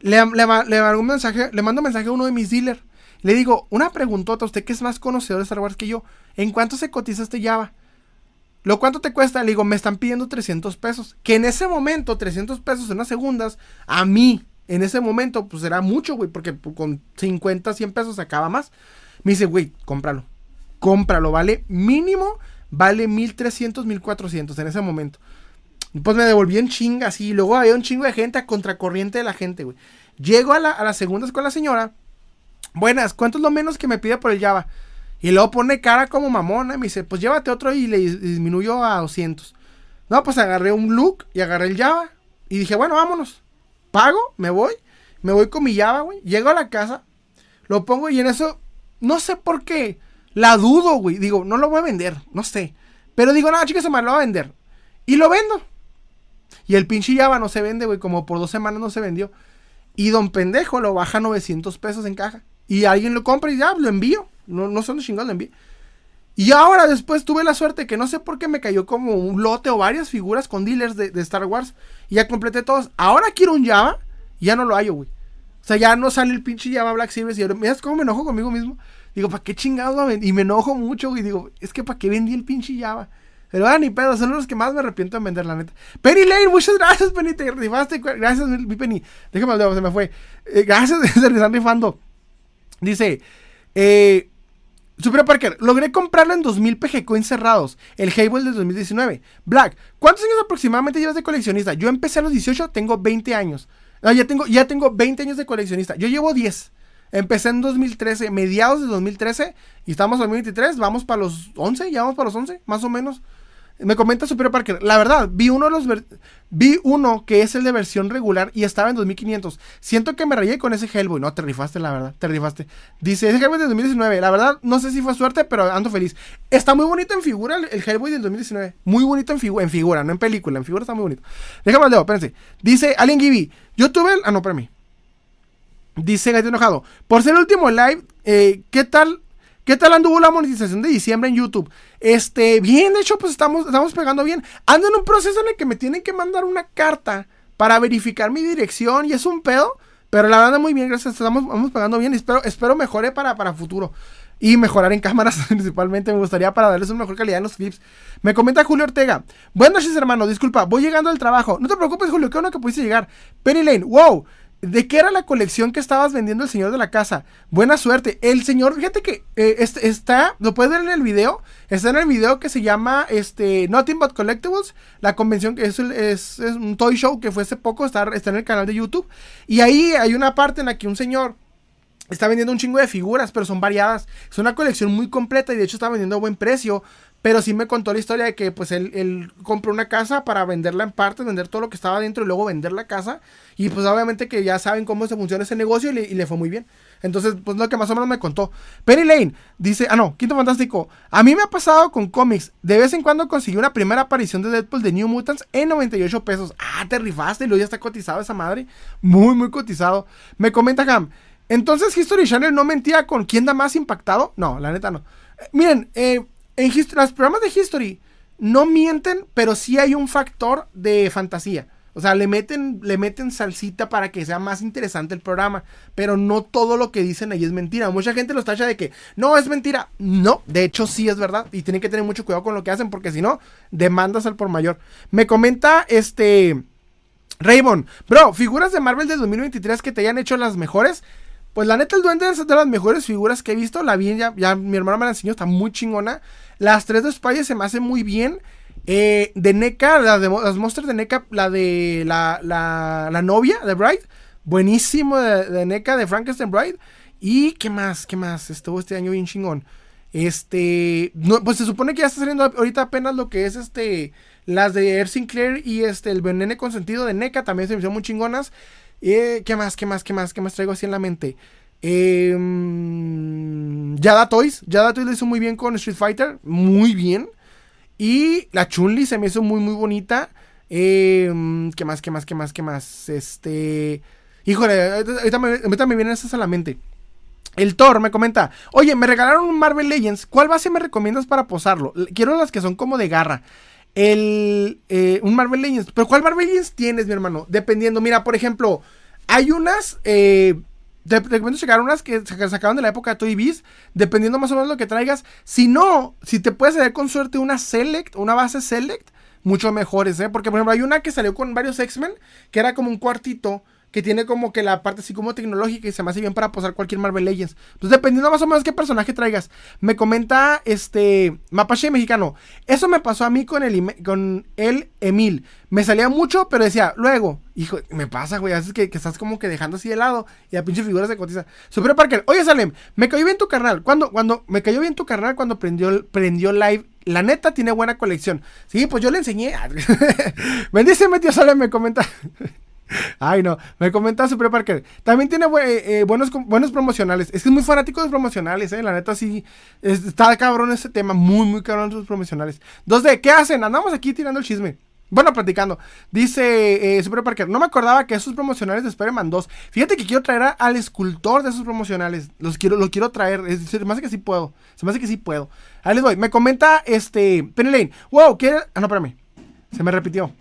Le, le, mando un mensaje, le mando un mensaje a uno de mis dealers. Le digo, una preguntota, usted que es más conocedor de Star Wars que yo, ¿en cuánto se cotiza este Java? ¿Lo cuánto te cuesta? Le digo, me están pidiendo 300 pesos. Que en ese momento, 300 pesos en unas segundas, a mí, en ese momento, pues era mucho, güey, porque con 50, 100 pesos acaba más. Me dice, güey, cómpralo. Cómpralo, ¿vale? Mínimo vale 1300, 1400 en ese momento. Pues me devolví en chinga, así. Luego había un chingo de gente a contracorriente de la gente, güey. Llego a, la, a las segundas con la señora. Buenas, ¿cuánto es lo menos que me pide por el Java? Y luego pone cara como mamona y me dice, pues llévate otro y le disminuyó a 200. No, pues agarré un look y agarré el Java. Y dije, bueno, vámonos. Pago, me voy. Me voy con mi Java, güey. Llego a la casa, lo pongo y en eso, no sé por qué, la dudo, güey. Digo, no lo voy a vender, no sé. Pero digo, no, chicas, se me lo va a vender. Y lo vendo. Y el pinche Java no se vende, güey. Como por dos semanas no se vendió. Y don pendejo lo baja 900 pesos en caja. Y alguien lo compra y ya, lo envío. No, no son de chingón, lo envío. Y ahora después tuve la suerte que no sé por qué me cayó como un lote o varias figuras con dealers de, Star Wars. Y ya completé todos. Ahora quiero un Java y ya no lo hallo, güey. O sea, ya no sale el pinche Java Black Series. Y ahora, ¿me cómo me enojo conmigo mismo? Digo, ¿para qué chingados lo vendí? Y me enojo mucho, güey. Digo, es que ¿para qué vendí el pinche Java? Pero ah, ni pedo, son los que más me arrepiento de vender, la neta. Penny Lane, muchas gracias, Penny, te rifaste. Gracias, mi Penny. Déjame se me fue. Eh, gracias, se están rifando. Dice, eh, Super Parker, logré comprarlo en 2000 PG coins cerrados, el Hable de 2019. Black, ¿cuántos años aproximadamente llevas de coleccionista? Yo empecé a los 18, tengo 20 años. No, ya tengo, ya tengo 20 años de coleccionista. Yo llevo 10. Empecé en 2013, mediados de 2013, y estamos en 2023, vamos para los 11, ya vamos para los 11, más o menos. Me comenta Superior Parker, la verdad, vi uno de los vi uno que es el de versión regular y estaba en 2500. Siento que me rayé con ese Hellboy. No, te rifaste, la verdad, te rifaste. Dice, ese Hellboy de 2019. La verdad, no sé si fue suerte, pero ando feliz. Está muy bonito en figura el, Hellboy del 2019. Muy bonito en, en figura, no en película. En figura está muy bonito. Déjame el dedo, espérense. Dice Alien Gibby, yo tuve el... Ah, no, mí Dice Gato Enojado, por ser el último live, eh, ¿qué tal ¿Qué tal anduvo la monetización de diciembre en YouTube? Este, bien, de hecho, pues estamos, estamos pegando bien. Ando en un proceso en el que me tienen que mandar una carta para verificar mi dirección y es un pedo. Pero la verdad muy bien, gracias. Estamos pegando bien. Espero, espero mejore para, para futuro. Y mejorar en cámaras principalmente. Me gustaría para darles una mejor calidad en los clips. Me comenta Julio Ortega. Buenas noches, hermano. Disculpa, voy llegando al trabajo. No te preocupes, Julio. Qué bueno que pudiste llegar. Penny Lane. Wow. ¿De qué era la colección que estabas vendiendo el señor de la casa? Buena suerte. El señor, fíjate que eh, está, lo puedes ver en el video. Está en el video que se llama este, Nothing But Collectibles. La convención que es, es, un toy show que fue hace poco. Está, está en el canal de YouTube. Y ahí hay una parte en la que un señor está vendiendo un chingo de figuras, pero son variadas. Es una colección muy completa y de hecho está vendiendo a buen precio. Pero sí me contó la historia de que pues él, compró una casa para venderla en partes, vender todo lo que estaba dentro y luego vender la casa. Y pues obviamente que ya saben cómo se funciona ese negocio y le, fue muy bien. Entonces, pues lo que más o menos me contó. Penny Lane dice, ah no, Quinto Fantástico. A mí me ha pasado con cómics. De vez en cuando conseguí una primera aparición de Deadpool de New Mutants en 98 pesos. Ah, te rifaste y luego ya está cotizado esa madre. Muy, muy cotizado. Me comenta Ham. Entonces History Channel no mentía con quién da más impactado. No, la neta no. miren, eh en los programas de History no mienten, pero sí hay un factor de fantasía. O sea, le meten, le meten salsita para que sea más interesante el programa. Pero no todo lo que dicen ahí es mentira. Mucha gente los tacha de que no es mentira. No, de hecho sí es verdad. Y tienen que tener mucho cuidado con lo que hacen. Porque si no, demandas al por mayor. Me comenta este. Raymond, bro, figuras de Marvel de 2023 que te hayan hecho las mejores. Pues la neta, el duende es de las mejores figuras que he visto. La vi ya, ya mi hermano me la enseñó, está muy chingona. Las tres de Spider se me hacen muy bien. Eh, de NECA, la de, las monsters de NECA, la de la, la, novia de Bride, buenísimo de, NECA, de Frankenstein Bride. Y qué más, qué más, estuvo este año bien chingón. Este, pues se supone que ya está saliendo ahorita apenas lo que es este, las de Air Sinclair y este, el venene consentido de NECA también se me hicieron muy chingonas. Eh, ¿Qué más, qué más, qué más, qué más traigo así en la mente? Eh, Yada Toys, Yada Toys lo hizo muy bien con Street Fighter, muy bien. Y la Chun-Li se me hizo muy, muy bonita. Eh, ¿Qué más, qué más, qué más, qué más? Este. Híjole, ahorita me, vienen esas a la mente. El Thor me comenta, oye, me regalaron un Marvel Legends, ¿cuál base me recomiendas para posarlo? Quiero las que son como de garra. El, eh, un Marvel Legends, pero ¿cuál Marvel Legends tienes, mi hermano? Dependiendo, mira, por ejemplo, hay unas, eh, te recomiendo checar unas que sacaron de la época de Toy Biz, dependiendo más o menos lo que traigas. Si no, si te puedes hacer con suerte una Select, una base Select, mucho mejores, ¿eh? Porque, por ejemplo, hay una que salió con varios X-Men, que era como un cuartito que tiene como que la parte así como tecnológica y se me hace bien para posar cualquier Marvel Legends. Entonces, dependiendo más o menos qué personaje traigas. Me comenta este Mapache mexicano. Eso me pasó a mí con el, con el Emil. Me salía mucho, pero decía, luego, hijo, me pasa, güey, haces que, que, estás como que dejando así de lado y a pinche figuras de cotiza. Super Parker, oye Salem, me cayó bien tu carnal. Cuando, cuando, me cayó bien tu carnal cuando prendió, prendió live. La neta tiene buena colección. Sí, pues yo le enseñé. Bendíceme, tío Salem, me comenta. Ay, no, me comenta Super Parker. También tiene eh, buenos, buenos promocionales. Es que es muy fanático de promocionales, eh. La neta, sí. está cabrón ese tema. Muy, muy cabrón sus promocionales. 2D, ¿qué hacen? Andamos aquí tirando el chisme. Bueno, platicando. Dice eh, Super Parker, no me acordaba que esos promocionales de Spider-Man 2. Fíjate que quiero traer al escultor de esos promocionales. Los quiero, lo quiero traer. se me hace que sí puedo. Se me hace que sí puedo. Ahí les voy. Me comenta este Penny. Wow, ¿qué? Ah, no, espérame. Se me repitió.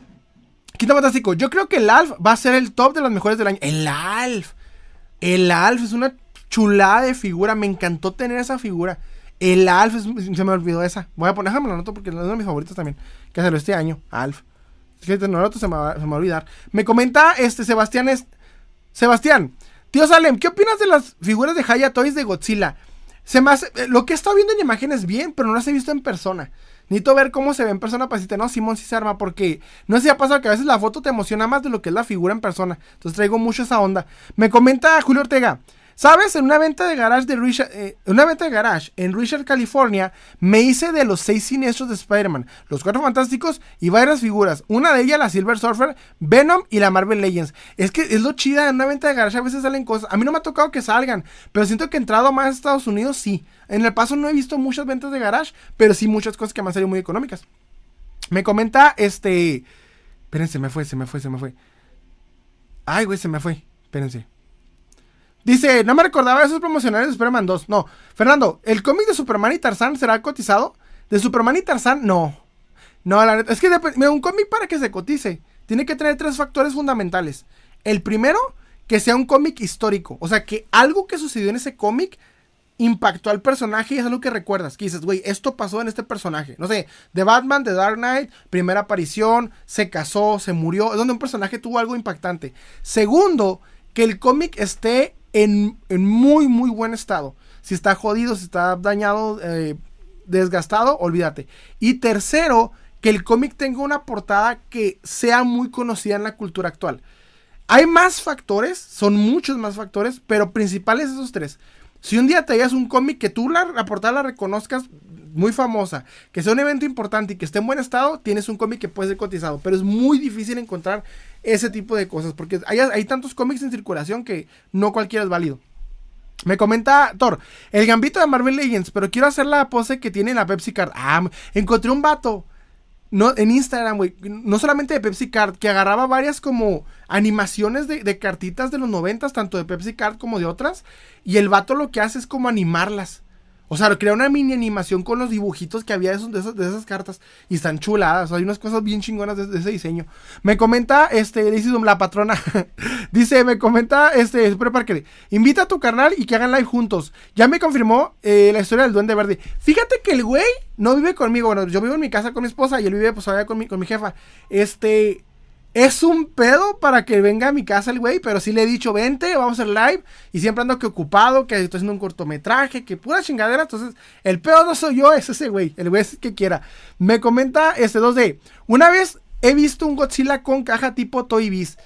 Quinto Fantástico. Yo creo que el Alf va a ser el top de los mejores del año. El Alf. El Alf es una chulada de figura. Me encantó tener esa figura. El Alf, se me olvidó esa. Voy a poner, déjame la nota porque es uno de mis favoritos también. Que salió este año. Alf. Fíjate, no, se me, va, se me va a olvidar. Me comenta este Sebastián. Es, Sebastián, tío Salem, ¿qué opinas de las figuras de Haya Toys de Godzilla? Eh, lo que he estado viendo en imágenes bien, pero no las he visto en persona. Necesito ver cómo se ve en persona para no, Simón sí se arma, porque no sé si ha pasado que a veces la foto te emociona más de lo que es la figura en persona. Entonces traigo mucho esa onda. Me comenta Julio Ortega. ¿Sabes? En una venta de garage de Richard, eh, una venta de garage en Richard, California, me hice de los seis siniestros de Spider-Man, los cuatro fantásticos y varias figuras. Una de ellas, la Silver Surfer, Venom y la Marvel Legends. Es que es lo chida, en una venta de garage a veces salen cosas. A mí no me ha tocado que salgan, pero siento que he entrado más a Estados Unidos, sí. En el paso no he visto muchas ventas de garage, pero sí muchas cosas que me han salido muy económicas. Me comenta este. Espérense, se me fue, se me fue, se me fue. Ay, güey, se me fue. Espérense. Dice, no me recordaba esos promocionales de Superman 2. No, Fernando, ¿el cómic de Superman y Tarzán será cotizado? De Superman y Tarzán, no. No, la neta, es que mira, un cómic para que se cotice tiene que tener tres factores fundamentales. El primero, que sea un cómic histórico. O sea, que algo que sucedió en ese cómic impactó al personaje y es algo que recuerdas. Que dices, güey, esto pasó en este personaje. No sé, de Batman, de Dark Knight, primera aparición, se casó, se murió. Es donde un personaje tuvo algo impactante. Segundo, que el cómic esté en, muy, muy buen estado. Si está jodido, si está dañado, eh, desgastado, olvídate. Y tercero, que el cómic tenga una portada que sea muy conocida en la cultura actual. Hay más factores, son muchos más factores, pero principales esos tres. Si un día te hallas un cómic que tú la, portada la reconozcas muy famosa, que sea un evento importante y que esté en buen estado, tienes un cómic que puede ser cotizado. Pero es muy difícil encontrar ese tipo de cosas, porque hay, hay tantos cómics en circulación que no cualquiera es válido. Me comenta Thor, el gambito de Marvel Legends, pero quiero hacer la pose que tiene la Pepsi Card. Ah, encontré un vato no, en Instagram, no solamente de Pepsi Card, que agarraba varias como animaciones de, cartitas de los noventas, tanto de Pepsi Card como de otras, y el vato lo que hace es como animarlas. O sea, crea una mini animación con los dibujitos que había de, esas, de esas cartas. Y están chuladas. hay unas cosas bien chingonas de, ese diseño. Me comenta, este, dice la patrona. dice, me comenta, este, Super Parker. Invita a tu carnal y que hagan live juntos. Ya me confirmó eh, la historia del Duende Verde. Fíjate que el güey no vive conmigo. Bueno, yo vivo en mi casa con mi esposa y él vive, pues, allá con mi, con mi jefa. Este. Es un pedo para que venga a mi casa el güey, pero sí le he dicho, vente, vamos a hacer live. Y siempre ando que ocupado, que estoy haciendo un cortometraje, que pura chingadera. Entonces, el pedo no soy yo, es ese güey. El güey es el que quiera. Me comenta este 2D. Una vez he visto un Godzilla con caja tipo Toy Biz.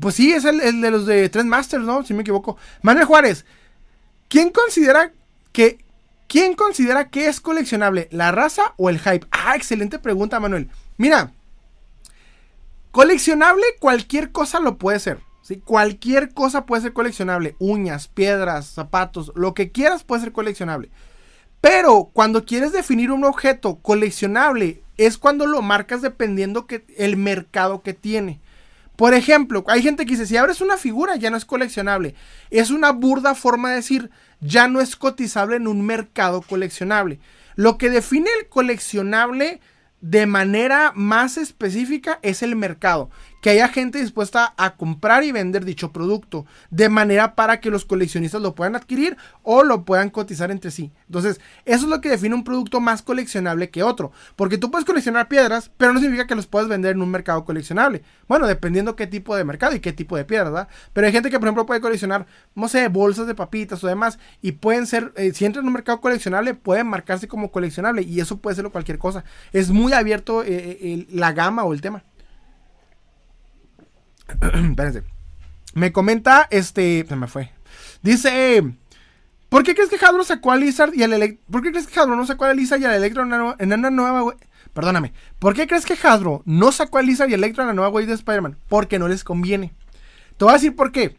Pues sí, es el, el de los de Trendmasters, ¿no? Si me equivoco. Manuel Juárez. ¿Quién considera que... ¿Quién considera que es coleccionable? ¿La raza o el hype? Ah, excelente pregunta, Manuel. Mira, Coleccionable, cualquier cosa lo puede ser. ¿sí? Cualquier cosa puede ser coleccionable. Uñas, piedras, zapatos, lo que quieras puede ser coleccionable. Pero cuando quieres definir un objeto coleccionable, es cuando lo marcas dependiendo que el mercado que tiene. Por ejemplo, hay gente que dice, si abres una figura ya no es coleccionable. Es una burda forma de decir, ya no es cotizable en un mercado coleccionable. Lo que define el coleccionable de manera más específica es el mercado que haya gente dispuesta a comprar y vender dicho producto de manera para que los coleccionistas lo puedan adquirir o lo puedan cotizar entre sí. Entonces, eso es lo que define un producto más coleccionable que otro, porque tú puedes coleccionar piedras, pero no significa que los puedas vender en un mercado coleccionable. Bueno, dependiendo qué tipo de mercado y qué tipo de piedra, ¿verdad? Pero hay gente que, por ejemplo, puede coleccionar, no sé, bolsas de papitas o demás y pueden ser, eh, si entran en un mercado coleccionable, pueden marcarse como coleccionable y eso puede ser cualquier cosa. Es muy abierto eh, eh, la gama o el tema. Espérense. Me comenta, este, se me fue. Dice, ¿por qué crees que Hadro sacó a Lizard y al Electro? ¿Por qué crees que Hadro no sacó a Lizard y al Electro en una, nueva, Perdóname. ¿Por qué crees que Hadro no sacó a Lizard y Electro en la nueva wave de Spider-Man? Porque no les conviene. Te voy a decir por qué.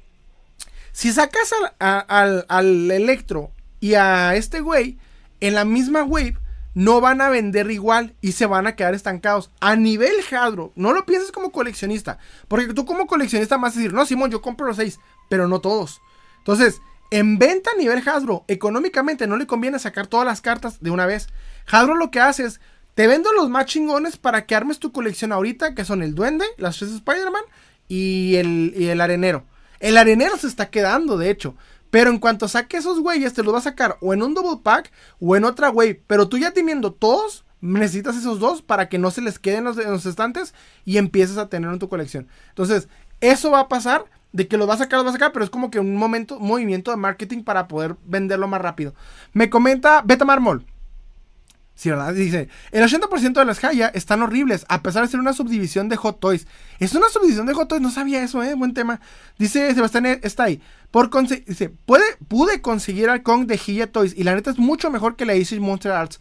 Si sacas al, al, al Electro y a este güey en la misma wave, no van a vender igual y se van a quedar estancados. A nivel Hadro, no lo pienses como coleccionista, porque tú como coleccionista vas a decir, no, Simón, yo compro los seis, pero no todos. Entonces, en venta a nivel Hasbro, económicamente no le conviene sacar todas las cartas de una vez. Hasbro lo que hace es, te vendo los más chingones para que armes tu colección ahorita, que son el duende, las tres Spider-Man y el, y el arenero. El arenero se está quedando, de hecho. Pero en cuanto saque esos güeyes, te los va a sacar o en un double pack o en otra güey. Pero tú ya teniendo todos, necesitas esos dos para que no se les queden los, los estantes y empieces a tener en tu colección. Entonces, eso va a pasar. De que los va a sacar, los va a sacar, pero es como que un momento, movimiento de marketing para poder venderlo más rápido. Me comenta Beta Marmol. Sí, ¿verdad? Dice, el 80% de las Haya están horribles, a pesar de ser una subdivisión de Hot Toys. Es una subdivisión de Hot Toys, no sabía eso, ¿eh? Buen tema. Dice Sebastián, está ahí. Por dice, puede, pude conseguir al Kong de Haya Toys y la neta es mucho mejor que la Aces Monster Arts.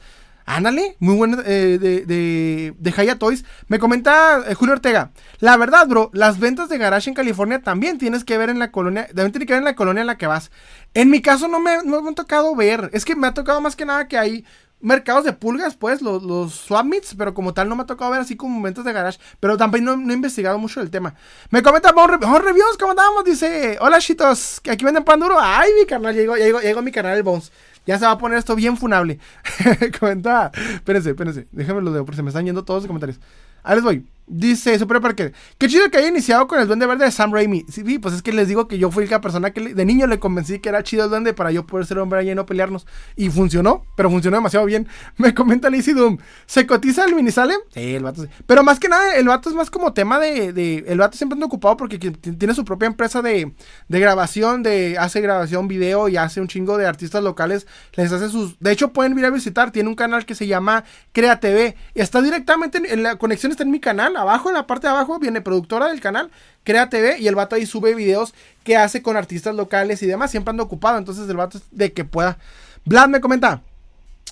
Ándale, muy buena eh, de, de, de Toys. Me comenta eh, Julio Ortega. La verdad, bro, las ventas de garage en California también tienes que ver en la colonia. También tienes que ver en la colonia en la que vas. En mi caso no me, no me ha tocado ver. Es que me ha tocado más que nada que hay mercados de pulgas, pues, los, los swap meets, pero como tal no me ha tocado ver así como momentos de garage, pero también no, he investigado mucho el tema. Me comenta Bon, Reviews, ¿cómo andamos? Dice, hola chitos, que aquí venden pan duro. Ay, mi canal, llegó, llegó, llegó mi canal el Bones. Ya se va a poner esto bien funable. Comenta, espérense, espérense, déjenme lo de, porque se me están yendo todos los comentarios. Ahí les voy. Dice Super Parker, qué chido que haya iniciado con el Duende Verde de Sam Raimi. Sí, pues es que les digo que yo fui la persona que de niño le convencí que era chido el Duende para yo poder ser hombre y no pelearnos. Y funcionó, pero funcionó demasiado bien. Me comenta Lizzie Doom, ¿se cotiza el minisalem? Sí, el vato sí. Pero más que nada, el vato es más como tema de, el vato siempre anda ocupado porque tiene su propia empresa de, de grabación, de hace grabación video y hace un chingo de artistas locales. Les hace sus... De hecho, pueden ir a visitar, tiene un canal que se llama Crea TV. Y está directamente, en la conexión está en mi canal abajo, en la parte de abajo, viene productora del canal, Crea TV, y el vato ahí sube videos que hace con artistas locales y demás. Siempre ando ocupado, entonces el vato es de que pueda. Vlad me comenta.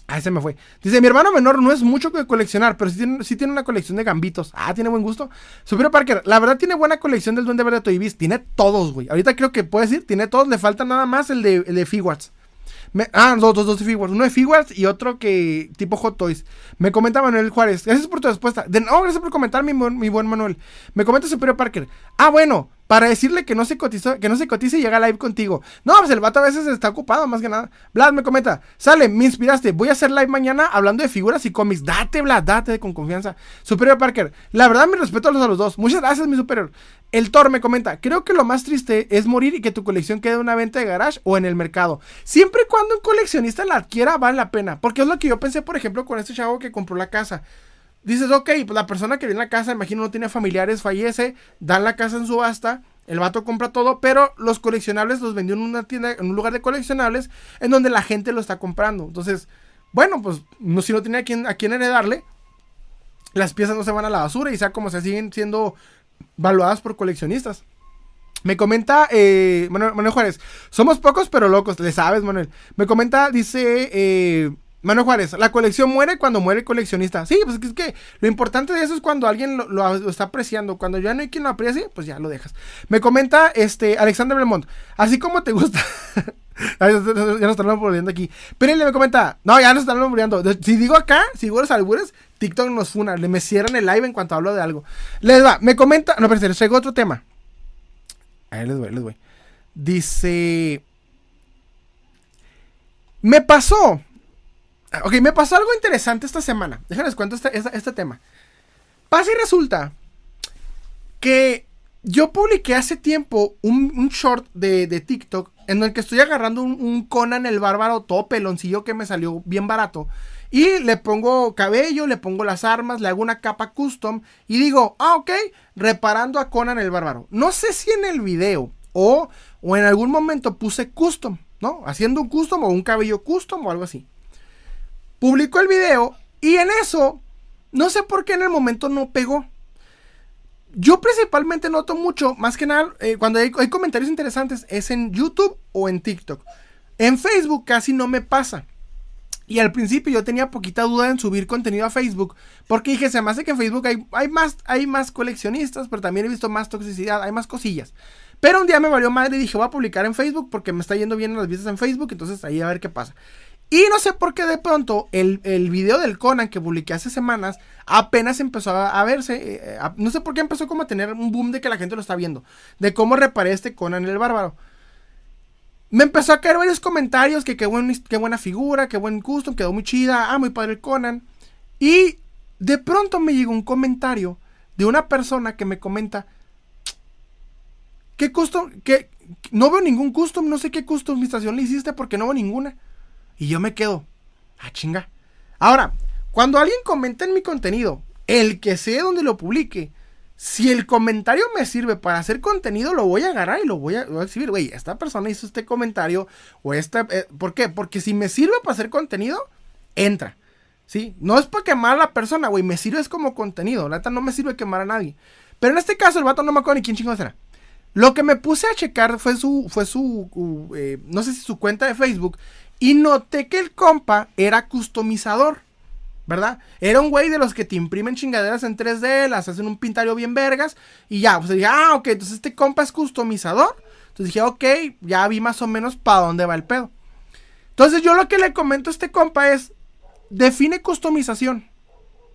Ah, ese me fue. Dice, mi hermano menor no es mucho que coleccionar, pero sí tiene, tiene una colección de gambitos. Ah, tiene buen gusto. Superior Parker, la verdad tiene buena colección del Duende Verde Toy. Tiene todos, güey. Ahorita creo que puede decir, tiene todos. Le falta nada más el de, el de Figuarts ah, dos, dos, dos de figuras. Uno de figuras y otro que tipo Hot Toys. Me comenta Manuel Juárez. Gracias por tu respuesta. De, no, gracias por comentar, mi, mi buen Manuel. Me comenta Superior Parker. Ah, bueno. Para decirle que no se cotizó, que no se cotice y llega live contigo. No, pues el vato a veces está ocupado, más que nada. Vlad me comenta, sale, me inspiraste, voy a hacer live mañana hablando de figuras y cómics. Date, Vlad, date con confianza. Superior Parker, la verdad me respeto a los, a los dos. Muchas gracias, mi superior. El Thor me comenta, creo que lo más triste es morir y que tu colección quede en una venta de garage o en el mercado. Siempre y cuando un coleccionista la adquiera, vale la pena. Porque es lo que yo pensé, por ejemplo, con este chavo que compró la casa dices, ok, pues la persona que viene a la casa, imagino no tiene familiares, fallece, dan la casa en subasta, el vato compra todo, pero los coleccionables los vendió en una tienda, en un lugar de coleccionables, en donde la gente lo está comprando. Entonces, bueno, pues no, si no tiene a quién, a quién heredarle, las piezas no se van a la basura y sea como se siguen siendo valuadas por coleccionistas. Me comenta eh, Manuel, Juárez, somos pocos pero locos, le sabes Manuel. Me comenta, dice eh, Manuel Juárez, la colección muere cuando muere el coleccionista. Sí, pues es que lo importante de eso es cuando alguien lo, está apreciando. Cuando ya no hay quien lo aprecie, pues ya lo dejas. Me comenta este Alexander Belmont, así como te gusta. ya nos están volviendo aquí. Pero me comenta, no, ya nos están volviendo. Si digo acá, si digo los albures, TikTok nos funa. Le me cierran el live en cuanto hablo de algo. Les va, me comenta, no, pero les traigo otro tema. Ahí les voy, les voy. Dice, me pasó Ok, me pasó algo interesante esta semana. Déjenles cuento este, este, tema. Pasa y resulta que yo publiqué hace tiempo un, short de, TikTok en el que estoy agarrando un, Conan el bárbaro todo peloncillo que me salió bien barato. Y le pongo cabello, le pongo las armas, le hago una capa custom y digo, ah, ok, reparando a Conan el bárbaro. No sé si en el video o, o en algún momento puse custom, ¿no? Haciendo un custom o un cabello custom o algo así publicó el video y en eso, no sé por qué en el momento no pegó. Yo principalmente noto mucho, más que nada, eh, cuando hay, comentarios interesantes, es en YouTube o en TikTok. En Facebook casi no me pasa. Y al principio yo tenía poquita duda en subir contenido a Facebook. Porque dije, se me hace que en Facebook hay, hay, más, hay más coleccionistas, pero también he visto más toxicidad, hay más cosillas. Pero un día me valió madre y dije, voy a publicar en Facebook porque me está yendo bien las vistas en Facebook. Entonces ahí a ver qué pasa. Y no sé por qué de pronto el, el, video del Conan que publiqué hace semanas apenas empezó a, verse. Eh, eh, no sé por qué empezó como a tener un boom de que la gente lo está viendo. De cómo reparé este Conan el bárbaro. Me empezó a caer varios comentarios que qué, buen, qué buena figura, qué buen custom, quedó muy chida, ah, muy padre el Conan. Y de pronto me llegó un comentario de una persona que me comenta, ¿qué custom? Que no veo ningún custom, no sé qué customización le hiciste porque no veo ninguna. Y yo me quedo, ah, chinga. Ahora, cuando alguien comenta en mi contenido, el que sé dónde lo publique, si el comentario me sirve para hacer contenido, lo voy a agarrar y lo voy a, exhibir. Güey, esta persona hizo este comentario o esta... Eh, ¿Por qué? Porque si me sirve para hacer contenido, entra. ¿Sí? No es para quemar a la persona, güey. Me sirve es como contenido. La neta no me sirve quemar a nadie. Pero en este caso, el vato no me acuerdo ni quién chingo será. Lo que me puse a checar fue su, fue su, eh, no sé si su cuenta de Facebook. Y noté que el compa era customizador. ¿Verdad? Era un güey de los que te imprimen chingaderas en 3D, las hacen un pintario bien vergas. Y ya, pues dije, ah, ok, entonces este compa es customizador. Entonces dije, ok, ya vi más o menos para dónde va el pedo. Entonces yo lo que le comento a este compa es, define customización.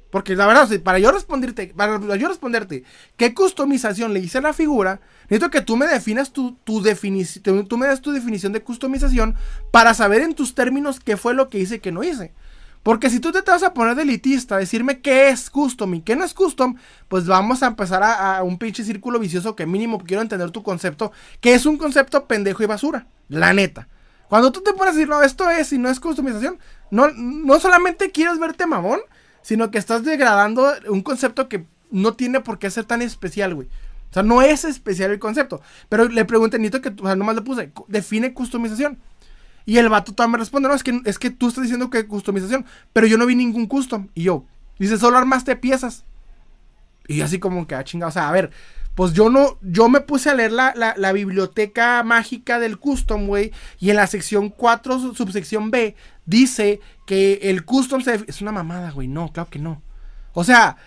Porque la verdad, para yo responderte, para yo responderte qué customización le hice a la figura, necesito que tú me definas tu, tu definición, tú me das tu definición de customización para saber en tus términos qué fue lo que hice y qué no hice. Porque si tú te, vas a poner de elitista, decirme qué es custom y qué no es custom, pues vamos a empezar a, un pinche círculo vicioso que mínimo quiero entender tu concepto, que es un concepto pendejo y basura, la neta. Cuando tú te pones a decir, no, esto es y no es customización, no, no solamente quieres verte mamón, sino que estás degradando un concepto que no tiene por qué ser tan especial, güey. O sea, no es especial el concepto. Pero le pregunté, Nito, que, o sea, nomás le puse, define customización. Y el vato todavía me responde, no, es que, es que tú estás diciendo que customización, pero yo no vi ningún custom. Y yo, dice, solo armaste piezas. Y así como que, ah, chingado, o sea, a ver, pues yo no, yo me puse a leer la, la biblioteca mágica del custom, güey, y en la sección 4, subsección B, dice que el custom se... Es una mamada, güey. No, claro que no. O sea,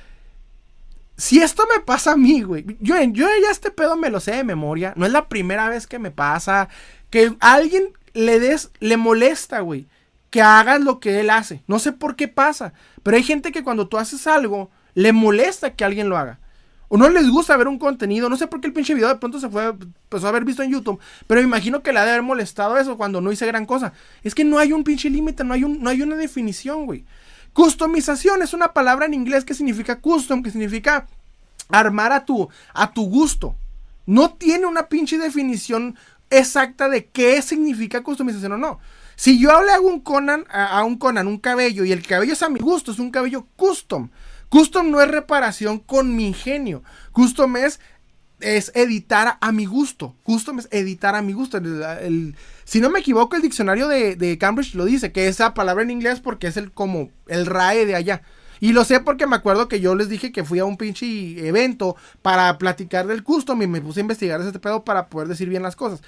si esto me pasa a mí, güey. Yo, yo ya este pedo me lo sé de memoria. No es la primera vez que me pasa. Que a alguien le des, le molesta, güey. Que hagas lo que él hace. No sé por qué pasa. Pero hay gente que cuando tú haces algo, le molesta que alguien lo haga. O no les gusta ver un contenido. No sé por qué el pinche video de pronto se fue, empezó a haber visto en YouTube, pero me imagino que le ha de haber molestado eso cuando no hice gran cosa. Es que no hay un pinche límite, no, hay no hay una definición, güey. Customización es una palabra en inglés que significa custom, que significa armar a tu, a tu gusto. No tiene una pinche definición exacta de qué significa customización o no. Si yo le hago un Conan, a, un Conan, un cabello, y el cabello es a mi gusto, es un cabello custom. Custom no es reparación con mi ingenio. Custom es, es editar a mi gusto. Custom es editar a mi gusto. si no me equivoco, el diccionario de, Cambridge lo dice, que esa palabra en inglés porque es el como el RAE de allá. Y lo sé porque me acuerdo que yo les dije que fui a un pinche evento para platicar del custom y me puse a investigar ese pedo para poder decir bien las cosas.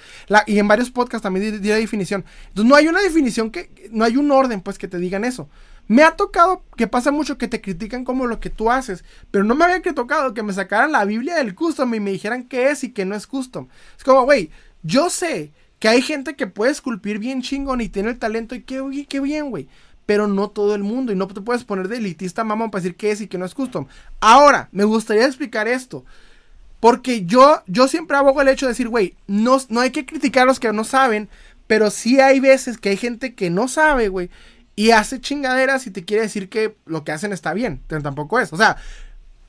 y en varios podcasts también di, la definición. Entonces no hay una definición que, no hay un orden pues que te digan eso. Me ha tocado que pasa mucho que te critican como lo que tú haces, pero no me había tocado que me sacaran la Biblia del custom y me dijeran qué es y qué no es custom. Es como, güey, yo sé que hay gente que puede esculpir bien chingón y tiene el talento y qué, qué bien, güey pero no todo el mundo. Y no te puedes poner de elitista mamón para decir qué es y qué no es custom. Ahora, me gustaría explicar esto. Porque yo, yo siempre abogo el hecho de decir, güey, no, no hay que criticar a los que no saben, pero sí hay veces que hay gente que no sabe, güey, y hace chingaderas y te quiere decir que lo que hacen está bien, pero tampoco es. O sea,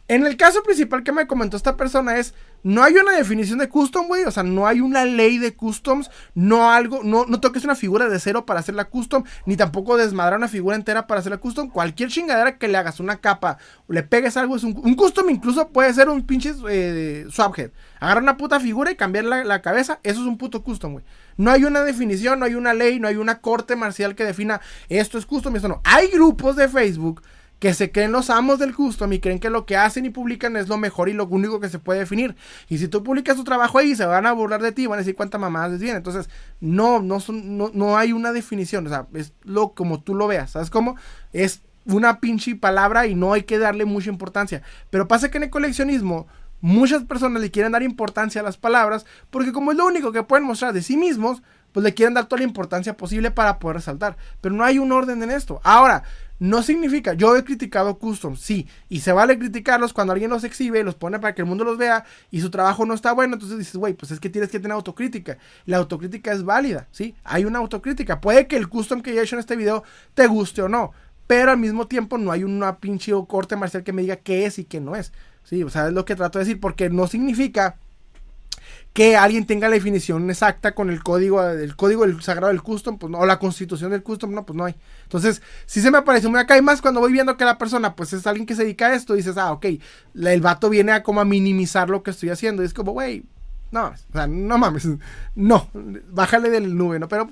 en el caso principal que me comentó esta persona es, no hay una definición de custom, güey, o sea, no hay una ley de customs, no algo, no, no toques una figura de cero para hacer la custom, ni tampoco desmadrar una figura entera para hacer la custom, cualquier chingadera que le hagas una capa, o le pegues algo, es un, un custom incluso puede ser un pinche eh, swaphead, agarrar una puta figura y cambiar la, la cabeza, eso es un puto custom, güey. No hay una definición, no hay una ley, no hay una corte marcial que defina esto es custom y esto no. Hay grupos de Facebook que se creen los amos del custom y creen que lo que hacen y publican es lo mejor y lo único que se puede definir. Y si tú publicas tu trabajo ahí, se van a burlar de ti, van a decir cuánta mamadas les viene. Entonces, no, no, son, no, no hay una definición. O sea, es lo como tú lo veas. ¿Sabes cómo? Es una pinche palabra y no hay que darle mucha importancia. Pero pasa que en el coleccionismo muchas personas le quieren dar importancia a las palabras porque como es lo único que pueden mostrar de sí mismos, pues le quieren dar toda la importancia posible para poder resaltar. Pero no hay un orden en esto. Ahora, no significa, yo he criticado custom, sí, y se vale criticarlos cuando alguien los exhibe, los pone para que el mundo los vea y su trabajo no está bueno, entonces dices, güey, pues es que tienes que tener autocrítica. La autocrítica es válida, ¿sí? Hay una autocrítica. Puede que el custom que yo he hecho en este video te guste o no, pero al mismo tiempo no hay una pinche corte marcial que me diga qué es y qué no es. Sí, o sea, es lo que trato de decir, porque no significa que alguien tenga la definición exacta con el código, el código del sagrado del custom, pues no, o la constitución del custom, no, pues no hay. Entonces, si se me aparece muy acá y más cuando voy viendo que la persona, pues es alguien que se dedica a esto, dices, ah, ok, el vato viene a como a minimizar lo que estoy haciendo, y es como, güey, no, o sea, no mames, no, bájale del nube, ¿no? Pero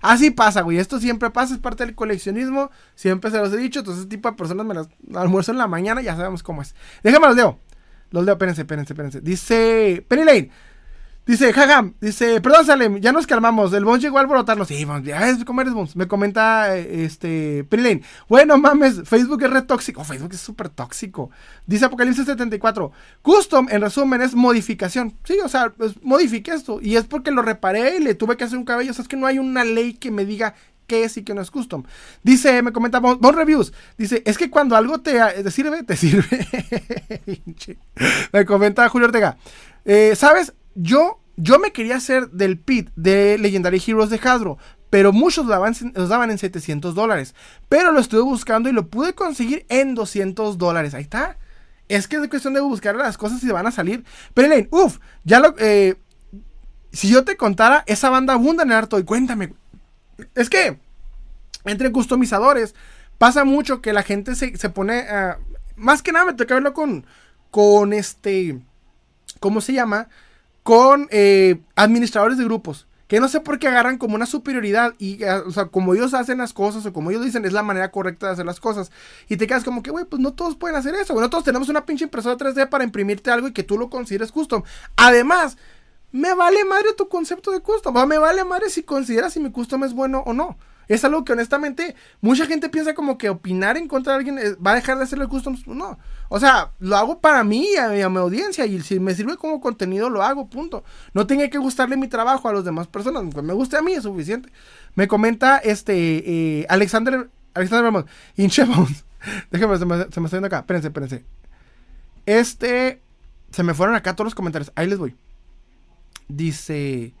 así pasa, güey, esto siempre pasa, es parte del coleccionismo, siempre se los he dicho, entonces ese tipo de personas me las almuerzo en la mañana, ya sabemos cómo es. Déjame los leo, los leo, espérense, espérense, espérense. Dice Penny Lane. Dice, jaja, dice, perdón Salem, ya nos calmamos, el Bones llegó a alborotarnos. Sí, ya es como eres Bones. Me comenta, este, Prilane, bueno mames, Facebook es re tóxico. Facebook es súper tóxico. Dice Apocalipsis 74, custom, en resumen, es modificación. Sí, o sea, pues, modifique esto. Y es porque lo reparé y le tuve que hacer un cabello. O sea, es que no hay una ley que me diga qué es y qué no es custom. Dice, me comenta Bon, Reviews, dice, es que cuando algo te, te sirve, te sirve. me comenta Julio Ortega, eh, ¿sabes? Yo yo me quería hacer del pit de Legendary Heroes de Hasbro, pero muchos los daban en 700 dólares. Pero lo estuve buscando y lo pude conseguir en 200 dólares. Ahí está. Es que es cuestión de buscar las cosas y van a salir. Pero Elaine, uff, ya lo... Eh, si yo te contara, esa banda abunda en harto y cuéntame. Es que entre customizadores pasa mucho que la gente se, pone... más que nada me toca verlo con... Con este... ¿Cómo se llama? Con eh, administradores de grupos. Que no sé por qué agarran como una superioridad y, eh, o sea, como ellos hacen las cosas o como ellos dicen es la manera correcta de hacer las cosas. Y te quedas como que, güey, pues no todos pueden hacer eso. no todos tenemos una pinche impresora 3D para imprimirte algo y que tú lo consideres custom. Además, me vale madre tu concepto de custom. O me vale madre si consideras si mi custom es bueno o no. Es algo que honestamente mucha gente piensa como que opinar en contra de alguien eh, va a dejar de hacerle customs. No. O sea, lo hago para mí y a, mi audiencia. Y si me sirve como contenido, lo hago, punto. No tiene que gustarle mi trabajo a las demás personas. Me guste a mí, es suficiente. Me comenta este eh, Alexander. Alexander Ramos. Inchebones. Déjame, se me, se me está yendo acá. Espérense, espérense. Este. Se me fueron acá todos los comentarios. Ahí les voy. Dice.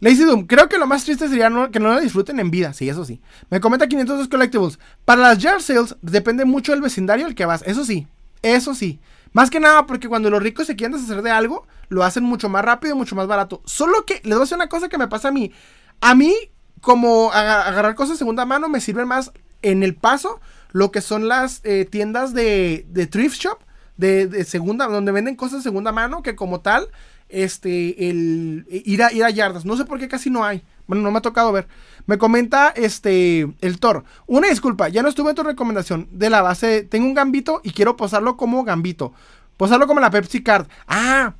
Lazy Doom, creo que lo más triste sería que no la disfruten en vida. Sí, eso sí. Me comenta 502 Collectibles. Para las yard sales depende mucho del vecindario al que vas. Eso sí. Eso sí. Más que nada porque cuando los ricos se quieren deshacer de algo, lo hacen mucho más rápido y mucho más barato. Solo que les voy a decir una cosa que me pasa a mí. A mí, como agarrar cosas de segunda mano, me sirve más en el paso lo que son las eh, tiendas de, de thrift shop, de, de, segunda, donde venden cosas de segunda mano, que como tal este, el ir a, yardas. No sé por qué casi no hay. Bueno, no me ha tocado ver. Me comenta este el Thor. Una disculpa, ya no estuve en tu recomendación de la base. Tengo un gambito y quiero posarlo como gambito. Posarlo como la Pepsi Card. Ah,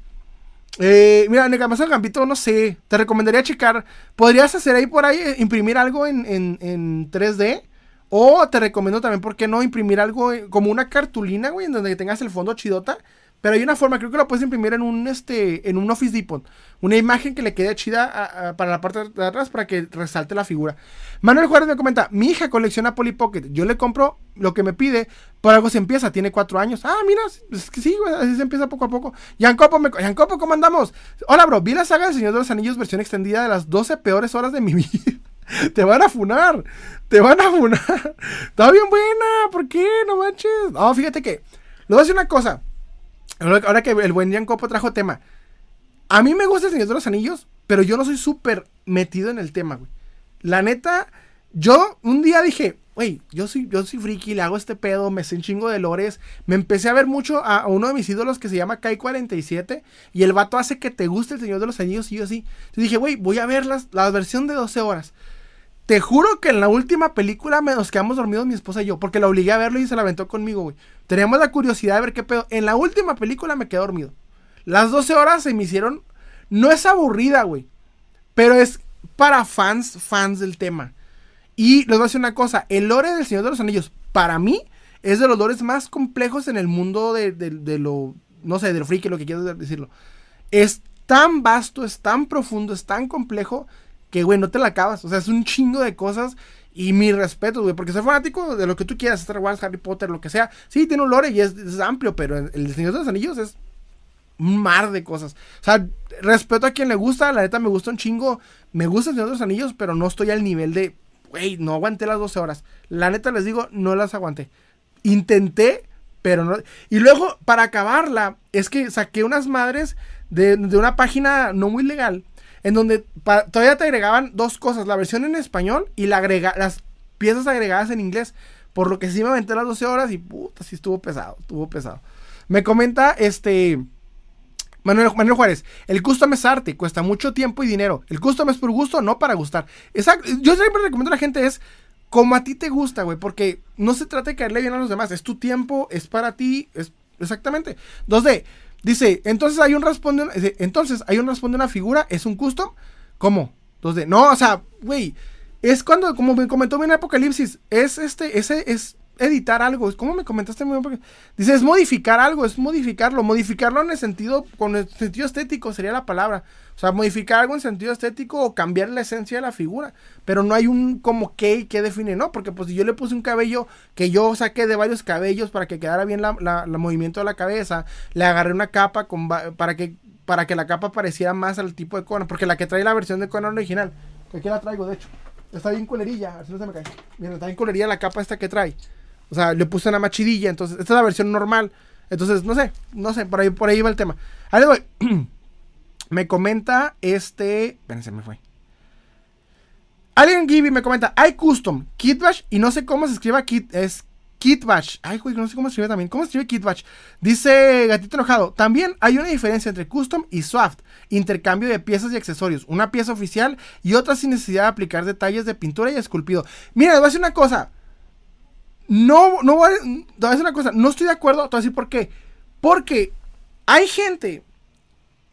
eh, mira, en el gambito, no sé. Te recomendaría checar. Podrías hacer ahí por ahí, eh, imprimir algo en, en, en 3D. O te recomiendo también, ¿por qué no imprimir algo eh, como una cartulina, güey, en donde tengas el fondo chidota? Pero hay una forma, creo que lo puedes imprimir en un este en un Office Depot. Una imagen que le quede chida para la parte de atrás para que resalte la figura. Manuel Juárez me comenta, mi hija colecciona Polly Pocket. Yo le compro lo que me pide, por algo se empieza, tiene cuatro años. Ah, mira, es que sí, así se empieza poco a poco. Yancopo, me, Yancopo, ¿cómo andamos? Hola, bro, vi la saga del Señor de los Anillos versión extendida de las 12 peores horas de mi vida. Te van a funar. Te van a funar. Está bien buena. ¿Por qué? No manches. No, fíjate que. Le voy a decir una cosa. Ahora que el buen Jan Copo trajo tema. A mí me gusta el Señor de los Anillos, pero yo no soy súper metido en el tema, güey. La neta, yo un día dije, güey, yo soy, yo soy friki, le hago este pedo, me sé un chingo de lores. Me empecé a ver mucho a, uno de mis ídolos que se llama Kai47. Y el vato hace que te guste el Señor de los Anillos y yo así. Entonces dije, güey, voy a ver la versión de 12 horas. Te juro que en la última película me nos quedamos dormidos mi esposa y yo, porque la obligué a verlo y se la aventó conmigo, güey. Teníamos la curiosidad de ver qué pedo. En la última película me quedé dormido. Las 12 horas se me hicieron. No es aburrida, güey. Pero es para fans, fans del tema. Y les voy a decir una cosa: el lore del Señor de los Anillos, para mí, es de los lores más complejos en el mundo de, de lo. No sé, del friki, lo que quiero decirlo. Es tan vasto, es tan profundo, es tan complejo que, güey, no te la acabas. O sea, es un chingo de cosas. Y mi respeto, güey, porque soy fanático de lo que tú quieras, Star Wars, Harry Potter, lo que sea. Sí, tiene un lore y es, amplio, pero el Señor de los Anillos es un mar de cosas. O sea, respeto a quien le gusta, la neta me gusta un chingo. Me gusta el Señor de los Anillos, pero no estoy al nivel de, güey, no aguanté las 12 horas. La neta les digo, no las aguanté. Intenté, pero no. Y luego, para acabarla, es que saqué unas madres de, de una página no muy legal en donde todavía te agregaban dos cosas, la versión en español y las piezas agregadas en inglés. Por lo que sí me aventé las 12 horas y puta, sí estuvo pesado, estuvo pesado. Me comenta este Manuel, Manuel Juárez, el custom es arte, cuesta mucho tiempo y dinero. El custom es por gusto, no para gustar. Exacto, yo siempre recomiendo a la gente es como a ti te gusta, güey, porque no se trata de caerle bien a los demás, es tu tiempo, es para ti, es exactamente. 2D, Dice, entonces hay un responde, entonces hay un responde una figura, es un custom. ¿Cómo? Entonces, no, o sea, güey, es cuando, como me comentó bien Apocalipsis, es este, ese es editar algo. ¿Cómo me comentaste muy bien? Dice, es modificar algo, es modificarlo. Modificarlo en el sentido, con el sentido estético sería la palabra. O sea, modificar algo en sentido estético o cambiar la esencia de la figura. Pero no hay un como qué que define, ¿no? Porque pues si yo le puse un cabello que yo saqué de varios cabellos para que quedara bien el movimiento de la cabeza, le agarré una capa para, que, para que la capa pareciera más al tipo de Conan. Porque la que trae la versión de Conan original, que aquí la traigo de hecho. Está bien culerilla, a ver si no se me cae. Mira, está bien culerilla la capa esta que trae. O sea, le puse una machidilla, entonces, esta es la versión normal. Entonces, no sé, no sé, por ahí, por ahí va el tema. Ahí voy. me comenta este. Espérense, me fue. Alien Gibby me comenta, hay custom, Kitbash, y no sé cómo se escribe Kit, es Kitbash. Ay, güey, no sé cómo se escribe también. ¿Cómo se escribe Kitbash? Dice Gatito Enojado. También hay una diferencia entre custom y soft. Intercambio de piezas y accesorios. Una pieza oficial y otra sin necesidad de aplicar detalles de pintura y esculpido. Mira, les voy a decir una cosa. No, no voy a, te decir una cosa, no estoy de acuerdo, te voy a decir por qué. Porque hay gente,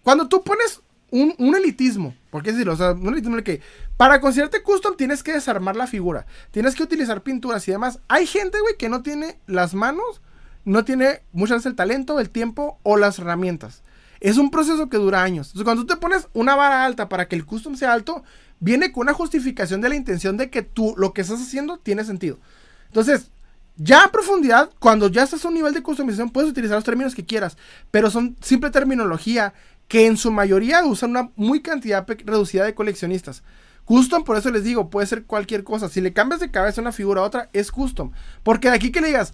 cuando tú pones un, un elitismo, porque es decir, o sea, un elitismo en el que para considerarte custom tienes que desarmar la figura, tienes que utilizar pinturas y demás. Hay gente, güey, que no tiene las manos, no tiene muchas veces el talento, el tiempo o las herramientas. Es un proceso que dura años. Entonces, cuando tú te pones una vara alta para que el custom sea alto, viene con una justificación de la intención de que tú lo que estás haciendo tiene sentido. Entonces, Ya a profundidad, cuando ya estás a un nivel de customización, puedes utilizar los términos que quieras, pero son simple terminología que en su mayoría usan una muy cantidad reducida de coleccionistas. Custom, por eso les digo, puede ser cualquier cosa. Si le cambias de cabeza una figura a otra, es custom. Porque de aquí que le digas,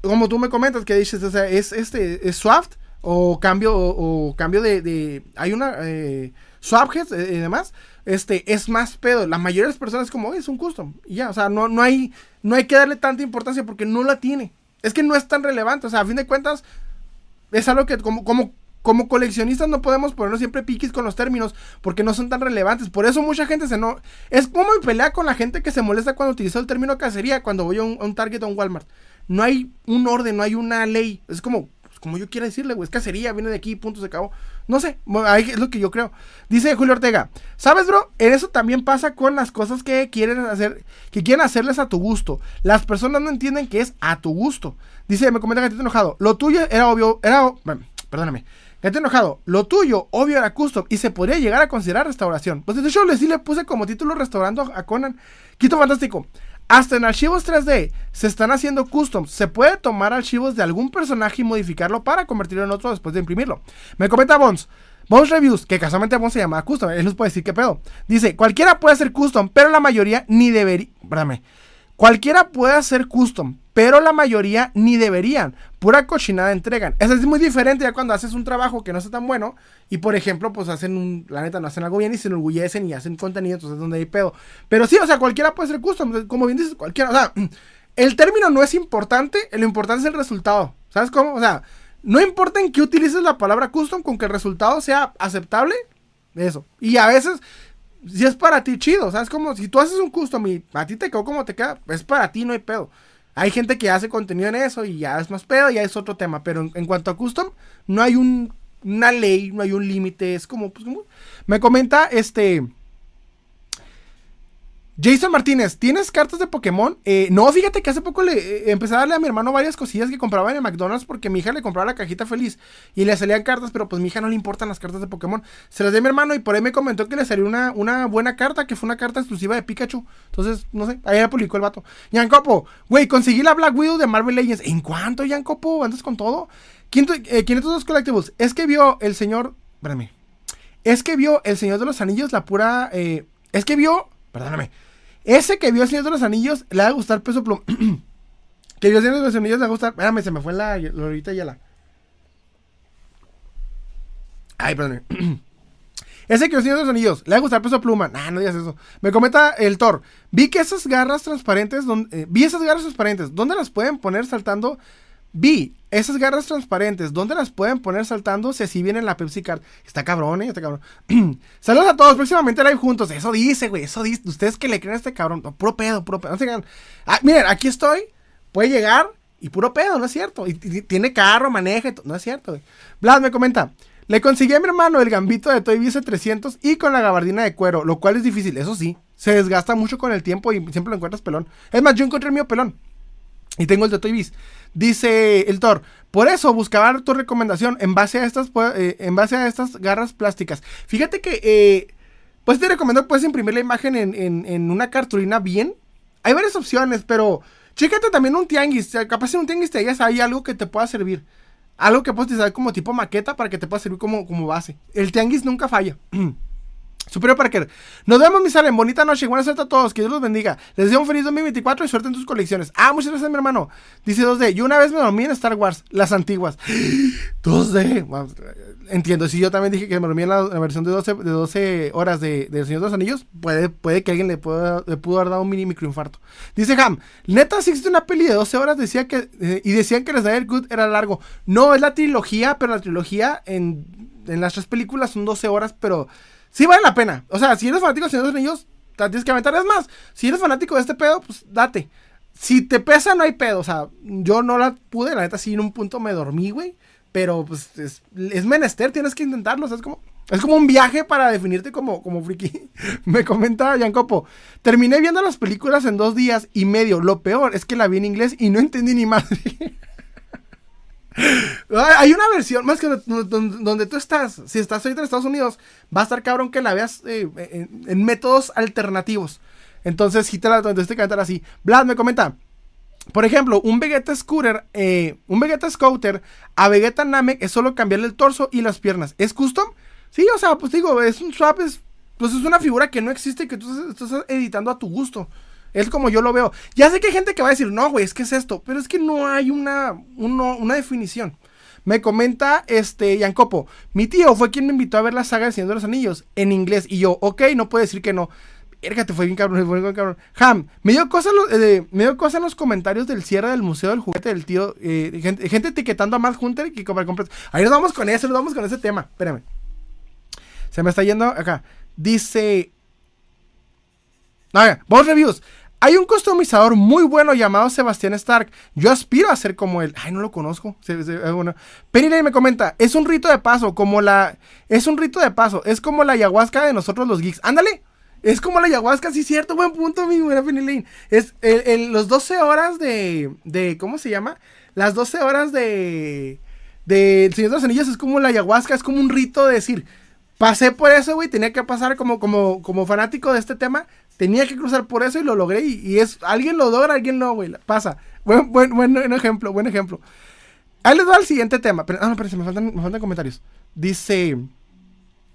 como tú me comentas, que dices, o sea, es este, es Swaft, o cambio, o, cambio de, hay una, eh, eh, y demás, este, es más pedo. La mayoría de las personas como, es un custom. Y ya, o sea, no, no hay, no hay que darle tanta importancia porque no la tiene. Es que no es tan relevante, o sea, a fin de cuentas, es algo que como, como como coleccionistas no podemos ponernos siempre piquis con los términos porque no son tan relevantes. Por eso mucha gente se no. Es como mi pelea con la gente que se molesta cuando utilizo el término cacería cuando voy a un, Target o un Walmart. No hay un orden, no hay una ley. Es como, pues, como yo quiera decirle, güey. Es cacería, viene de aquí, punto, se acabó. No sé, es lo que yo creo. Dice Julio Ortega. ¿Sabes, bro? Eso también pasa con las cosas que quieren hacer, que quieren hacerles a tu gusto. Las personas no entienden que es a tu gusto. Dice, me comenta que te enojado. Lo tuyo era obvio, era. Perdóname. Gente enojado. Lo tuyo, obvio, era custom y se podría llegar a considerar restauración. Pues de hecho, le sí le puse como título restaurando a Conan. Quito fantástico. Hasta en archivos 3D se están haciendo customs. Se puede tomar archivos de algún personaje y modificarlo para convertirlo en otro después de imprimirlo. Me comenta Bones. Bones Reviews, que casualmente Bones se llama custom. Él nos puede decir qué pedo. Dice, cualquiera puede hacer custom, pero la mayoría ni debería... Espérame. Cualquiera puede hacer custom, pero la mayoría ni deberían. Pura cochinada entregan. Eso es muy diferente ya cuando haces un trabajo que no está tan bueno y, por ejemplo, pues hacen un, la neta, no hacen algo bien y se enorgullecen y hacen contenido, entonces es donde hay pedo. Pero sí, o sea, cualquiera puede ser custom, como bien dices, cualquiera. O sea, el término no es importante, lo importante es el resultado. ¿Sabes cómo? O sea, no importa en qué utilices la palabra custom, con que el resultado sea aceptable, eso. Y a veces si es para ti, chido. ¿Sabes? Como si tú haces un custom y a ti te quedó como te queda, es para ti, no hay pedo. Hay gente que hace contenido en eso y ya es más pedo, ya es otro tema. Pero en, cuanto a custom, no hay un, una ley, no hay un límite. Es como, pues, como, me comenta este. Jason Martínez, ¿tienes cartas de Pokémon? Eh, no, fíjate que hace poco le eh, empecé a darle a mi hermano varias cosillas que compraba en el McDonald's porque mi hija le compraba la cajita feliz y le salían cartas, pero pues mi hija no le importan las cartas de Pokémon. Se las di a mi hermano y por ahí me comentó que le salió una, una buena carta, que fue una carta exclusiva de Pikachu. Entonces, no sé, ahí la publicó el vato. Yancopo, güey, conseguí la Black Widow de Marvel Legends. ¿En cuánto, Yancopo? ¿Andas con todo? ¿Quién, eh, dos colectivos? Es que vio el señor. Espérame. Es que vio el Señor de los Anillos, la pura. Eh, es que vio. Perdóname ese que vio el Señor de los Anillos le va a gustar peso pluma. que vio el Señor de los Anillos le va a gustar. Espérame, se me fue la lorita la. Ay, perdón. Ese que vio el Señor de los Anillos le va a gustar peso pluma. Nah, no digas eso. Me comenta el Thor. Vi que esas garras transparentes. Eh, vi esas garras transparentes. ¿Dónde las pueden poner saltando? Vi esas garras transparentes, ¿dónde las pueden poner saltando si así viene la Pepsi Card? Está cabrón, ¿eh? Está cabrón. Saludos a todos, próximamente live juntos. Eso dice, güey, eso dice. Ustedes que le creen a este cabrón. puro pedo, puro pedo. No ah, miren, aquí estoy. Puede llegar y puro pedo, no es cierto. Y, tiene carro, maneja, no es cierto, güey. Vlad me comenta. Le conseguí a mi hermano el gambito de Toy Biz 300 y con la gabardina de cuero, lo cual es difícil, eso sí. Se desgasta mucho con el tiempo y siempre lo encuentras pelón. Es más, yo encontré el mío pelón. Y tengo el de Toy. Dice el Thor, por eso buscaba tu recomendación en base a estas, eh, en base a estas garras plásticas. Fíjate que, eh, pues te recomiendo que puedes imprimir la imagen en, una cartulina bien. Hay varias opciones, pero chécate también un tianguis. Capaz en un tianguis te hayas ahí algo que te pueda servir. Algo que puedes utilizar como tipo maqueta para que te pueda servir como, como base. El tianguis nunca falla. Superior Parker. Nos vemos, mi salen. Bonita noche. Buena suerte a todos. Que Dios los bendiga. Les deseo un feliz 2024 y suerte en tus colecciones. Ah, muchas gracias, mi hermano. Dice 2D. Yo una vez me dormí en Star Wars, las antiguas. 2D. entiendo. Si yo también dije que me dormí en la, versión de 12, de 12 horas de, de, Señor de los Anillos, puede, puede que alguien le, pueda, le pudo haber dado un mini microinfarto. Dice Ham. Neta, si existe una peli de 12 horas decía que, eh, y decían que el Good era largo. No, es la trilogía, pero la trilogía en, en las tres películas son 12 horas, pero sí vale la pena. O sea, si eres fanático de Señor de te tienes que aventar. Es más, si eres fanático de este pedo, pues date. Si te pesa, no hay pedo. O sea, yo no la pude, la neta, sí, en un punto me dormí, güey. Pero pues es, menester, tienes que intentarlo. O sea, es como, es como un viaje para definirte como, como friki. me comenta Copo. Terminé viendo las películas en dos días y medio. Lo peor es que la vi en inglés y no entendí ni madre. Hay una versión, más que donde, tú estás, si estás ahorita en Estados Unidos, va a estar cabrón que la veas eh, en, métodos alternativos. Entonces, si te la que cantar así. Vlad me comenta. por ejemplo, un Vegeta Scooter, eh, un Vegeta Scouter a Vegeta Namek es solo cambiarle el torso y las piernas. ¿Es custom? Sí, o sea, pues digo, es un swap, es, pues es una figura que no existe que tú estás editando a tu gusto. Es como yo lo veo. Ya sé que hay gente que va a decir, no, güey, es que es esto. Pero es que no hay una, una definición. Me comenta este Yancopo, mi tío fue quien me invitó a ver la saga de Señor de los Anillos en inglés. Y yo, ok, no puedo decir que no. Verga, te fue bien cabrón, fue bien cabrón. Ham, me dio cosas eh, me dio cosa en los comentarios del cierre del Museo del Juguete del tío. Eh, gente, etiquetando a Matt Hunter que comprar Ahí nos vamos con eso, nos vamos con ese tema. Espérame. Se me está yendo acá. Dice. ver, vos reviews. Hay un customizador muy bueno llamado Sebastián Stark. Yo aspiro a ser como él. Ay, no lo conozco. bueno. Penny me comenta, es un rito de paso, como la... Es un rito de paso, es como la ayahuasca de nosotros los geeks. Ándale. Es como la ayahuasca, sí, cierto, buen punto, mi buena Penny Lane. Es el, los 12 horas de, de... ¿Cómo se llama? Las 12 horas de... De Señor de los Anillos es como la ayahuasca, es como un rito de decir... Pasé por eso, güey, tenía que pasar como, como, como fanático de este tema Tenía que cruzar por eso y lo logré. Y, es, alguien lo logra, alguien no, güey. Pasa. Buen, buen, buen, ejemplo, buen ejemplo. Ahí les va al siguiente tema. Pero, ah, no, pero me faltan, me faltan comentarios. Dice.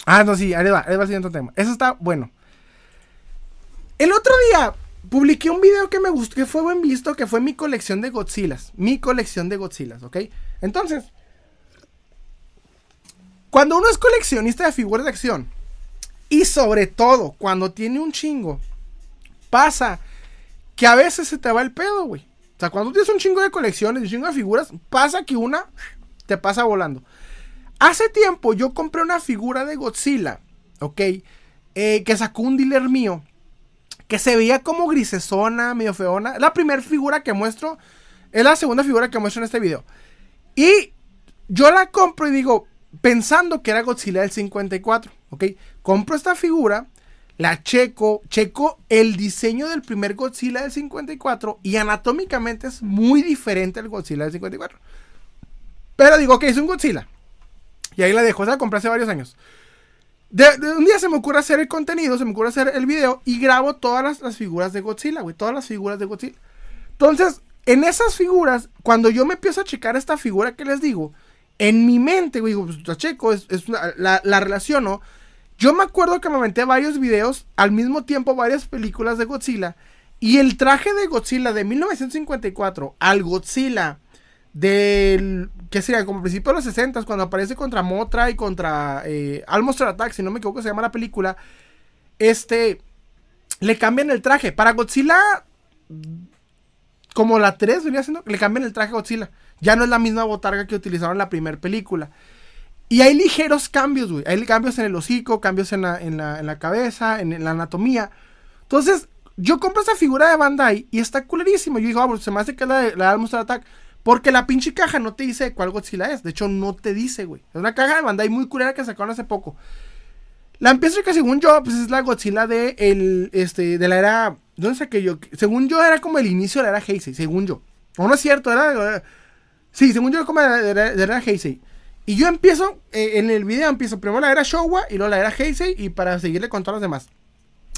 Ah, no, sí, ahí les va, ahí va al siguiente tema. Eso está bueno. El otro día publiqué un video que me gustó, que fue buen visto, que fue mi colección de Godzillas. Mi colección de Godzillas, ¿ok? Entonces, cuando uno es coleccionista de figuras de acción, y sobre todo, cuando tiene un chingo, pasa que a veces se te va el pedo, güey. O sea, cuando tienes un chingo de colecciones, un chingo de figuras, pasa que una te pasa volando. Hace tiempo yo compré una figura de Godzilla, ¿ok? Eh, que sacó un dealer mío, que se veía como grisesona, medio feona. La primera figura que muestro, es la segunda figura que muestro en este video. Y yo la compro y digo, pensando que era Godzilla del 54, ¿ok? Compro esta figura la checo, checo el diseño del primer Godzilla del 54 y anatómicamente es muy diferente al Godzilla del 54. Pero digo, que es un Godzilla. Y ahí la dejo, o sea, la compré hace varios años. De, un día se me ocurre hacer el contenido, se me ocurre hacer el video y grabo todas las, figuras de Godzilla, güey, todas las figuras de Godzilla. Entonces, en esas figuras, cuando yo me empiezo a checar esta figura que les digo, en mi mente, güey, pues la checo, es, la, la relaciono yo me acuerdo que me aventé varios videos, al mismo tiempo varias películas de Godzilla. Y el traje de Godzilla de 1954 al Godzilla del. ¿Qué sería? Como principio de los 60 cuando aparece contra Motra y contra eh, Almoster Attack, si no me equivoco, se llama la película. Este. Le cambian el traje. Para Godzilla. Como la 3 venía haciendo. Le cambian el traje a Godzilla. Ya no es la misma botarga que utilizaron en la primera película. Y hay ligeros cambios, güey. Hay cambios en el hocico, cambios en la, en la, cabeza, en, la anatomía. Entonces, yo compro esa figura de Bandai y está culerísimo. Yo digo, ah, pues se me hace que es la de la Monster Attack. Porque la pinche caja no te dice cuál Godzilla es. De hecho, no te dice, güey. Es una caja de Bandai muy culera que sacaron hace poco. La empiezo que según yo, pues es la Godzilla de el, este, de la era, ¿dónde saqué yo? Según yo era como el inicio de la era Heisei, según yo. O no es cierto, era, sí, según yo era como de la, de la era Heisei. Y yo empiezo, eh, en el video empiezo primero la era Showa y luego la era Heisei y para seguirle con todos los demás.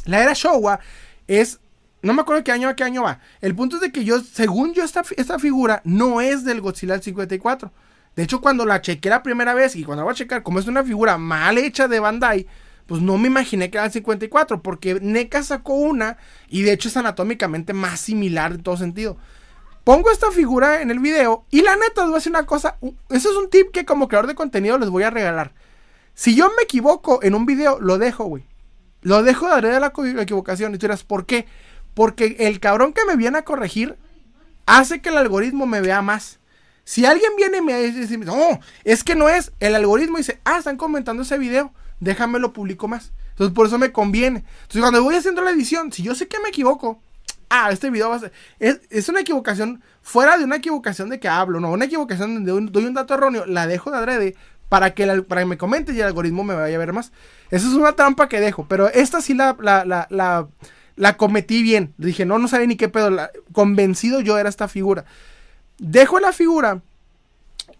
La era Showa es, no me acuerdo qué año a qué año va. El punto es de que yo, según yo, esta, esta figura no es del Godzilla 54. De hecho, cuando la chequé la primera vez y cuando la voy a checar, como es una figura mal hecha de Bandai, pues no me imaginé que era el 54, porque NECA sacó una y de hecho es anatómicamente más similar en todo sentido. Pongo esta figura en el video y la neta les voy a decir una cosa. Eso es un tip que como creador de contenido les voy a regalar. Si yo me equivoco en un video, lo dejo, güey. Lo dejo de la, la equivocación. Y tú dirás, ¿por qué? Porque el cabrón que me viene a corregir hace que el algoritmo me vea más. Si alguien viene y me dice, no, es que no es, el algoritmo dice, ah, están comentando ese video, déjame lo publico más. Entonces por eso me conviene. Entonces cuando voy haciendo la edición, si yo sé que me equivoco, ah, este video va a ser... Es, una equivocación fuera de una equivocación de que hablo, no, una equivocación donde doy un dato erróneo, la dejo de adrede para que, para que me comente y el algoritmo me vaya a ver más. Esa es una trampa que dejo, pero esta sí la, la, la, la, cometí bien. Dije, no, no sabía ni qué pedo, convencido yo era esta figura. Dejo la figura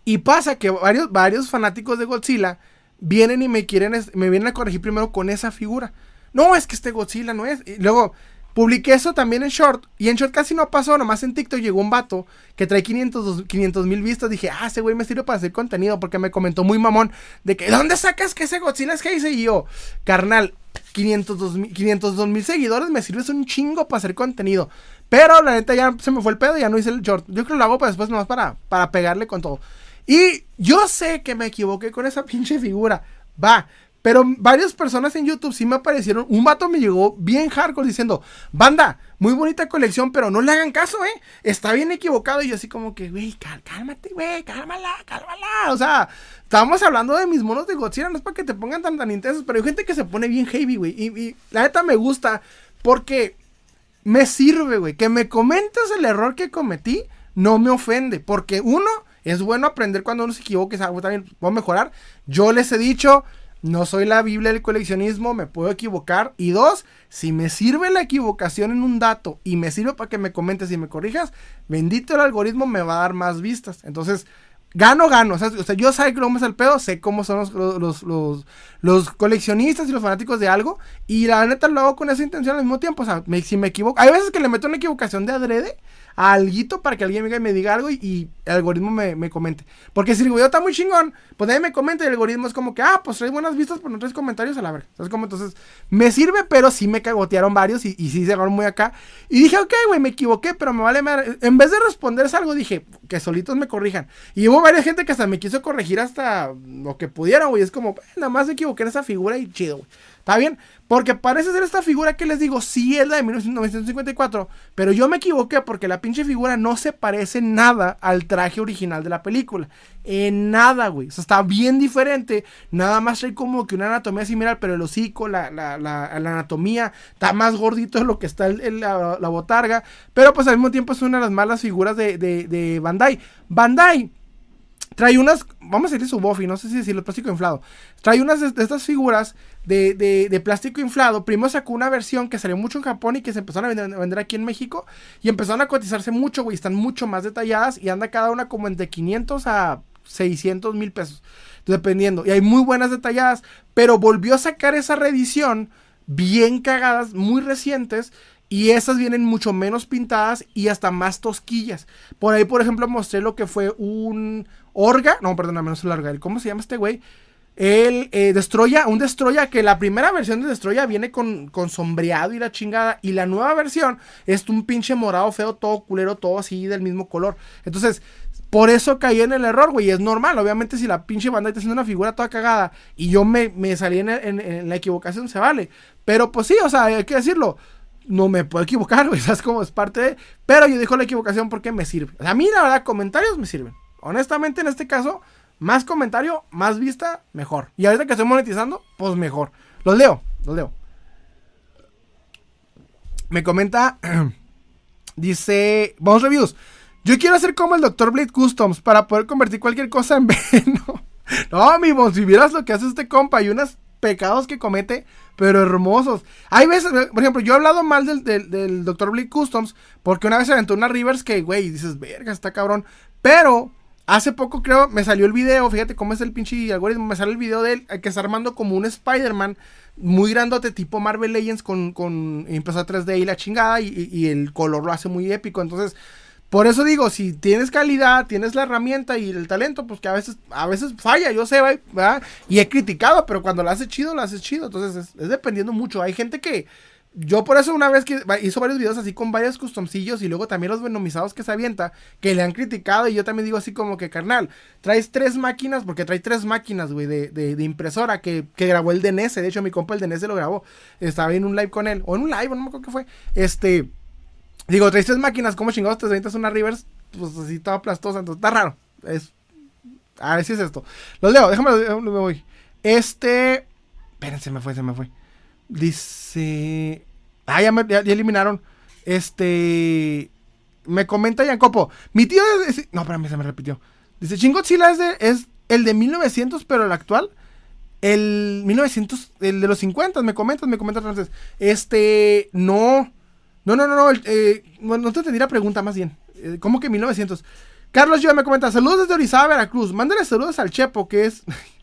y pasa que varios, varios fanáticos de Godzilla vienen y me quieren, me vienen a corregir primero con esa figura. No, es que este Godzilla no es. Y luego Publiqué eso también en Short. Y en Short casi no pasó. Nomás en TikTok llegó un vato que trae 500 mil vistas. Dije, ah, ese güey me sirve para hacer contenido. Porque me comentó muy mamón de que, ¿dónde sacas que ese Godzilla es Heisei? Y yo, carnal, 502 mil seguidores me sirves un chingo para hacer contenido. Pero la neta ya se me fue el pedo ya no hice el short. Yo creo que lo hago para después nomás para, para pegarle con todo. Y yo sé que me equivoqué con esa pinche figura. Va, pero varias personas en YouTube sí me aparecieron. Un vato me llegó bien hardcore diciendo, banda, muy bonita colección, pero no le hagan caso, ¿eh? Está bien equivocado. Y yo así como que, güey, cálmate, güey, cálmala, cálmala. O sea, estábamos hablando de mis monos de Godzilla, no es para que te pongan tan, tan intensos, pero hay gente que se pone bien heavy, güey. Y, y la neta me gusta porque me sirve, güey. Que me comentes el error que cometí, no me ofende. Porque uno, es bueno aprender cuando uno se equivoque, también puedo mejorar. Yo les he dicho no soy la Biblia del coleccionismo, me puedo equivocar. Y dos, si me sirve la equivocación en un dato y me sirve para que me comentes y me corrijas, bendito el algoritmo me va a dar más vistas. Entonces, gano, gano. O sea, yo sé lo vamos al pedo, sé cómo son los, los, los, coleccionistas y los fanáticos de algo. Y la neta lo hago con esa intención al mismo tiempo. O sea, si me equivoco, hay veces que le meto una equivocación de adrede alguito para que alguien venga y me diga algo y, el algoritmo me, comente. Porque si el video está muy chingón, pues nadie me comenta y el algoritmo es como que, ah, pues traes buenas vistas, pero no traes comentarios a la verga. ¿Sabes cómo? Entonces, me sirve, pero sí me cagotearon varios y, sí se muy acá. Y dije, ok, güey, me equivoqué, pero me vale En vez de responderles algo, dije, que solitos me corrijan. Y hubo varias gente que hasta me quiso corregir hasta lo que pudiera, güey. Es como, nada más me equivoqué en esa figura y chido, güey. ¿Está bien? Porque parece ser esta figura que les digo, sí es la de 1954, pero yo me equivoqué porque la pinche figura no se parece nada al traje original de la película. En nada, güey. O sea, está bien diferente. Nada más hay como que una anatomía similar, pero el hocico, la, la, la, anatomía, está más gordito de lo que está el, la, botarga. Pero pues al mismo tiempo es una de las malas figuras de, de, de Bandai. Bandai Trae unas, vamos a decir su Buffy, no sé si decirlo, plástico inflado. Trae unas de, estas figuras de, de, plástico inflado. Primero sacó una versión que salió mucho en Japón y que se empezaron a vender, aquí en México. Y empezaron a cotizarse mucho, güey. Están mucho más detalladas y anda cada una como entre 500 a 600 mil pesos. Dependiendo. Y hay muy buenas detalladas. Pero volvió a sacar esa reedición bien cagadas, muy recientes. Y esas vienen mucho menos pintadas y hasta más tosquillas. Por ahí, por ejemplo, mostré lo que fue un, Orga, no, perdóname, no es el Orga, ¿cómo se llama este güey? El eh, Destroya, un Destroya que la primera versión de Destroya viene con, con, sombreado y la chingada. Y la nueva versión es un pinche morado feo, todo culero, todo así del mismo color. Entonces, por eso caí en el error, güey. Es normal, obviamente, si la pinche banda está haciendo una figura toda cagada y yo me, me salí en, la equivocación, se vale. Pero pues sí, o sea, hay que decirlo no me puedo equivocar, güey, ¿sabes cómo es parte de? Pero yo dejo la equivocación porque me sirve. a mí, la verdad, comentarios me sirven. Honestamente, en este caso, más comentario, más vista, mejor. Y ahorita que estoy monetizando, pues mejor. Los leo, los leo. Me comenta, dice, vamos reviews. Yo quiero hacer como el Dr. Blade Customs para poder convertir cualquier cosa en veneno. no, mi si vieras lo que hace este compa y unos pecados que comete, pero hermosos. Hay veces, por ejemplo, yo he hablado mal del, del, del Dr. Blade Customs porque una vez se aventó una Rivers que, güey, dices, verga, está cabrón. Pero Hace poco creo, me salió el video, fíjate cómo es el pinche algoritmo, me sale el video de él que está armando como un Spider-Man muy grandote tipo Marvel Legends con, con impresora 3D y la chingada y, el color lo hace muy épico. Entonces, por eso digo, si tienes calidad, tienes la herramienta y el talento, pues que a veces, a veces falla, yo sé, ¿verdad? Y he criticado, pero cuando lo hace chido, lo hace chido. Entonces, es dependiendo mucho. Hay gente que yo por eso una vez que hizo varios videos así con varios customcillos y luego también los venomizados que se avienta, que le han criticado y yo también digo así como que, carnal, traes tres máquinas, porque trae tres máquinas, güey, de, de, impresora que, que, grabó el DNS, de hecho mi compa el DNS lo grabó, estaba en un live con él, o en un live, no me acuerdo qué fue, este, digo, traes tres máquinas, ¿cómo chingados te avientas una Rivers? Pues así toda plastosa, entonces está raro, es, a es esto, los leo, déjame, me voy, este, espérense, se me fue, se me fue. Dice. Ah, ya, eliminaron. Este. Me comenta Yancopo. Mi tío es. No, espérame, se me repitió. Dice: Chingotzilla es, de, es el de 1900, pero el actual. El 1900, el de los 50, me comentas, me comentas entonces. Este. No. No, no, no, no. Eh, no te tendría pregunta más bien. Eh, ¿Cómo que 1900? Carlos yo me comenta: Saludos desde Orizaba, Veracruz. Mándale saludos al Chepo, que es.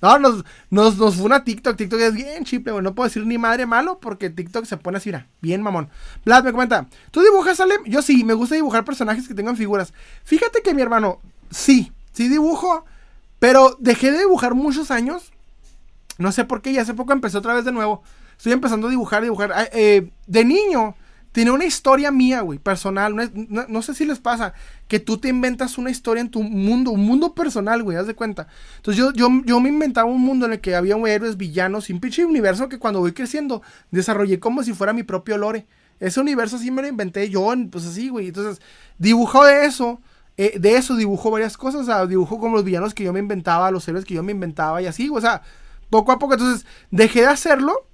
No, nos, nos, nos fue una TikTok. TikTok es bien chiple, güey. No puedo decir ni madre malo porque TikTok se pone así, mira, bien mamón. Vlad me comenta, ¿tú dibujas, Salem? Yo sí, me gusta dibujar personajes que tengan figuras. Fíjate que mi hermano, sí, sí dibujo, pero dejé de dibujar muchos años. No sé por qué, y hace poco empecé otra vez de nuevo. Estoy empezando a dibujar, dibujar. Eh, de niño, tiene una historia mía, güey, personal. No, sé si les pasa que tú te inventas una historia en tu mundo, un mundo personal, güey, haz de cuenta. Entonces yo, yo, yo me inventaba un mundo en el que había héroes, villanos un pinche universo que cuando voy creciendo desarrollé como si fuera mi propio lore. Ese universo sí me lo inventé yo, pues así, güey. Entonces, dibujo de eso. Eh, de eso dibujo varias cosas. O sea, dibujo como los villanos que yo me inventaba, los héroes que yo me inventaba y así, o sea, poco a poco. Entonces, dejé de hacerlo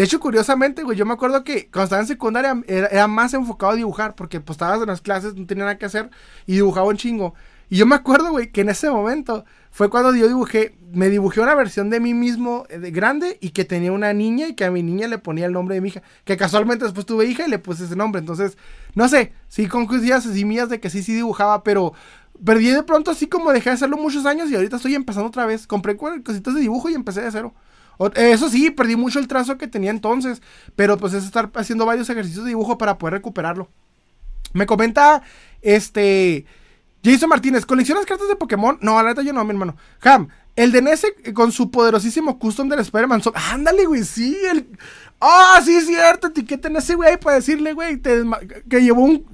de hecho, curiosamente, güey, yo me acuerdo que cuando estaba en secundaria era, más enfocado a dibujar, porque pues estabas en las clases, no tenía nada que hacer, y dibujaba un chingo. Y yo me acuerdo, güey, que en ese momento fue cuando yo dibujé, me dibujé una versión de mí mismo eh, de grande y que tenía una niña y que a mi niña le ponía el nombre de mi hija, que casualmente después tuve hija y le puse ese nombre. Entonces, no sé, sí con cosillas así mías de que sí, sí dibujaba, pero perdí de pronto así como dejé de hacerlo muchos años y ahorita estoy empezando otra vez. Compré cositas de dibujo y empecé de cero. Eso sí, perdí mucho el trazo que tenía entonces, pero pues es estar haciendo varios ejercicios de dibujo para poder recuperarlo. Me comenta este Jason Martínez, ¿coleccionas cartas de Pokémon? No, la neta yo no, mi hermano. Ham, el de Nese con su poderosísimo custom del Spider-Man. Ándale, güey, sí, el... Ah, sí, es cierto, etiqueten ese güey para decirle, güey, que llevó un...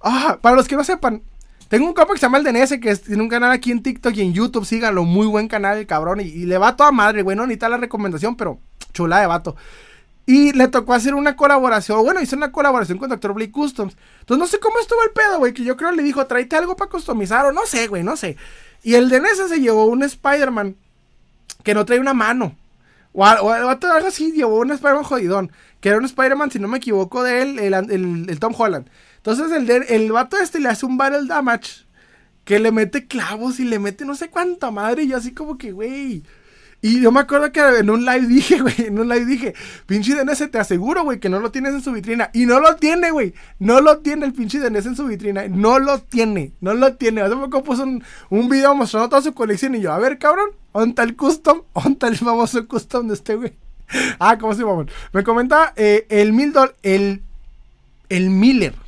Ah, para los que no sepan, tengo un compa que se llama el DNS, que tiene un canal aquí en TikTok y en YouTube. Síganlo, muy buen canal el cabrón. Y, le va toda madre, güey. No necesita la recomendación, pero chula de vato. Y le tocó hacer una colaboración. Bueno, hizo una colaboración con Dr. Blake Customs. Entonces no sé cómo estuvo el pedo, güey. Que yo creo le dijo, tráete algo para customizar. O no sé, güey, no sé. Y el DNS se llevó un Spider-Man que no trae una mano. O, algo así, llevó un Spider-Man jodidón. Que era un Spider-Man, si no me equivoco, de él, el Tom Holland. Entonces el, vato este le hace un battle damage que le mete clavos y le mete no sé cuánta madre. Y yo así como que, güey. Y yo me acuerdo que en un live dije, güey, en un live dije, pinche DNS, te aseguro, güey, que no lo tienes en su vitrina. Y no lo tiene, güey. No lo tiene el pinche DNS en su vitrina. No lo tiene, no lo tiene. Hace poco puso un, video mostrando toda su colección y yo, a ver, cabrón, ¿dónde el custom? ¿Dónde el famoso custom de este, güey? Ah, ¿cómo se llama? Me comenta eh, el Mildor, el, el Miller.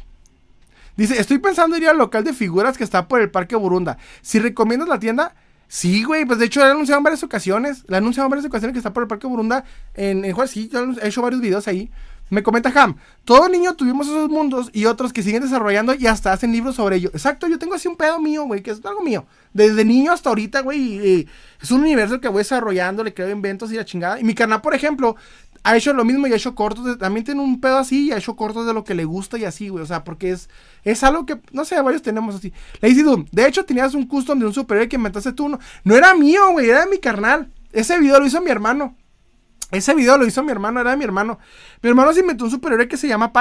Dice, estoy pensando ir al local de figuras que está por el Parque Burunda. Si recomiendas la tienda, sí, güey. Pues de hecho, le he anunciado en varias ocasiones. Le he anunciado en varias ocasiones que está por el Parque Burunda. En, en Juárez, sí, yo he hecho varios videos ahí. Me comenta Ham, todo niño tuvimos esos mundos y otros que siguen desarrollando y hasta hacen libros sobre ello. Exacto, yo tengo así un pedo mío, güey, que es algo mío. Desde niño hasta ahorita, güey, es un universo que voy desarrollando, le creo inventos y la chingada. Y mi canal, por ejemplo, ha hecho lo mismo y ha hecho cortos. también tiene un pedo así y ha hecho cortos de lo que le gusta y así, güey. O sea, porque es, es algo que, no sé, varios tenemos así. Lazy Doom, de hecho, tenías un custom de un superhéroe que inventaste tú. No, no era mío, güey, era de mi carnal. Ese video lo hizo mi hermano. Ese video lo hizo mi hermano, era de mi hermano. Mi hermano se inventó un superhéroe que se llama